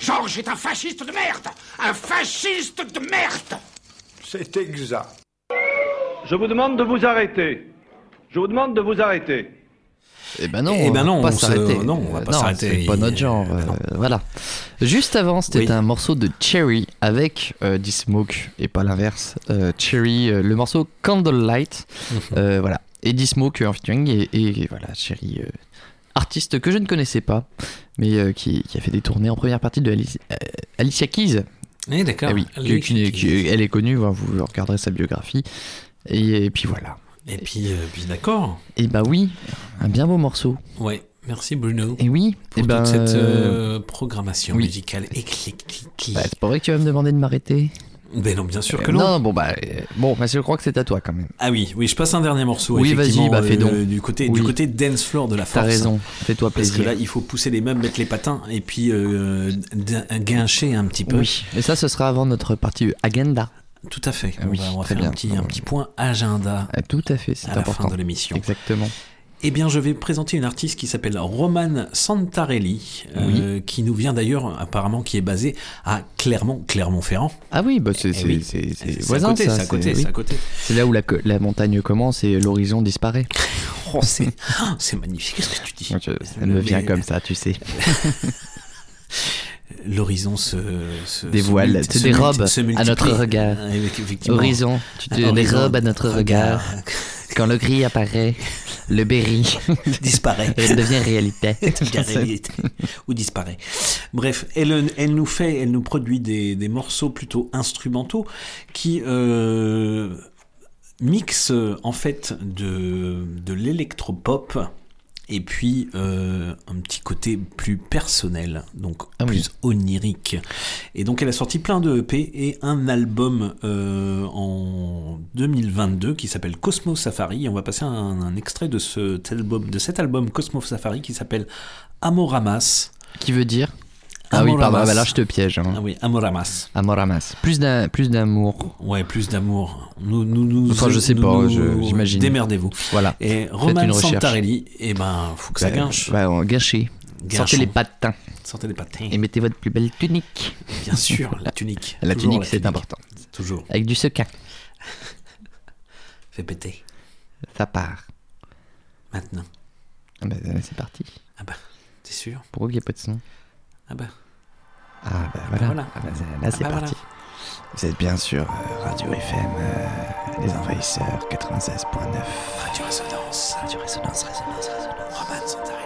Georges est un fasciste de merde Un fasciste de merde C'est exact. Je vous demande de vous arrêter. Je vous demande de vous arrêter. Eh ben non, Eh ben on non, va pas on s'arrêter. non, on va Euh, pas s'arrêter. C'est pas notre genre. euh, voilà. Juste avant, c'était un morceau de Cherry avec euh, et pas l'inverse. Euh, Cherry, euh, le morceau Candlelight. Mhm. Euh, voilà. Et D-Smoke euh, en featuring et, et voilà, Cherry, euh, artiste que je ne connaissais pas, mais euh, qui, qui a fait des tournées en première partie de Alice- euh, Alicia Keys. Eh, d'accord. Ah oui, qui- qui- qui- elle est connue, hein, vous regarderez sa biographie. Et, et puis voilà. Et puis, euh, puis d'accord. Et bah oui, un bien beau morceau. Ouais, merci Bruno. Et oui, pour eh ben, toute cette euh, euh, programmation oui. musicale éclectique. Bah, c'est pas vrai que tu vas me demander de m'arrêter Ben non, bien sûr que Euh, non. Non, bon bah, euh, bon, bah, je crois que c'est à toi quand même. Ah oui, oui, je passe un dernier morceau. Oui, vas-y, bah, fais donc. euh, du côté, Oui. du côté dance floor de la force. T'as raison, fais-toi Parce que plaisir. là, il faut pousser les meubles, mettre les patins et puis euh, guincher un petit peu. Oui, et ça, ce sera avant notre partie agenda. Tout à fait. Ah on oui, va, on va très faire bien. un petit, un petit point agenda. Ah, tout à fait, c'est à la important. fin de l'émission. Exactement. Eh bien, je vais présenter une artiste qui s'appelle Roman Santarelli, euh, qui nous vient d'ailleurs, apparemment, qui est basée à Clermont, Clermont-Ferrand. Ah oui, bah c'est c'est- oui. à côté, c'est oui. là où la, montagne commence et l'horizon disparaît. <laughs> Oh, c'est c'est magnifique, qu'est-ce que tu dis? Ça me vient Mais- comme ça, tu sais. <laughs> L'horizon se, se Dévoile, se dérobe multi- se à notre regard. Ah. Horizon, tu dérobes à notre regard. <laughs> Quand le gris apparaît, le berry <laughs> disparaît. Elle devient réalité. <laughs> devient réalité. ou disparaît. Bref, elle, elle nous fait, elle nous produit des, des morceaux plutôt instrumentaux qui euh, mixent en fait de, de l'électropop et puis euh, un petit côté plus personnel, donc Ah plus onirique. Et donc elle a sorti plein de EP et un album euh, en 2022 qui s'appelle Cosmo Safari. Et on va passer un, un extrait de, album, de cet album Cosmo Safari qui s'appelle Amoramas. Qui veut dire Ah oui, pardon, Amoramas. bah là je te piège. hein. Ah oui, Amoramas. Amoramas. Plus d'amour. Ouais, plus d'amour. Nous, nous, nous, Enfin, je sais pas, j'imagine. Démerdez-vous. Voilà. Et Faites Roman une recherche. Santarelli, eh ben, faut que ça Bah, guinche. bah, on. Sortez les patins. Sortez les patins. Et mettez votre plus belle tunique. Bien sûr, la tunique. <laughs> La Toujours tunique, c'est important. Toujours. Avec du sequin. <laughs> Fais péter. Ça part. Maintenant. Ah bah, c'est parti. Ah bah, t'es sûr? Pourquoi il n'y a pas de son Ah bah. Ah bah voilà. voilà. Ah bah, c'est- là Ah c'est bah parti. Vous êtes bien sûr euh, Radio FM, euh, Les Envahisseurs 96.9. Radio Résonance. Radio Résonance, Résonance, Résonance. Roman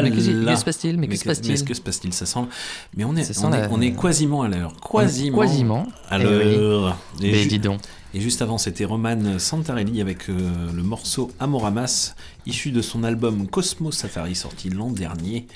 là. Mais qu'est-ce- là. que se passe-t-il? Mais que se passe-t-il Mais que se passe-t-il? Ça sent. Mais on est, on, est, on est quasiment à l'heure. Quasiment. quasiment. À Eh l'heure. Et Mais dis donc. Et juste avant, c'était Roman Santarelli avec euh, le morceau Amoramas, issu de son album Cosmo Safari, sorti l'an dernier.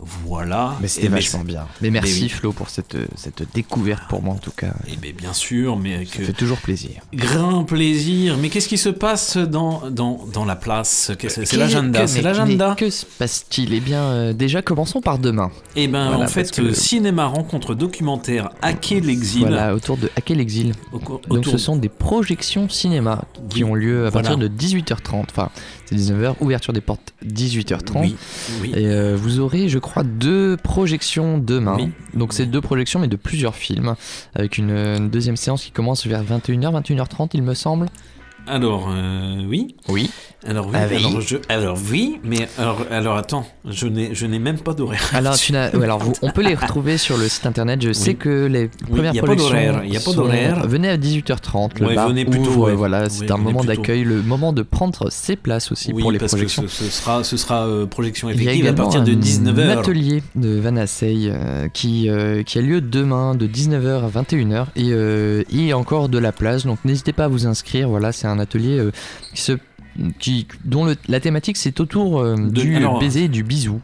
Voilà. Mais c'était vachement mais- bien. Mais merci oui. Flo pour cette, cette découverte pour moi en tout cas. Et bien, bien sûr, mais Ça que fait toujours plaisir. grand plaisir. Mais qu'est-ce qui se passe dans, dans, dans la place C'est l'agenda. que- C'est l'agenda. Que se passe-t-il Eh bien, euh, déjà, commençons par demain. Eh ben, Voilà, en fait, que- euh, cinéma, rencontre, documentaire, hacker l'exil. Voilà, autour de Hacker l'exil. Au Donc autour- ce sont des projections cinéma qui Oui, ont lieu à voilà. partir de 18h30. Enfin, c'est 19h, ouverture des portes 18h30. Oui, oui. Et euh, vous aurez, je crois, deux projections demain. Oui. Donc c'est deux projections, mais de plusieurs films. Avec une, une deuxième séance qui commence vers 21h, 21h30, il me semble. Alors, euh, oui. Oui. Alors oui, Ah oui. alors, je- alors oui, mais alors, alors attends, je n'ai, je n'ai même pas d'horaire. Alors, tu n'as- ouais, alors vous- on peut les retrouver sur le site internet. Je sais que les premières y a pas projections d'horaire, y a pas d'horaire. Venez à 18h30. Le Ouais, bar venez plutôt, ouvre, ouais. Voilà, c'est un moment d'accueil, le moment de prendre ses places aussi oui, pour les parce projections. que ce, ce sera, ce sera euh, projection Il y effective à partir de un 19h. atelier de Van Assey euh, qui, euh, qui a lieu demain de 19h à 21h et il y a encore de la place donc n'hésitez pas à vous inscrire voilà c'est un atelier euh, qui se qui, dont le- la thématique c'est autour euh, De- du alors- baiser et du bisou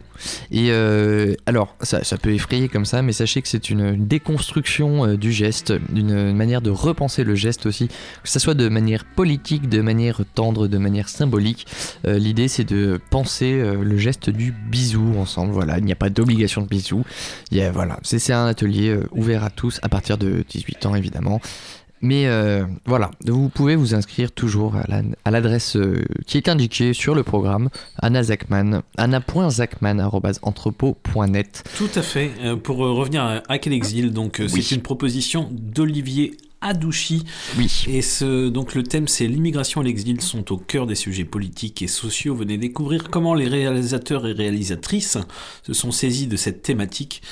et euh, alors ça, ça peut effrayer comme ça mais sachez que c'est une déconstruction euh, du geste d'une manière de repenser le geste aussi que ça soit de manière politique de manière tendre de manière symbolique L'idée c'est de penser le geste du bisou ensemble. Voilà, il n'y a pas d'obligation de bisou. Il y a, voilà, c'est c'est un atelier ouvert à tous à partir de 18 ans évidemment. Mais euh, voilà, vous pouvez vous inscrire toujours à la- à l'adresse euh, qui est indiquée sur le programme Anna Zachman, anna.zachman@entrepôt.net. Tout à fait. Euh, pour revenir à Hack Exil, donc Oui. c'est une proposition d'Olivier Adouchi. Oui. Et ce, donc le thème c'est l'immigration et l'exil sont au cœur des sujets politiques et sociaux. Venez découvrir comment les réalisateurs et réalisatrices se sont saisis de cette thématique.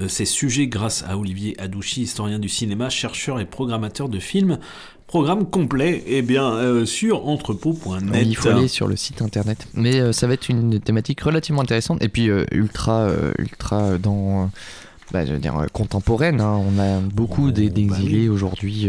Euh, Ces sujets grâce à Olivier Adouchi, historien du cinéma, chercheur et programmateur de films. Programme complet eh bien, euh, sur entrepôt.net. Il faut aller sur le site internet. Mais euh, ça va être une thématique relativement intéressante et puis euh, ultra, ultra dans, bah, je veux dire, contemporaine. hein. On a beaucoup d'e- d'exilés aujourd'hui.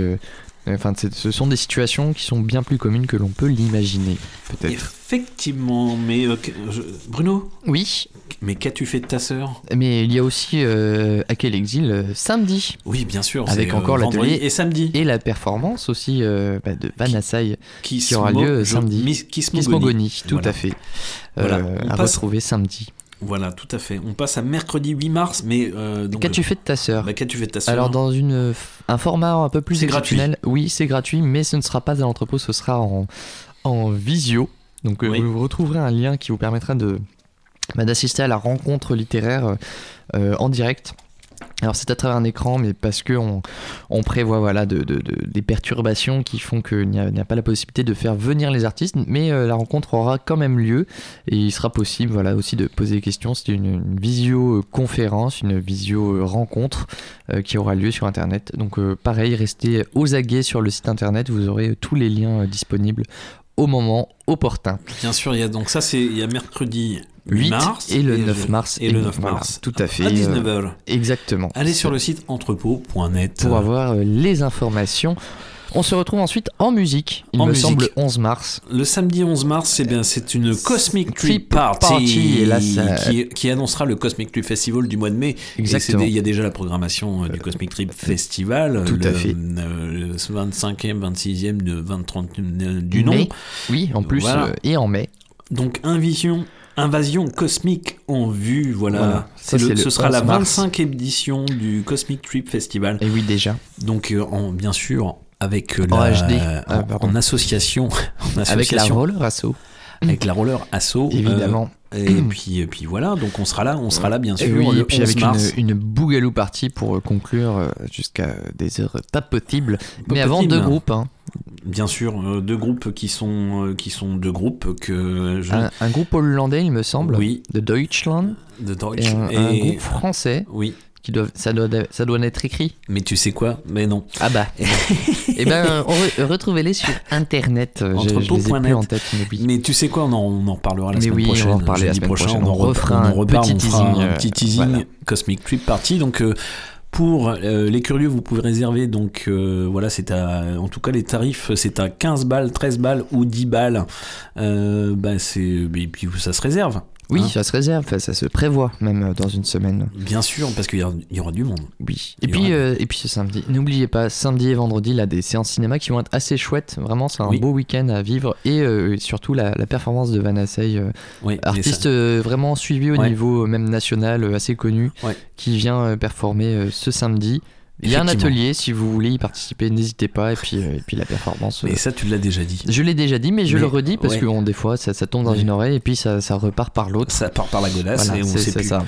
Euh, Enfin, ce sont des situations qui sont bien plus communes que l'on peut l'imaginer, peut-être. Effectivement, mais euh, je- Bruno Oui. Mais qu'as-tu fait de ta sœur? Mais il y a aussi euh, à quel exil euh, samedi. Oui, bien sûr. Avec euh, encore vendredi l'atelier et samedi. Et la performance aussi euh, bah, de Van Assay qui qui, aura lieu samedi. mis- Kismogoni. Kismogoni, tout Voilà. à fait. Voilà, Euh, on à passe- retrouver samedi. Voilà, tout à fait. On passe à mercredi 8 mars, mais euh, Qu'as-tu fait de ta sœur bah, Qu'as-tu fait de ta sœur Alors dans une, un format un peu plus C'est gratuit. exceptionnel, oui c'est gratuit, mais ce ne sera pas à l'entrepôt, ce sera en, en visio. Donc euh, Oui. vous retrouverez un lien qui vous permettra de bah, d'assister à la rencontre littéraire euh, en direct. Alors c'est à travers un écran, mais parce que on, on prévoit voilà de, de- de- des perturbations qui font qu'il n'y a, pas la possibilité de faire venir les artistes, mais euh, la rencontre aura quand même lieu et il sera possible voilà aussi de poser des questions. C'est une, une visio conférence, une visio rencontre euh, qui aura lieu sur internet. Donc euh, pareil, restez aux aguets sur le site internet, vous aurez tous les liens disponibles au moment opportun. Bien sûr, il y a donc ça, c'est il y a mercredi 8 8 mars et le je- 9 mars. et le 9 voilà, mars. tout à fait. À euh, 19h. exactement. Allez sur le site entrepôt.net. pour avoir euh, les informations. On se retrouve ensuite en musique, il En me musique. semble 11 mars. Le samedi 11 mars, c'est bien, c'est une Cosmic Trip Party, Party, et là, ça- qui, qui annoncera le Cosmic Trip Festival du mois de mai. Exactement. Il y a déjà la programmation euh, du Cosmic Trip Festival. tout le, à fait. euh, le 25e, 26e, de 20, 30 euh, du nom. Mais, oui, en plus, Voilà. euh, et en mai. Donc invasion, invasion cosmique en vue, voilà. Voilà. Ça, le- le ce sera la 11 mars. 25e édition du Cosmic Trip Festival. Et oui, déjà. Donc euh, en, bien sûr avec euh, En la, HD. en, Ah, pardon. en association, <laughs> en Avec la roller asso. avec la roller asso. Évidemment. euh, et <clears throat> puis, et puis voilà, donc on sera là, on sera là bien Et sûr oui, le et puis 11 avec mars. une, une bougalou partie pour euh, conclure euh, jusqu'à des heures pas possibles. Mais avant deux groupes. hein. Bien sûr, euh, deux groupes qui sont euh, qui sont deux groupes que je Un, un groupe hollandais, il me semble, Oui. de Deutschland. de Deutsch Et un, un et- groupe français oui. Qui doivent, ça doit, ça doit être écrit. Mais tu sais quoi? Mais non. Ah bah. Eh ben, re- retrouvez-les sur internet. Euh, Entrepôt.net. en tête, mais oui. Mais tu sais quoi, on en, on en reparlera la Mais semaine oui, on prochaine. en la semaine prochain, prochaine. On, On refera un reparle, petit on teasing, un euh, petit teasing voilà. Cosmic Trip Party. Donc euh, pour euh, les curieux, vous pouvez réserver. Donc euh, voilà, c'est à, en tout cas les tarifs, c'est à 15 balles, 13 balles ou 10 balles. Euh, bah c'est, et puis ça se réserve. Oui, hein. ça se réserve, enfin, ça se prévoit même euh, dans une semaine. Bien sûr, parce qu'il y, y aura du monde. Oui. Et puis, aura- euh, et puis ce samedi, n'oubliez pas, samedi et vendredi, là, des séances cinéma qui vont être assez chouettes. Vraiment, c'est un Oui. beau week-end à vivre. Et euh, surtout la, la performance de Vanessa, euh, Oui, artiste euh, vraiment suivi au Ouais. niveau même national, euh, assez connu, Ouais. qui vient euh, performer euh, ce samedi. Il y a un atelier, si vous voulez y participer, n'hésitez pas. Et puis, euh, et puis la performance. euh, Mais ça, tu l'as déjà dit. je l'ai déjà dit, mais je Mais- le redis parce ouais. que bon, des fois ça, ça tombe dans une oreille et puis ça, ça repart par l'autre. Ça part par la godasse Voilà, et on c'est- sait plus. ça.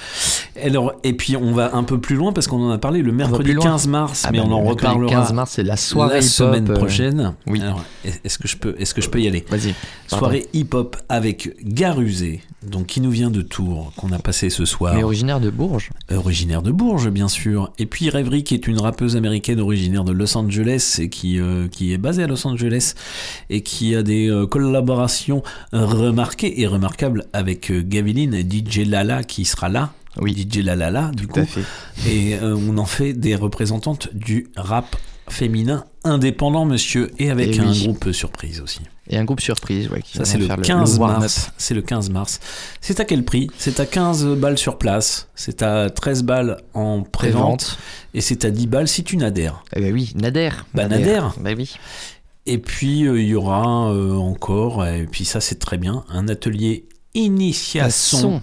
Alors, et puis on va un peu plus loin parce qu'on en a parlé le mercredi plus loin. 15 mars, Ah mais bah, on en le reparlera. 15 mars, c'est la soirée la semaine euh, prochaine. oui. Alors, est-ce que je peux, est-ce que je peux y aller Vas-y. Soirée hip-hop avec Garusé, donc qui nous vient de Tours, qu'on a passé ce soir. Mais originaire de Bourges. Originaire de Bourges, bien sûr. Et puis Rêverie, qui est une rappeuse américaine originaire de Los Angeles et qui, euh, qui est basée à Los Angeles et qui a des euh, collaborations remarquées et remarquables avec euh, Gaviline et DJ Lala qui sera là. Oui. DJ Lala, du coup. à fait. Et on en fait des représentantes du rap féminin indépendant, monsieur, et avec Et un oui. groupe surprise aussi. Et un groupe surprise, ouais. Qui Ça, c'est le faire 15 warm-up. mars. C'est le 15 mars. C'est à quel prix? C'est à 15 balles sur place. C'est à 13 balles en prévente. Et c'est à 10 balles si tu n'adhères. Eh ben oui, Nader. Bah, Nader. Bah oui. Et puis, euh, il y aura euh, encore, et puis ça, c'est très bien, un atelier initiation,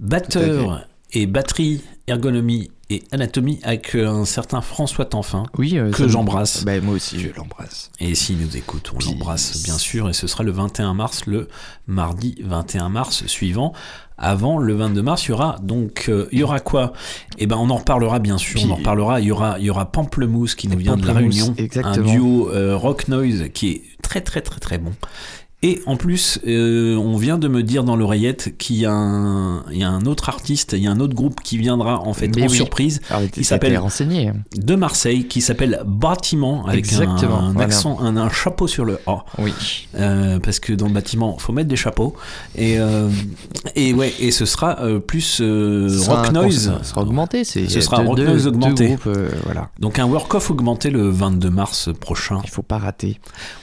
batteur et batterie, ergonomie et anatomie avec euh, un certain François Tanfin. Oui, euh, que j'embrasse. Bah, moi aussi, je l'embrasse. Et s'il nous écoute, on l'embrasse bien sûr. Et ce sera le 21 mars, le mardi 21 mars suivant. Avant le 22 mars, il y aura donc euh, il y aura quoi? Eh ben on en reparlera bien sûr. Puis- on en reparlera. Il y aura il y aura Pamplemousse qui nous vient de la Réunion, exactement. un duo euh, rock noise qui est très très très très bon. Et en plus, euh, on vient de me dire dans l'oreillette qu'il y, a un- il y a un autre artiste, il y a un autre groupe qui viendra en fait Mais en oui. surprise, Alors, qui s'appelle de Marseille, qui s'appelle Bâtiment, avec Exactement, un, un voilà. accent, un, un chapeau sur le A. Oui. Euh, parce que dans le bâtiment, faut mettre des chapeaux. Et, euh, et ouais, et ce sera euh, plus rock noise. ce sera augmenté, c'est- Ce sera rock noise augmenté. groupes, voilà. Donc un work-off augmenté le 22 mars prochain. Il faut pas rater.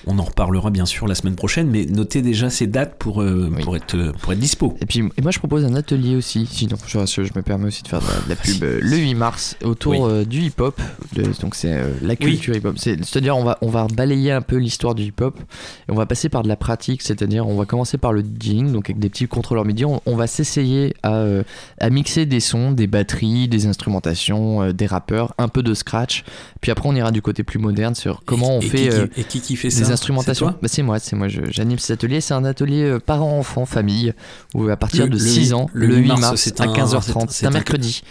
On en reparlera bien sûr la semaine prochaine, mais notez déjà ces dates pour, euh, pour, être, pour être dispo. Et puis et moi je propose un atelier aussi, sinon je, je- me permets aussi de faire de la, de la pub euh, le 8 mars autour Oui. euh, du hip-hop. Donc c'est la culture hip-hop. C'est- C'est-à-dire on va, on va balayer un peu l'histoire du hip-hop et on va passer par de la pratique, c'est-à-dire on va commencer par le DJing, donc avec des petits contrôleurs MIDI, on, on va s'essayer à, à mixer des sons, des batteries, des instrumentations, des rappeurs, un peu de scratch. Puis après on ira du côté plus moderne sur comment on et fait qui- euh, et qui- qui fait des ça? instrumentations. C'est Bah, c'est moi, c'est moi. J'anime cet atelier. C'est un atelier euh, parents-enfants, famille, où à partir Le- de le 6 huit- ans, le le, huit 8 mars, mars, c'est à un- 15h30. c'est- un mercredi.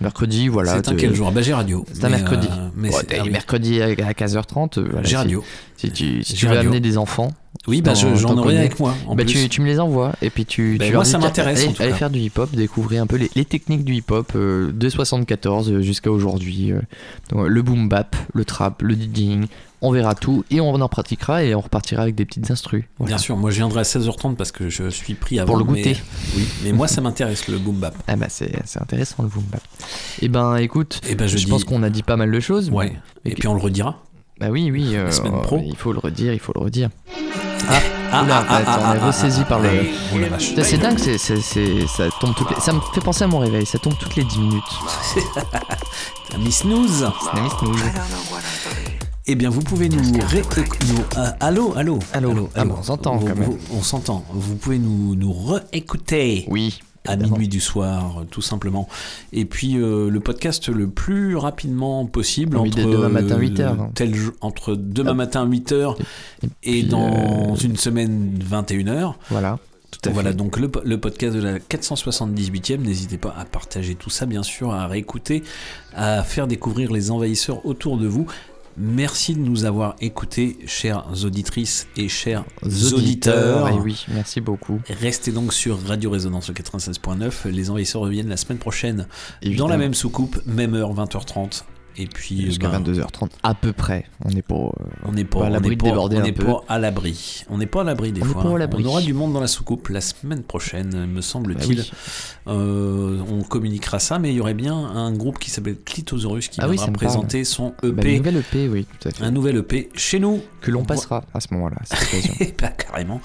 Mercredi, voilà. C'est un de- quel jour Bah, j'ai radio. C'est un mercredi. euh, mais mercredi à à 15h30. euh, voilà, J'ai radio. Si tu, si J'ai tu veux radio. amener des enfants. Oui, bah, je- j'en t'en aurai avec moi, en Bah, plus. tu, tu me les envoies et puis tu, Bah, tu moi, ça m'intéresse, allez, faire du hip-hop, découvrir un peu les, les techniques du hip-hop euh, de 74 jusqu'à aujourd'hui. euh, le boom bap, le trap, le DJing. On verra tout et on en pratiquera et on repartira avec des petites instrus. Voilà. Bien sûr, moi je viendrai à 16h30 parce que je suis pris avant. Pour le mais- goûter. oui, mais moi ça m'intéresse le boom bap. Ah bah c'est c'est intéressant le boom bap. Et ben écoute, Eh ben, je je, dis- pense qu'on a dit pas mal de choses. Ouais. Et puis on le redira. Bah oui, oui. euh, pro. Il faut le redire, il faut le redire. Ah, ah, ah, ah, on est ah, ressaisi par le. C'est dingue, c'est, ça tombe toutes les... Ça me fait penser à mon réveil, ça tombe toutes les 10 minutes. T'as mis snooze. C'est mis snooze. Eh bien, vous pouvez nous ré... nous- euh, allô, allô, allô, on s'entend quand même. on s'entend. Vous pouvez nous, nous réécouter. Oui. À minuit du soir, euh, tout simplement. Et puis euh, le podcast le plus rapidement possible Oui, entre demain matin, euh, 8 heures. tel jo- entre demain matin 8h et, puis, dans euh, une semaine 21h. Voilà. Tout à voilà fait. donc le, le podcast de la 478e. N'hésitez pas à partager tout ça, bien sûr, à réécouter, à faire découvrir les envahisseurs autour de vous. Merci de nous avoir écoutés, chères auditrices et chers Auditeurs, auditeurs. et oui, merci beaucoup. Restez donc sur Radio Résonance le 96.9. Les envahisseurs reviennent la semaine prochaine dans la même soucoupe, même heure, 20h30. Et puis Jusqu'à ben, 22h30 à peu près. On n'est pas, On n'est pas, à l'abri on n'est pas à l'abri. On n'est pas à l'abri des On fois. pas à l'abri. On aura du monde dans la soucoupe la semaine prochaine, me semble-t-il. Bah oui. Euh, on communiquera ça, mais il y aurait bien un groupe qui s'appelle Clitosaurus qui Ah oui, viendra parle. présenter son EP. Bah, une nouvelle EP, oui, tout à fait. Un nouvel EP chez nous. Que l'on passera à ce moment-là, à cette occasion. <laughs> Et bah, carrément.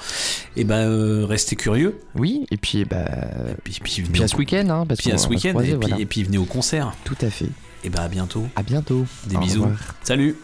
Et ben euh, restez curieux. Oui, et puis bah. puis, puis, puis à ce week-end, hein, parce puis à ce week-end, et, puis, voilà. et puis venez au concert. Tout à fait. Et bah à bientôt. À bientôt. Des bisous. Salut.